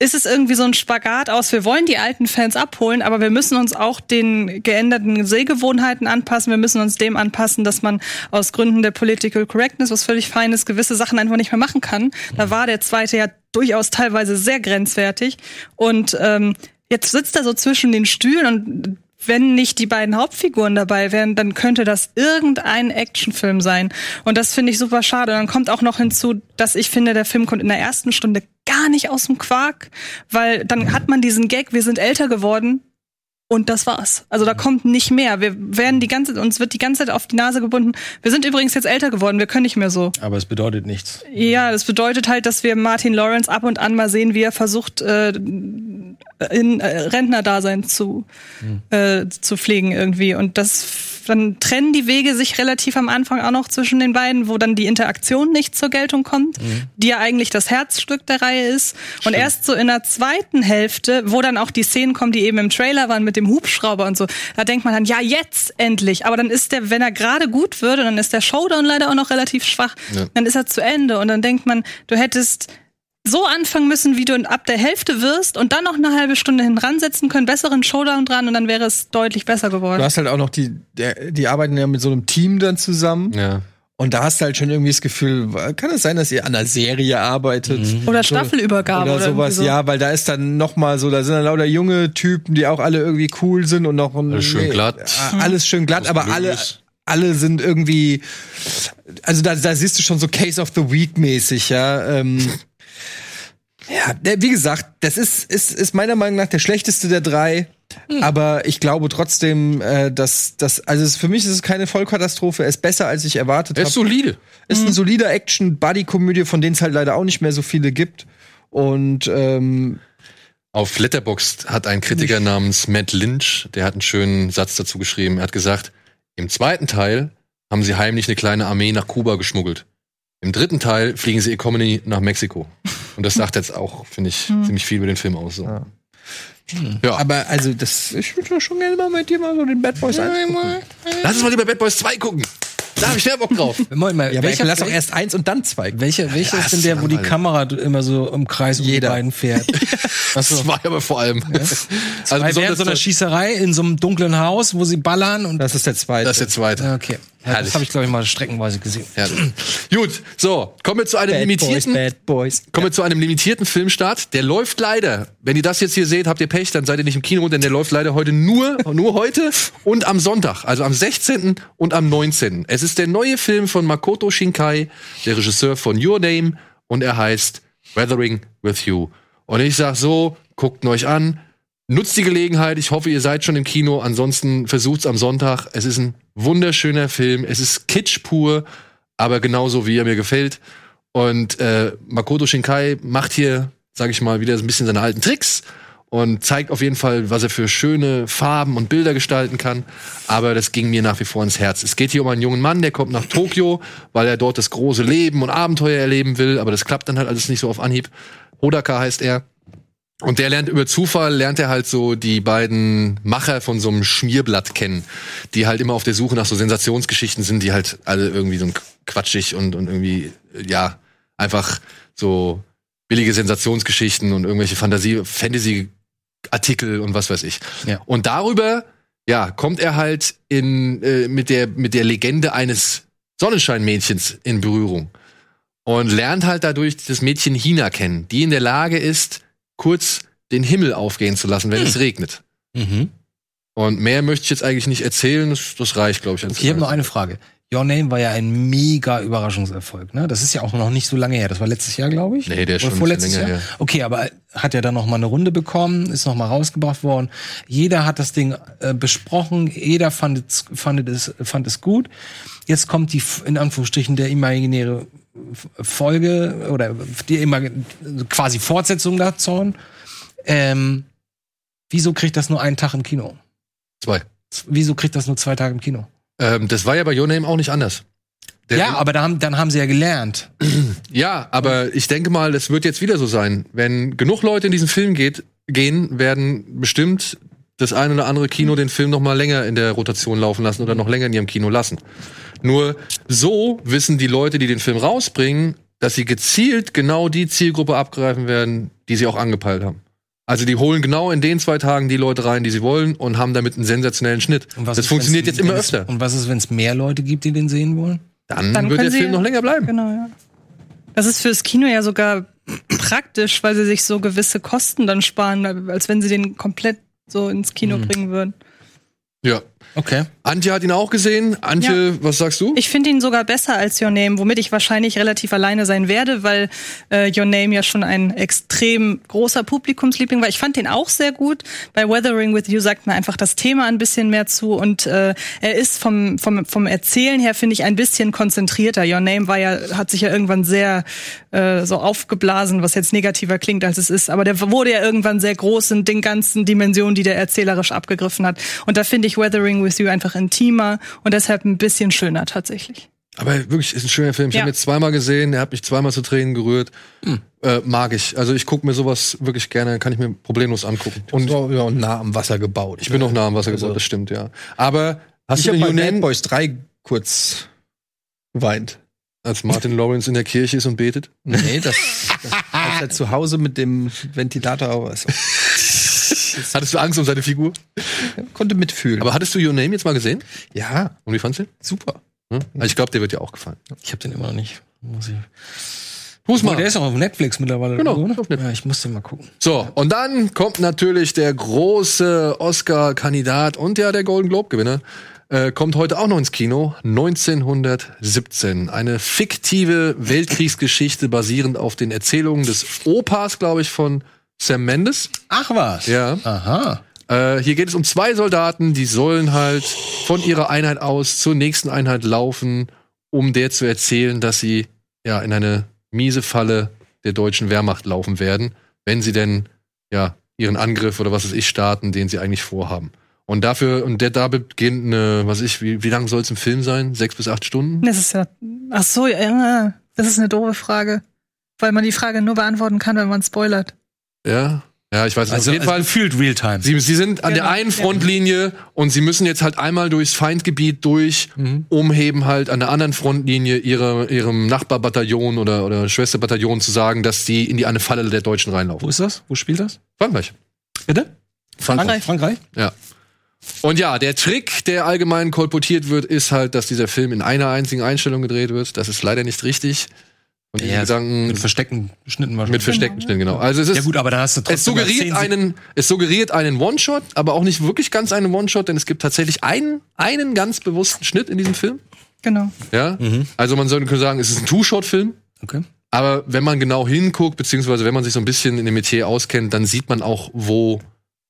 ist es irgendwie so ein Spagat aus, wir wollen die alten Fans abholen, aber wir müssen uns auch den geänderten Sehgewohnheiten anpassen. Wir müssen uns dem anpassen, dass man aus Gründen der Political Correctness, was völlig fein ist, gewisse Sachen einfach nicht mehr machen kann. Da war der zweite ja durchaus teilweise sehr grenzwertig. Und ähm, jetzt sitzt er so zwischen den Stühlen und wenn nicht die beiden Hauptfiguren dabei wären, dann könnte das irgendein Actionfilm sein. Und das finde ich super schade. Und dann kommt auch noch hinzu, dass ich finde, der Film kommt in der ersten Stunde gar nicht aus dem Quark, weil dann hat man diesen Gag, wir sind älter geworden. Und das war's. Also da kommt nicht mehr. Wir werden die ganze, uns wird die ganze Zeit auf die Nase gebunden. Wir sind übrigens jetzt älter geworden. Wir können nicht mehr so. Aber es bedeutet nichts. Ja, das bedeutet halt, dass wir Martin Lawrence ab und an mal sehen, wie er versucht, äh, in äh, Rentnerdasein zu, äh, zu pflegen irgendwie. Und das dann trennen die Wege sich relativ am Anfang auch noch zwischen den beiden, wo dann die Interaktion nicht zur Geltung kommt, die ja eigentlich das Herzstück der Reihe ist. Und erst so in der zweiten Hälfte, wo dann auch die Szenen kommen, die eben im Trailer waren mit dem Hubschrauber und so, da denkt man dann, ja, jetzt endlich. Aber dann ist der, wenn er gerade gut würde, dann ist der Showdown leider auch noch relativ schwach. Ja. Dann ist er zu Ende und dann denkt man, du hättest so anfangen müssen, wie du ab der Hälfte wirst und dann noch eine halbe Stunde hinransetzen können, besseren Showdown dran und dann wäre es deutlich besser geworden. Du hast halt auch noch die, der, die arbeiten ja mit so einem Team dann zusammen. ja. Und da hast du halt schon irgendwie das Gefühl, kann es sein, dass ihr an einer Serie arbeitet? Oder So- Staffelübergabe oder oder sowas, so. ja, weil da ist dann noch mal so, da sind dann lauter junge Typen, die auch alle irgendwie cool sind und noch ein, Alles schön glatt. äh, alles schön glatt, Was aber alle ist. alle sind irgendwie also da, da siehst du schon so Case of the Week mäßig, ja. Ähm, ja, wie gesagt, das ist, ist, ist meiner Meinung nach der schlechteste der drei. Hm. Aber ich glaube trotzdem, äh, dass das, also es, für mich ist es keine Vollkatastrophe. Er ist besser, als ich erwartet Er habe. ist solide. Ist ein solider Action-Buddy-Komödie, von denen es halt leider auch nicht mehr so viele gibt. Und ähm, Auf Letterboxd hat ein Kritiker namens Matt Lynch, der hat einen schönen Satz dazu geschrieben. Er hat gesagt, im zweiten Teil haben sie heimlich eine kleine Armee nach Kuba geschmuggelt. Im dritten Teil fliegen sie Economy nach Mexiko. Und das sagt jetzt auch, finde ich, ziemlich viel über den Film aus. So. Ja. Ja. Aber also, das, ich würde schon gerne mal mit dir mal so den Bad Boys angucken. Lass uns mal lieber Bad Boys 2 gucken. Da hab ich sehr Bock drauf. Moment mal, Ja, welcher, lass doch erst eins und dann zwei. welcher, welcher Ja, ist denn der, wo die. Kamera immer so im Kreis um die Jeder. beiden fährt? Das war aber vor allem. Also Also so einer Schießerei in so einem dunklen Haus, wo sie ballern und Das ist der zweite. das ist der zweite. Ja, okay. Ja, Herrlich. das habe ich glaube ich mal streckenweise gesehen. Herrlich. Gut, so, kommen wir zu einem Bad Boys, limitierten Bad Boys. Kommen wir zu einem limitierten Filmstart. Der läuft leider. Wenn ihr das jetzt hier seht, habt ihr Pech, dann seid ihr nicht im Kino, denn der läuft leider heute nur, nur heute und am Sonntag, also am 16. und am 19. Es ist der neue Film von Makoto Shinkai, der Regisseur von Your Name, und er heißt Weathering with You. Und ich sag so, guckt ihn euch an, nutzt die Gelegenheit. Ich hoffe, ihr seid schon im Kino. Ansonsten versucht's am Sonntag. Es ist ein wunderschöner Film. Es ist Kitsch pur, aber genauso wie er mir gefällt. Und äh, Makoto Shinkai macht hier, sag ich mal, wieder ein bisschen seine alten Tricks und zeigt auf jeden Fall, was er für schöne Farben und Bilder gestalten kann. Aber das ging mir nach wie vor ins Herz. Es geht hier um einen jungen Mann, der kommt nach Tokio, weil er dort das große Leben und Abenteuer erleben will. Aber das klappt dann halt alles nicht so auf Anhieb. Hodaka heißt er. Und der lernt über Zufall, lernt er halt so die beiden Macher von so einem Schmierblatt kennen, die halt immer auf der Suche nach so Sensationsgeschichten sind, die halt alle irgendwie so quatschig und, und irgendwie, äh, ja, einfach so billige Sensationsgeschichten und irgendwelche Fantasie, Fantasy-Artikel und was weiß ich. Ja. Und darüber, ja, kommt er halt in, äh, mit der, mit der Legende eines Sonnenscheinmädchens in Berührung und lernt halt dadurch das Mädchen Hina kennen, die in der Lage ist, kurz den Himmel aufgehen zu lassen, wenn es regnet. Mhm. Und mehr möchte ich jetzt eigentlich nicht erzählen, das, das reicht, glaube ich. als- Ich habe noch eine Frage. Your Name war ja ein mega Überraschungserfolg, ne? Das ist ja auch noch nicht so lange her. Das war letztes Jahr, glaube ich. Nee, der ist Oder schon vorletztes länger Jahr. Okay, aber hat ja dann noch mal eine Runde bekommen, ist noch mal rausgebracht worden. Jeder hat das Ding äh, besprochen, jeder fand es, fand es, fand es gut. Jetzt kommt die in Anführungsstrichen der imaginäre Folge oder die immer quasi Fortsetzung dazu. Ähm, wieso kriegt das nur einen Tag im Kino? Zwei. Wieso kriegt das nur zwei Tage im Kino? Ähm, das war ja bei Your Name auch nicht anders. Der- ja, aber da haben, dann haben sie ja gelernt. Ja, aber ich denke mal, das wird jetzt wieder so sein. Wenn genug Leute in diesen Film geht, gehen, werden bestimmt das eine oder andere Kino den Film noch mal länger in der Rotation laufen lassen oder noch länger in ihrem Kino lassen. Nur so wissen die Leute, die den Film rausbringen, dass sie gezielt genau die Zielgruppe abgreifen werden, die sie auch angepeilt haben. Also die holen genau in den zwei Tagen die Leute rein, die sie wollen und haben damit einen sensationellen Schnitt. Und was Das ist, funktioniert jetzt immer öfter. Und was ist, wenn es mehr Leute gibt, die den sehen wollen? Dann, Dann wird können der sie- Film noch länger bleiben. Genau, ja. Das ist fürs Kino ja sogar praktisch, weil sie sich so gewisse Kosten dann sparen, als wenn sie den komplett so ins Kino bringen würden. Ja. Okay. Antje hat ihn auch gesehen. Antje, was sagst du? Ich finde ihn sogar besser als Your Name, womit ich wahrscheinlich relativ alleine sein werde, weil äh, Your Name ja schon ein extrem großer Publikumsliebling war. Ich fand den auch sehr gut. Bei Weathering with You sagt man einfach das Thema ein bisschen mehr zu und äh, er ist vom, vom, vom Erzählen her, finde ich, ein bisschen konzentrierter. Your Name war ja, hat sich ja irgendwann sehr äh, so aufgeblasen, was jetzt negativer klingt, als es ist. Aber der wurde ja irgendwann sehr groß in den ganzen Dimensionen, die der erzählerisch abgegriffen hat. Und da finde ich Weathering with You einfach intimer und deshalb ein bisschen schöner tatsächlich. Aber wirklich, ist ein schöner Film. Ich Ja. habe ihn jetzt zweimal gesehen, er hat mich zweimal zu Tränen gerührt. Äh, mag ich. Also ich gucke mir sowas wirklich gerne, kann ich mir problemlos angucken. Und so, ja, und nah am Wasser gebaut. ich bin noch nah am Wasser gebaut, das stimmt, ja. Aber hast Ich du habe den bei Your Bad Boys 3 kurz geweint. Als Martin Lawrence in der Kirche ist und betet? Nee, das, das als er zu Hause mit dem Ventilator aber so, Hattest du Angst um seine Figur? konnte mitfühlen. Aber hattest du Your Name jetzt mal gesehen? ja, Und wie fandst du ihn? super. Hm? Also ich glaube, der wird dir auch gefallen. Ich habe den immer noch nicht. Muss ich. Oh, mal. der ist auch auf Netflix mittlerweile. Genau, oder? ist auf Netflix. Ja, ich muss den mal gucken. So, und dann kommt natürlich der große Oscar-Kandidat und ja, der Golden Globe-Gewinner. Äh, kommt heute auch noch ins Kino. 1917. Eine fiktive Weltkriegsgeschichte basierend auf den Erzählungen des Opas, glaube ich, von Sam Mendes. Ach was. Ja. Aha. Äh, hier geht es um zwei Soldaten, die sollen halt von ihrer Einheit aus zur nächsten Einheit laufen, um der zu erzählen, dass sie ja in eine miese Falle der deutschen Wehrmacht laufen werden, wenn sie denn ja ihren Angriff oder was weiß ich starten, den sie eigentlich vorhaben. Und dafür, und der da beginnt eine, was ich, wie, wie lang soll es im Film sein? Sechs bis acht Stunden? Das ist ja. Ach so, ja, das ist eine doofe Frage. Weil man die Frage nur beantworten kann, wenn man spoilert. Ja? Ja, ich weiß nicht. Also, Auf jeden also Fall. gefühlt Realtime. Sie, sie sind an der Genau, einen ja. Frontlinie und sie müssen jetzt halt einmal durchs Feindgebiet durch, Mhm. um eben halt an der anderen Frontlinie ihre, ihrem Nachbarbataillon oder, oder Schwesterbataillon zu sagen, dass sie in die eine Falle der Deutschen reinlaufen. Wo ist das? Wo spielt das? Frankreich. Bitte? Frankreich. Frankreich? Ja. Und ja, der Trick, der allgemein kolportiert wird, ist halt, dass dieser Film in einer einzigen Einstellung gedreht wird. Das ist leider nicht richtig. Und die Ja, Gedanken Mit versteckten Schnitten wahrscheinlich. mit versteckten Schnitten, genau. Also es ist Ja gut, aber dann hast du trotzdem es suggeriert einen, es suggeriert einen One-Shot, aber auch nicht wirklich ganz einen One-Shot, denn es gibt tatsächlich einen, einen ganz bewussten Schnitt in diesem Film. Genau. Ja, also man sollte sagen, es ist ein Two-Shot-Film. Okay. Aber wenn man genau hinguckt, beziehungsweise wenn man sich so ein bisschen in dem Metier auskennt, dann sieht man auch, wo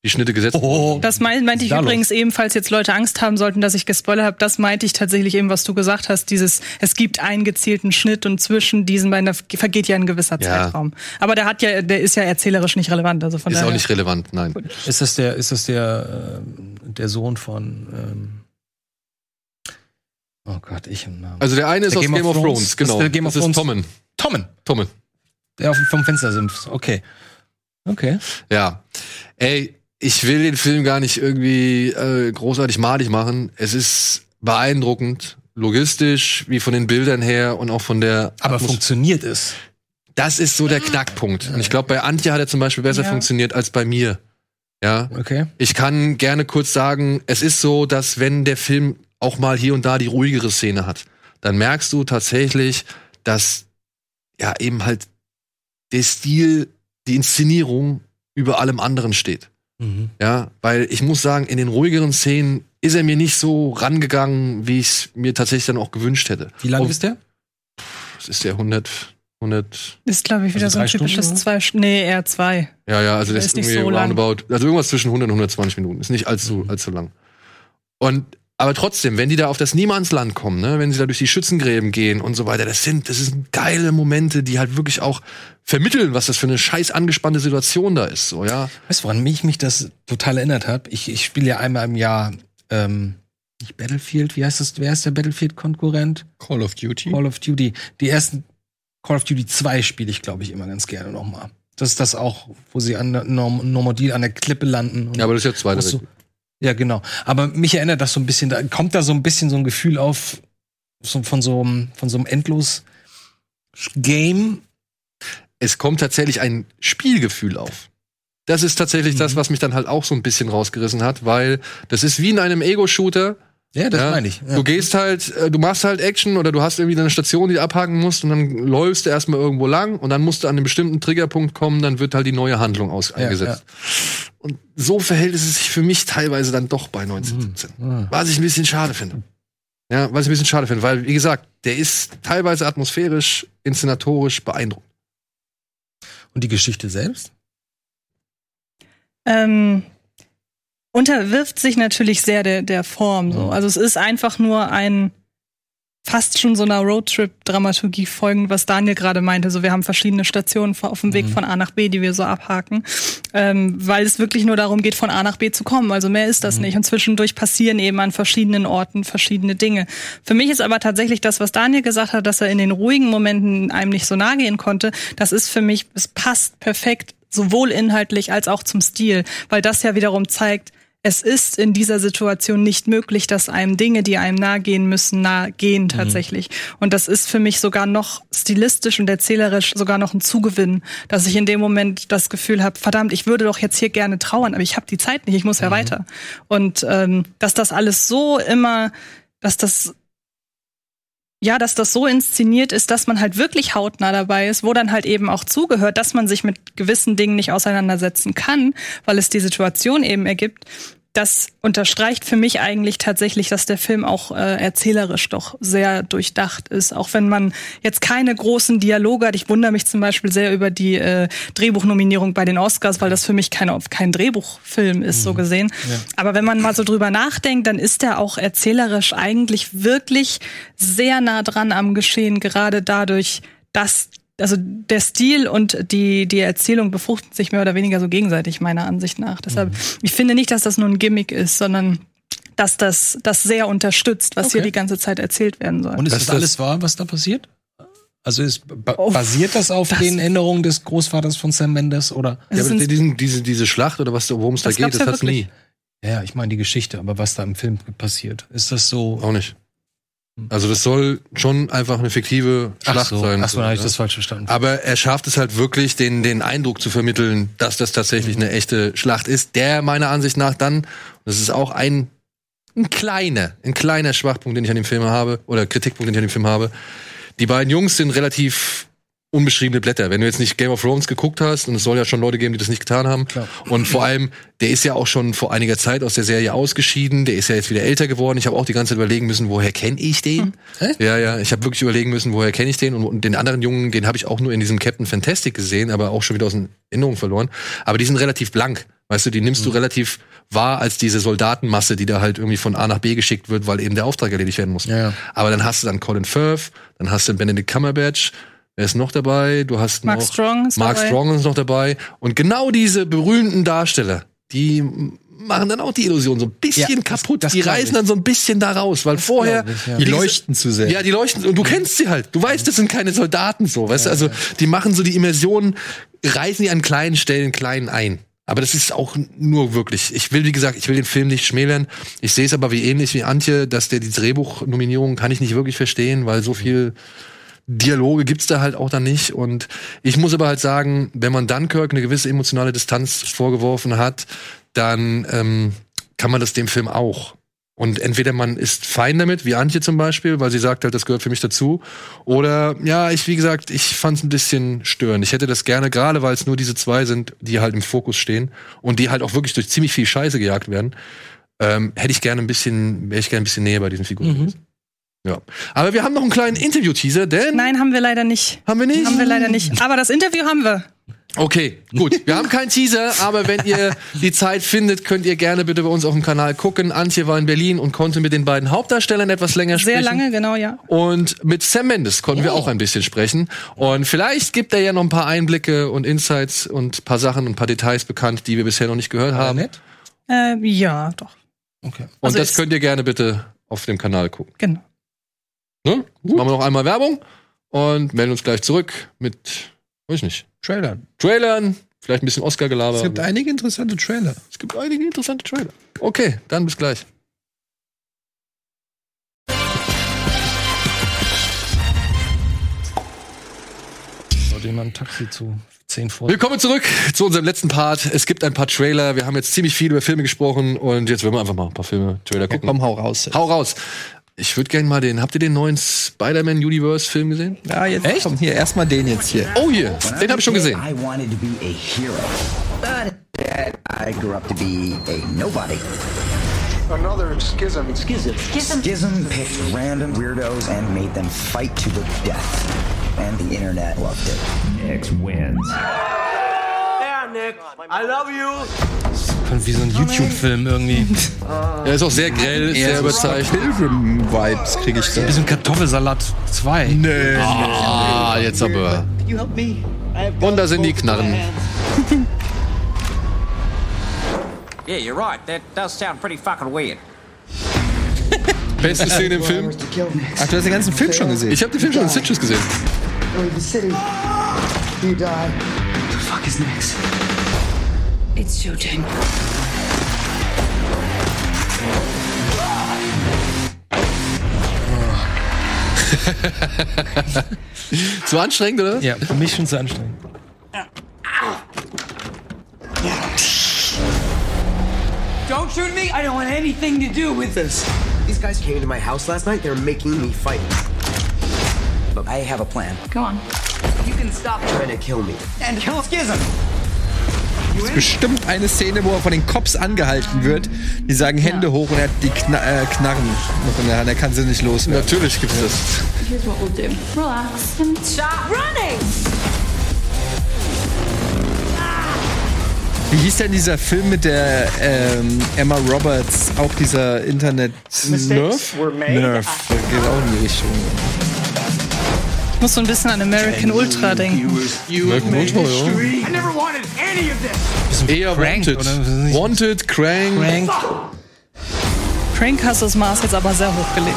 die Schnitte gesetzt wurden. Oh. Das mein, meinte ich da übrigens eben, falls jetzt Leute Angst haben sollten, dass ich gespoilert habe. Das meinte ich tatsächlich eben, was du gesagt hast. Dieses, es gibt einen gezielten Schnitt und zwischen diesen beiden da vergeht ja ein gewisser Ja. Zeitraum. Aber der hat ja, der ist ja erzählerisch nicht relevant. Also von Ist daher. auch nicht relevant, nein. Ist das der, ist das der, ähm, der Sohn von, ähm oh Gott, ich im Namen. Also der eine ist Der aus Game Game, of of Thrones? Thrones, Das genau. ist der Game of das ist Thrones. Tommen. Tommen, Tommen. der auf, vom Fenster simpft. Okay. Okay. Ja. Ey, ich will den Film gar nicht irgendwie äh, großartig malig machen. Es ist beeindruckend, logistisch, wie von den Bildern her und auch von der Aber Atmos- funktioniert es? Das ist so der Knackpunkt. Und ich glaube, bei Antje hat er zum Beispiel besser Ja. funktioniert als bei mir. Ja. Okay. Ich kann gerne kurz sagen, es ist so, dass wenn der Film auch mal hier und da die ruhigere Szene hat, dann merkst du tatsächlich, dass ja eben halt der Stil, die Inszenierung über allem anderen steht. Mhm. Ja, weil ich muss sagen, in den ruhigeren Szenen ist er mir nicht so rangegangen, wie ich es mir tatsächlich dann auch gewünscht hätte. Wie lange Oh, ist der? Das ist ja 100, 100, Ist, glaube ich, wieder Also so ein Stunden, typisches oder? zwei, nee, eher zwei. Ja, ja, also Der ist ist irgendwie so lang. roundabout, also irgendwas zwischen 100 und 120 Minuten. Ist nicht allzu, Mhm. allzu lang. Und, aber trotzdem, wenn die da auf das Niemandsland kommen, ne, wenn sie da durch die Schützengräben gehen und so weiter, das sind, das sind geile Momente, die halt wirklich auch vermitteln, was das für eine scheiß angespannte Situation da ist, so, ja. Weißt du, woran mich, mich das total erinnert hat? Ich, ich spiele ja einmal im Jahr, ähm, nicht Battlefield, wie heißt das, wer ist der Battlefield-Konkurrent? Call of Duty. Call of Duty. Die ersten Call of Duty 2 spiele ich, glaube ich, immer ganz gerne nochmal. Das ist das auch, wo sie an Normandie an der Klippe landen. und- Ja, aber das ist jetzt zweiter so. Ja, genau. Aber mich erinnert das so ein bisschen, da kommt da so ein bisschen so ein Gefühl auf, so, von so einem, von so einem endlos Game. Es kommt tatsächlich ein Spielgefühl auf. Das ist tatsächlich das, was mich dann halt auch so ein bisschen rausgerissen hat, weil das ist wie in einem Ego-Shooter. Ja, das Ja, meine ich. Ja. Du gehst halt, äh, du machst halt Action oder du hast irgendwie eine Station, die du abhaken musst und dann läufst du erstmal irgendwo lang und dann musst du an einem bestimmten Triggerpunkt kommen, dann wird halt die neue Handlung aus Ja, eingesetzt. Und so verhält es sich für mich teilweise dann doch bei 1917. Mhm. Was ich ein bisschen schade finde. Ja, was ich ein bisschen schade finde, weil, wie gesagt, der ist teilweise atmosphärisch, inszenatorisch beeindruckend. Und die Geschichte selbst? Ähm, unterwirft sich natürlich sehr der, der Form. So. Also es ist einfach nur ein fast schon so einer Roadtrip-Dramaturgie folgend, was Daniel gerade meinte. So, wir haben verschiedene Stationen auf dem Weg von A nach B, die wir so abhaken, ähm, weil es wirklich nur darum geht, von A nach B zu kommen. Also mehr ist das nicht. Und zwischendurch passieren eben an verschiedenen Orten verschiedene Dinge. Für mich ist aber tatsächlich das, was Daniel gesagt hat, dass er in den ruhigen Momenten einem nicht so nahe gehen konnte. Das ist für mich, es passt perfekt sowohl inhaltlich als auch zum Stil, weil das ja wiederum zeigt, es ist in dieser Situation nicht möglich, dass einem Dinge, die einem nahe gehen müssen, nahe gehen tatsächlich. Und das ist für mich sogar noch stilistisch und erzählerisch sogar noch ein Zugewinn, dass ich in dem Moment das Gefühl habe, verdammt, ich würde doch jetzt hier gerne trauern, aber ich habe die Zeit nicht, ich muss ja weiter. Und ähm, dass das alles so immer, dass das ja, dass das so inszeniert ist, dass man halt wirklich hautnah dabei ist, wo dann halt eben auch zugehört, dass man sich mit gewissen Dingen nicht auseinandersetzen kann, weil es die Situation eben ergibt. Das unterstreicht für mich eigentlich tatsächlich, dass der Film auch äh, erzählerisch doch sehr durchdacht ist. Auch wenn man jetzt keine großen Dialoge hat. Ich wundere mich zum Beispiel sehr über die äh, Drehbuchnominierung bei den Oscars, weil das für mich keine, kein Drehbuchfilm ist, so gesehen. Aber wenn man mal so drüber nachdenkt, dann ist er auch erzählerisch eigentlich wirklich sehr nah dran am Geschehen, gerade dadurch, dass also der Stil und die, die Erzählung befruchten sich mehr oder weniger so gegenseitig, meiner Ansicht nach. Deshalb, ich finde nicht, dass das nur ein Gimmick ist, sondern dass das, das sehr unterstützt, was hier Okay. die ganze Zeit erzählt werden soll. Und ist Das- das, alles wahr, was da passiert? Also ist, ba Oh, basiert das auf das- den Erinnerungen des Großvaters von Sam Mendes oder? Ja, aber diesen, diese, diese Schlacht oder was, worum es da Das geht, gab's das ja hat's nie. wirklich. Ja, ich meine die Geschichte, aber was da im Film passiert, ist das so? Auch nicht. Also das soll schon einfach eine fiktive Schlacht so, sein. ach so, dann hab ich ne? das falsch verstanden. Aber er schafft es halt wirklich, den, den Eindruck zu vermitteln, dass das tatsächlich eine echte Schlacht ist, der meiner Ansicht nach dann, und das ist auch ein, ein kleiner, ein kleiner Schwachpunkt, den ich an dem Film habe, oder Kritikpunkt, den ich an dem Film habe. Die beiden Jungs sind relativ unbeschriebene Blätter. Wenn du jetzt nicht Game of Thrones geguckt hast, und es soll ja schon Leute geben, die das nicht getan haben, Klar. und vor allem, der ist ja auch schon vor einiger Zeit aus der Serie ausgeschieden, der ist ja jetzt wieder älter geworden. Ich habe auch die ganze Zeit überlegen müssen, woher kenne ich den? Ja, ja, ich habe wirklich überlegen müssen, woher kenne ich den? Und, und den anderen Jungen, den habe ich auch nur in diesem Captain Fantastic gesehen, aber auch schon wieder aus den Erinnerungen verloren. Aber die sind relativ blank. Weißt du, die nimmst du relativ wahr als diese Soldatenmasse, die da halt irgendwie von A nach B geschickt wird, weil eben der Auftrag erledigt werden muss. Ja, ja. Aber dann hast du dann Colin Firth, dann hast du Benedict Cumberbatch, wer ist noch dabei? Du hast Mark noch Strong ist Mark dabei. Strong ist noch dabei. Und genau diese berühmten Darsteller, die machen dann auch die Illusion so ein bisschen Ja, das- kaputt. das die glaub reißen ich. dann so ein bisschen da raus, weil vorher glaub ich, ja. Die leuchten zu sehr. ja, die leuchten und du kennst sie halt. Du weißt, das sind keine Soldaten so, weißt du? Also die machen so die Immersion, reißen die an kleinen Stellen klein ein. Aber das ist auch nur wirklich. Ich will, wie gesagt, ich will den Film nicht schmälern. Ich sehe es aber wie ähnlich wie Antje, dass der die Drehbuchnominierung kann ich nicht wirklich verstehen, weil so viel Dialoge gibt's da halt auch dann nicht. Und ich muss aber halt sagen, wenn man Dunkirk eine gewisse emotionale Distanz vorgeworfen hat, dann ähm, kann man das dem Film auch. Und entweder man ist fein damit, wie Antje zum Beispiel, weil sie sagt halt, das gehört für mich dazu. Oder ja, ich, wie gesagt, ich fand es ein bisschen störend. Ich hätte das gerne, gerade weil es nur diese zwei sind, die halt im Fokus stehen und die halt auch wirklich durch ziemlich viel Scheiße gejagt werden, ähm, hätte ich gerne ein bisschen, wäre ich gerne ein bisschen näher bei diesen Figuren gewesen. Ja. Aber wir haben noch einen kleinen Interview-Teaser, denn. Nein, haben wir leider nicht. Haben wir nicht? Haben wir leider nicht. Aber das Interview haben wir. Okay, gut. Wir haben keinen Teaser, aber wenn ihr die Zeit findet, könnt ihr gerne bitte bei uns auf dem Kanal gucken. Antje war in Berlin und konnte mit den beiden Hauptdarstellern etwas länger Sehr sprechen. lange, genau, ja. Und mit Sam Mendes konnten wir auch ein bisschen sprechen. Und vielleicht gibt er ja noch ein paar Einblicke und Insights und ein paar Sachen und ein paar Details bekannt, die wir bisher noch nicht gehört haben. nett? Äh, ja, doch. Okay. Und Also das könnt ihr gerne bitte auf dem Kanal gucken. Genau. Ne? Jetzt machen wir noch einmal Werbung und melden uns gleich zurück mit, weiß ich nicht, Trailer. Trailern, vielleicht ein bisschen Oscar-Gelaber. Es gibt einige interessante Trailer. Es gibt einige interessante Trailer. Okay, dann bis gleich. Sollte jemand ein Taxi zu 10 vor. Willkommen zurück zu unserem letzten Part. Es gibt ein paar Trailer. Wir haben jetzt ziemlich viel über Filme gesprochen und jetzt wollen wir einfach mal ein paar Filme, Trailer gucken. Komm, hau raus. Hau raus. Ich würde gerne mal den. Habt ihr den neuen Spider-Man Universe Film gesehen? Ja, jetzt Echt? komm hier erstmal den jetzt hier. Oh hier, den habe ich schon gesehen. I wanted to be a hero. But instead, I grew up to be a nobody. Another schism. Schism. Schism. Schism picked random weirdos and made them fight to the death. And the internet loved it. X wins. Yeah, Nick. I love you. Kommt wie so ein YouTube-Film irgendwie. Er ist auch sehr grell, sehr überzeichnet. Pilgrim-Vibes kriege ich da. Bisschen Kartoffelsalat 2. Nee. Ah, jetzt aber. Und da sind die Knarren. Yeah, you're right. That does sound pretty fucking weird. Beste Szene im Film. Ach, du hast den ganzen Film schon gesehen. Ich habe den Film schon in Stitches gesehen. Leave the city. You die. What the fuck is next? It's showtime. Zu anstrengend, oder? Ja, für mich schon zu anstrengend. Don't shoot me. I don't want anything to do with this. These guys came into my house last night. They're making me fight. But I have a plan. Go on. You can stop Trying to kill me. and kill Schism. Es ist bestimmt eine Szene, wo er von den Cops angehalten wird. Die sagen Hände hoch und er hat die Kna äh, Knarren noch in der Hand. Er kann sie nicht loswerden. Natürlich gibt's das. Here's what we'll do. Relax and stop running. Wie hieß denn dieser Film mit der ähm, Emma Roberts? Auch dieser Internet Nerf? Nerf. Der geht auch in die Richtung. Muss so ein bisschen an American Ultra denken. American Ultra, ja. I never wanted any of this. Eher Wanted. Wanted, Crank. Crank. Crank hast das Maß jetzt aber sehr hochgelegt.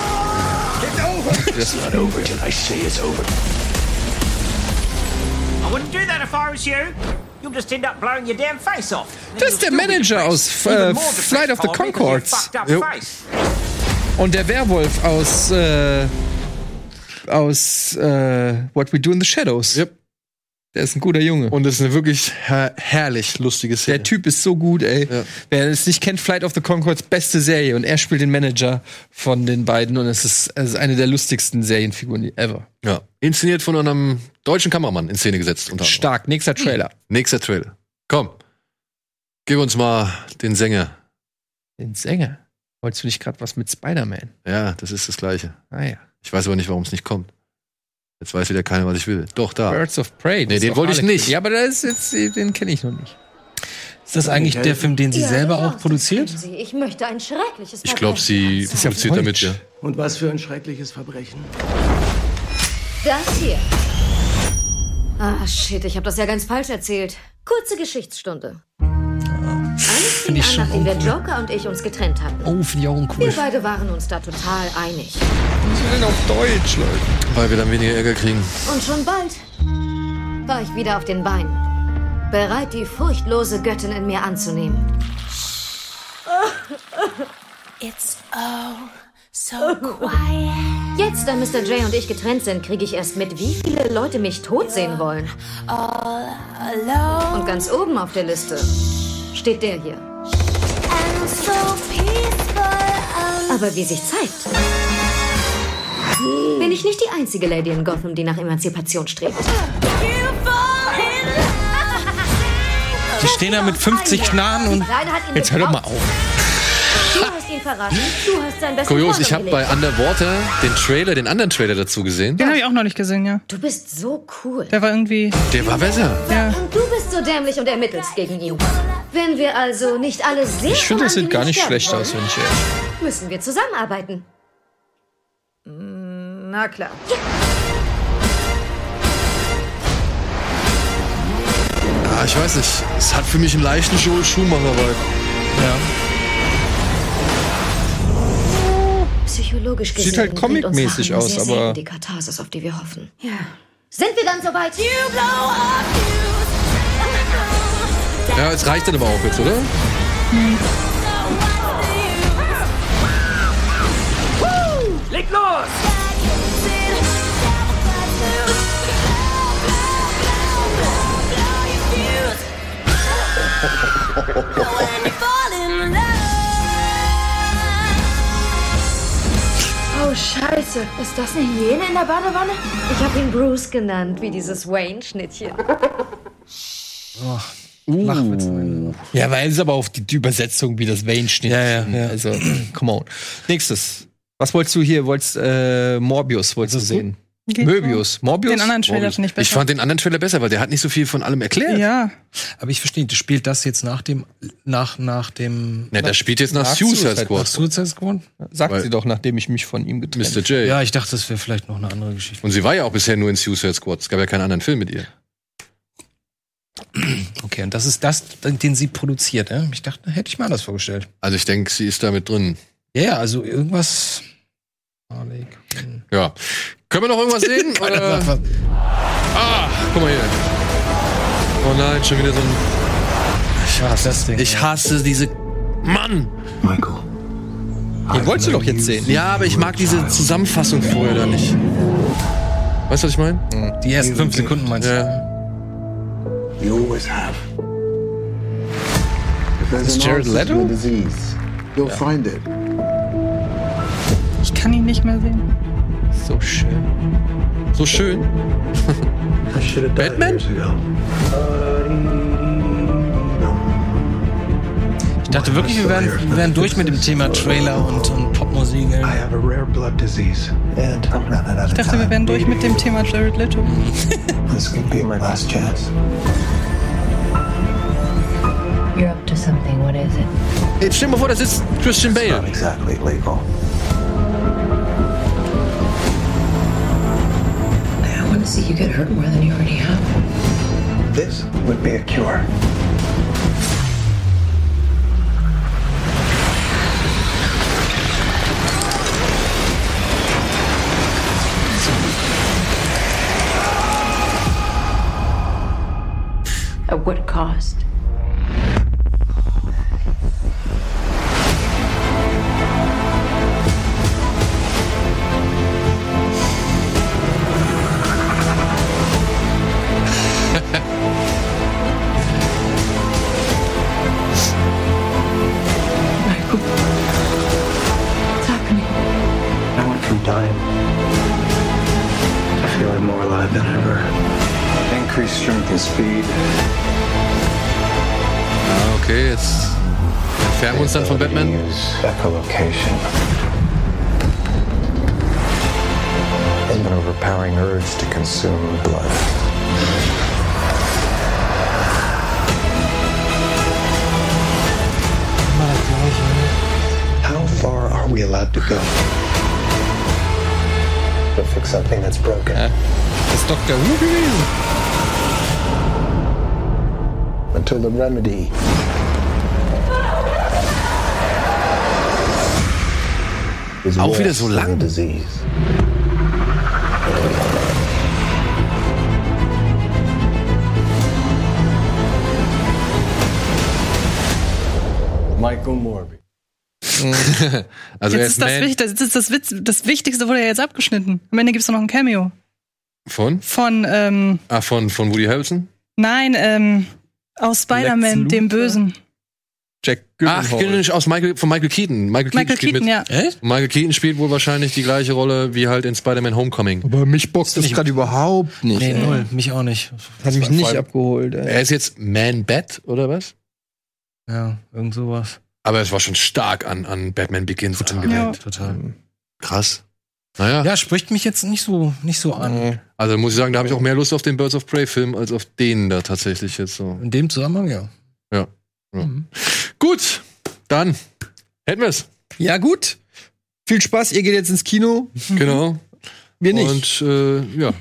It's not over till I say it's over. I wouldn't do that if I was you. You'll just end up blowing your damn face off. Das ist der Manager aus äh, Flight of the Concords. Und der Werwolf aus äh, aus äh, What We Do in the Shadows. Yep. Der ist ein guter Junge. Und es ist eine wirklich her herrlich lustige Szene. Der Typ ist so gut, ey. Ja. Wer es nicht kennt, Flight of the Concords, beste Serie. Und er spielt den Manager von den beiden. Und es ist, es ist eine der lustigsten Serienfiguren ever. Ja. Inszeniert von einem deutschen Kameramann in Szene gesetzt. Unter anderem. Stark. Nächster Trailer. Nächster Trailer. Komm. Gib uns mal den Sänger. Den Sänger. Wolltest du nicht gerade was mit Spider-Man? Ja, das ist das Gleiche. Ah ja. Ich weiß aber nicht, warum es nicht kommt. Jetzt weiß wieder keiner, was ich will. Doch, da. Birds of Prey. Nee, den wollte ich nicht. Ja, aber da ist jetzt, den kenne ich noch nicht. Ist das eigentlich der Film, den sie Ja, selber auch produziert? Sie. Ich möchte ein schreckliches Ich glaube, sie produziert damit, ja. Und was für ein schreckliches Verbrechen. Das hier. Ah, shit, ich habe das ja ganz falsch erzählt. Kurze Geschichtsstunde. Fing ich an, schon nachdem der Joker und ich uns getrennt hatten. Oh, finde ich auch Wir cool. beide waren uns da total einig. Was denn auf Deutsch, Leute? Weil wir dann weniger Ärger kriegen. Und schon bald war ich wieder auf den Beinen. Bereit, die furchtlose Göttin in mir anzunehmen. It's oh so quiet. Jetzt, da Mr. J und ich getrennt sind, kriege ich erst mit, wie viele Leute mich tot sehen wollen. All alone Und ganz oben auf der Liste steht der hier. Aber wie sich zeigt, bin ich nicht die einzige Lady in Gotham, die nach Emanzipation strebt. Die stehen da mit 50 Knarren und. Jetzt hör doch mal auf. Du hast ihn verraten. Du hast seinen besten Kurios, ich habe bei. Underwater den Trailer, den anderen Trailer dazu gesehen. Den habe ich auch noch nicht gesehen, ja. Du bist so cool. Der war irgendwie. Der war besser. Ja. Und du bist so dämlich und ermittelst gegen ihn. Wenn wir also nicht alle sehr Ich finde, das sieht gar nicht schlecht aus, wenn ich ehrlich Müssen wir zusammenarbeiten. Mm, Na klar. Ah, ich weiß nicht. Es hat für mich einen leichten Joel Schumacher-Vibe. Psychologisch gesehen Sieht halt comic-mäßig aus, sehr aber- die Katharsis, auf die wir hoffen. Ja. Sind wir dann soweit? Ja, es reicht dann aber auch jetzt, oder? Leg los! Oh, scheiße. Ist das eine Hyäne in der Badewanne? Ich habe ihn Bruce genannt, wie dieses Wayne-Schnittchen. Flachwitz am Ende. Ja, weil es ist aber auf die, die Übersetzung wie das Wayne-Schnitt. Ja, ja, ja. Also, come on. Nächstes. Was wolltest du hier? Wolltest, äh, Morbius wolltest du sehen? Geht Möbius. Morbius? Den anderen Trailer finde ich besser. Ich fand den anderen Trailer besser, weil der hat nicht so viel von allem erklärt. ja. Aber ich verstehe, nicht, spielt das jetzt nach dem. Nach, nach dem. Ja, der spielt jetzt nach, Nach Suicide Suicide Nach Squad. Suicide Squad? Sagt Weil- sie doch, nachdem ich mich von ihm getrennt Mr. J. Ja, ich dachte, das wäre vielleicht noch eine andere Geschichte. Und sie war ja auch bisher nur in Suicide Squad. Es gab ja keinen anderen Film mit ihr. Okay, und das ist das, den sie produziert, ja? Ich dachte, hätte ich mir anders vorgestellt. Also ich denke, sie ist da mit drin. Ja, ja, also irgendwas. Ja. Können wir noch irgendwas sehen? Oder? Ah, guck mal hier. Oh nein, schon wieder so ein. Ich hasse das Ding, Ich hasse diese. Mann! Michael. Den wolltest du doch jetzt sehen. Ja, aber ich mag diese Zusammenfassung vorher da nicht. Weißt du, was ich meine? Die ersten fünf Sekunden meinst du? Ja. You always have. If there's an Jared answer to Leto? a disease, you'll find it. Ich kann ihn nicht mehr sehen. So schön. So schön. I should have died Batman? Ich dachte wirklich, wir wären, wir wären durch mit dem Thema Trailer und, und Popmusik. I have a rare blood disease, and I'm running out Ich of dachte, wir time. wären durch mit dem Thema Jared Leto. This could be my last chance. You're up to something. What is it? Jetzt stell dir mal vor, das ist Christian Bale. Not exactly legal. I want to see you get hurt more than you already have. This would be a cure. Urge to consume blood. How far are we allowed to go? To fix something that's broken. Das ist Dr. Who. Until the remedy is Auch wieder worse so lang. disease. Michael Morby. also jetzt ist das, Man wichtig, das, ist das, Witz, das Wichtigste wurde ja jetzt abgeschnitten. Am Ende gibt es noch ein Cameo. von? Von, ähm, Ah, von, von Woody Harrelson? nein, ähm, aus Spider-Man, dem Bösen. Jack Ach, genau, aus Michael, von Michael Keaton. Michael Keaton, Michael spielt Keaton, mit, ja. Echt? Michael Keaton spielt wohl wahrscheinlich die gleiche Rolle wie halt in Spider-Man Homecoming. Aber mich bockt das gerade überhaupt nicht. Nee, null. Mich auch nicht. Hat mich nicht abgeholt. Ey. Er ist jetzt Man-Bat, oder was? Ja, irgend sowas. Aber es war schon stark an, an Batman Begins angelehnt. Ja. Total. Krass. Naja, Ja, spricht mich jetzt nicht so, nicht so an. also muss ich sagen, da habe ich auch mehr Lust auf den Birds of Prey Film als auf den da tatsächlich jetzt so. In dem Zusammenhang, ja. Ja. ja. Gut, dann hätten wir es. Ja, gut. Viel Spaß, ihr geht jetzt ins Kino. Genau. Wir nicht. Und äh, ja.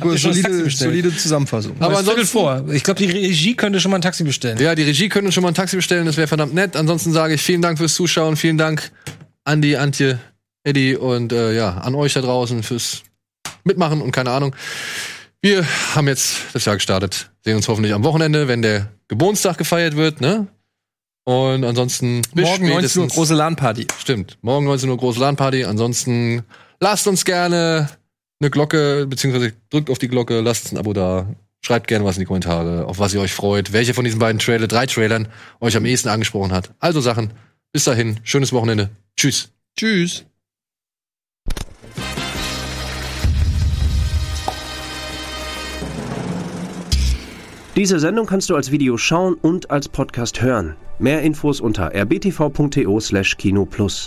Gut, solide, solide Zusammenfassung. Aber ansonsten- vor. Ich glaube, die Regie könnte schon mal ein Taxi bestellen. Ja, die Regie uns schon mal ein Taxi bestellen, das wäre verdammt nett. Ansonsten sage ich vielen Dank fürs Zuschauen, vielen Dank Andi, Antje, Eddie und äh, ja, an euch da draußen fürs Mitmachen und keine Ahnung. Wir haben jetzt das Jahr gestartet. Sehen uns hoffentlich am Wochenende, wenn der Geburtstag gefeiert wird, ne? Und ansonsten bis Morgen 19 Uhr große LAN-Party. Stimmt. Morgen 19 Uhr große LAN-Party. Ansonsten lasst uns gerne eine Glocke, beziehungsweise drückt auf die Glocke, lasst ein Abo da. Schreibt gerne was in die Kommentare, auf was ihr euch freut, welche von diesen beiden Trailer, drei Trailern euch am ehesten angesprochen hat. Also Sachen. Bis dahin, schönes Wochenende. Tschüss. Tschüss. Diese Sendung kannst du als Video schauen und als Podcast hören. Mehr Infos unter rbtv.to/kinoplus.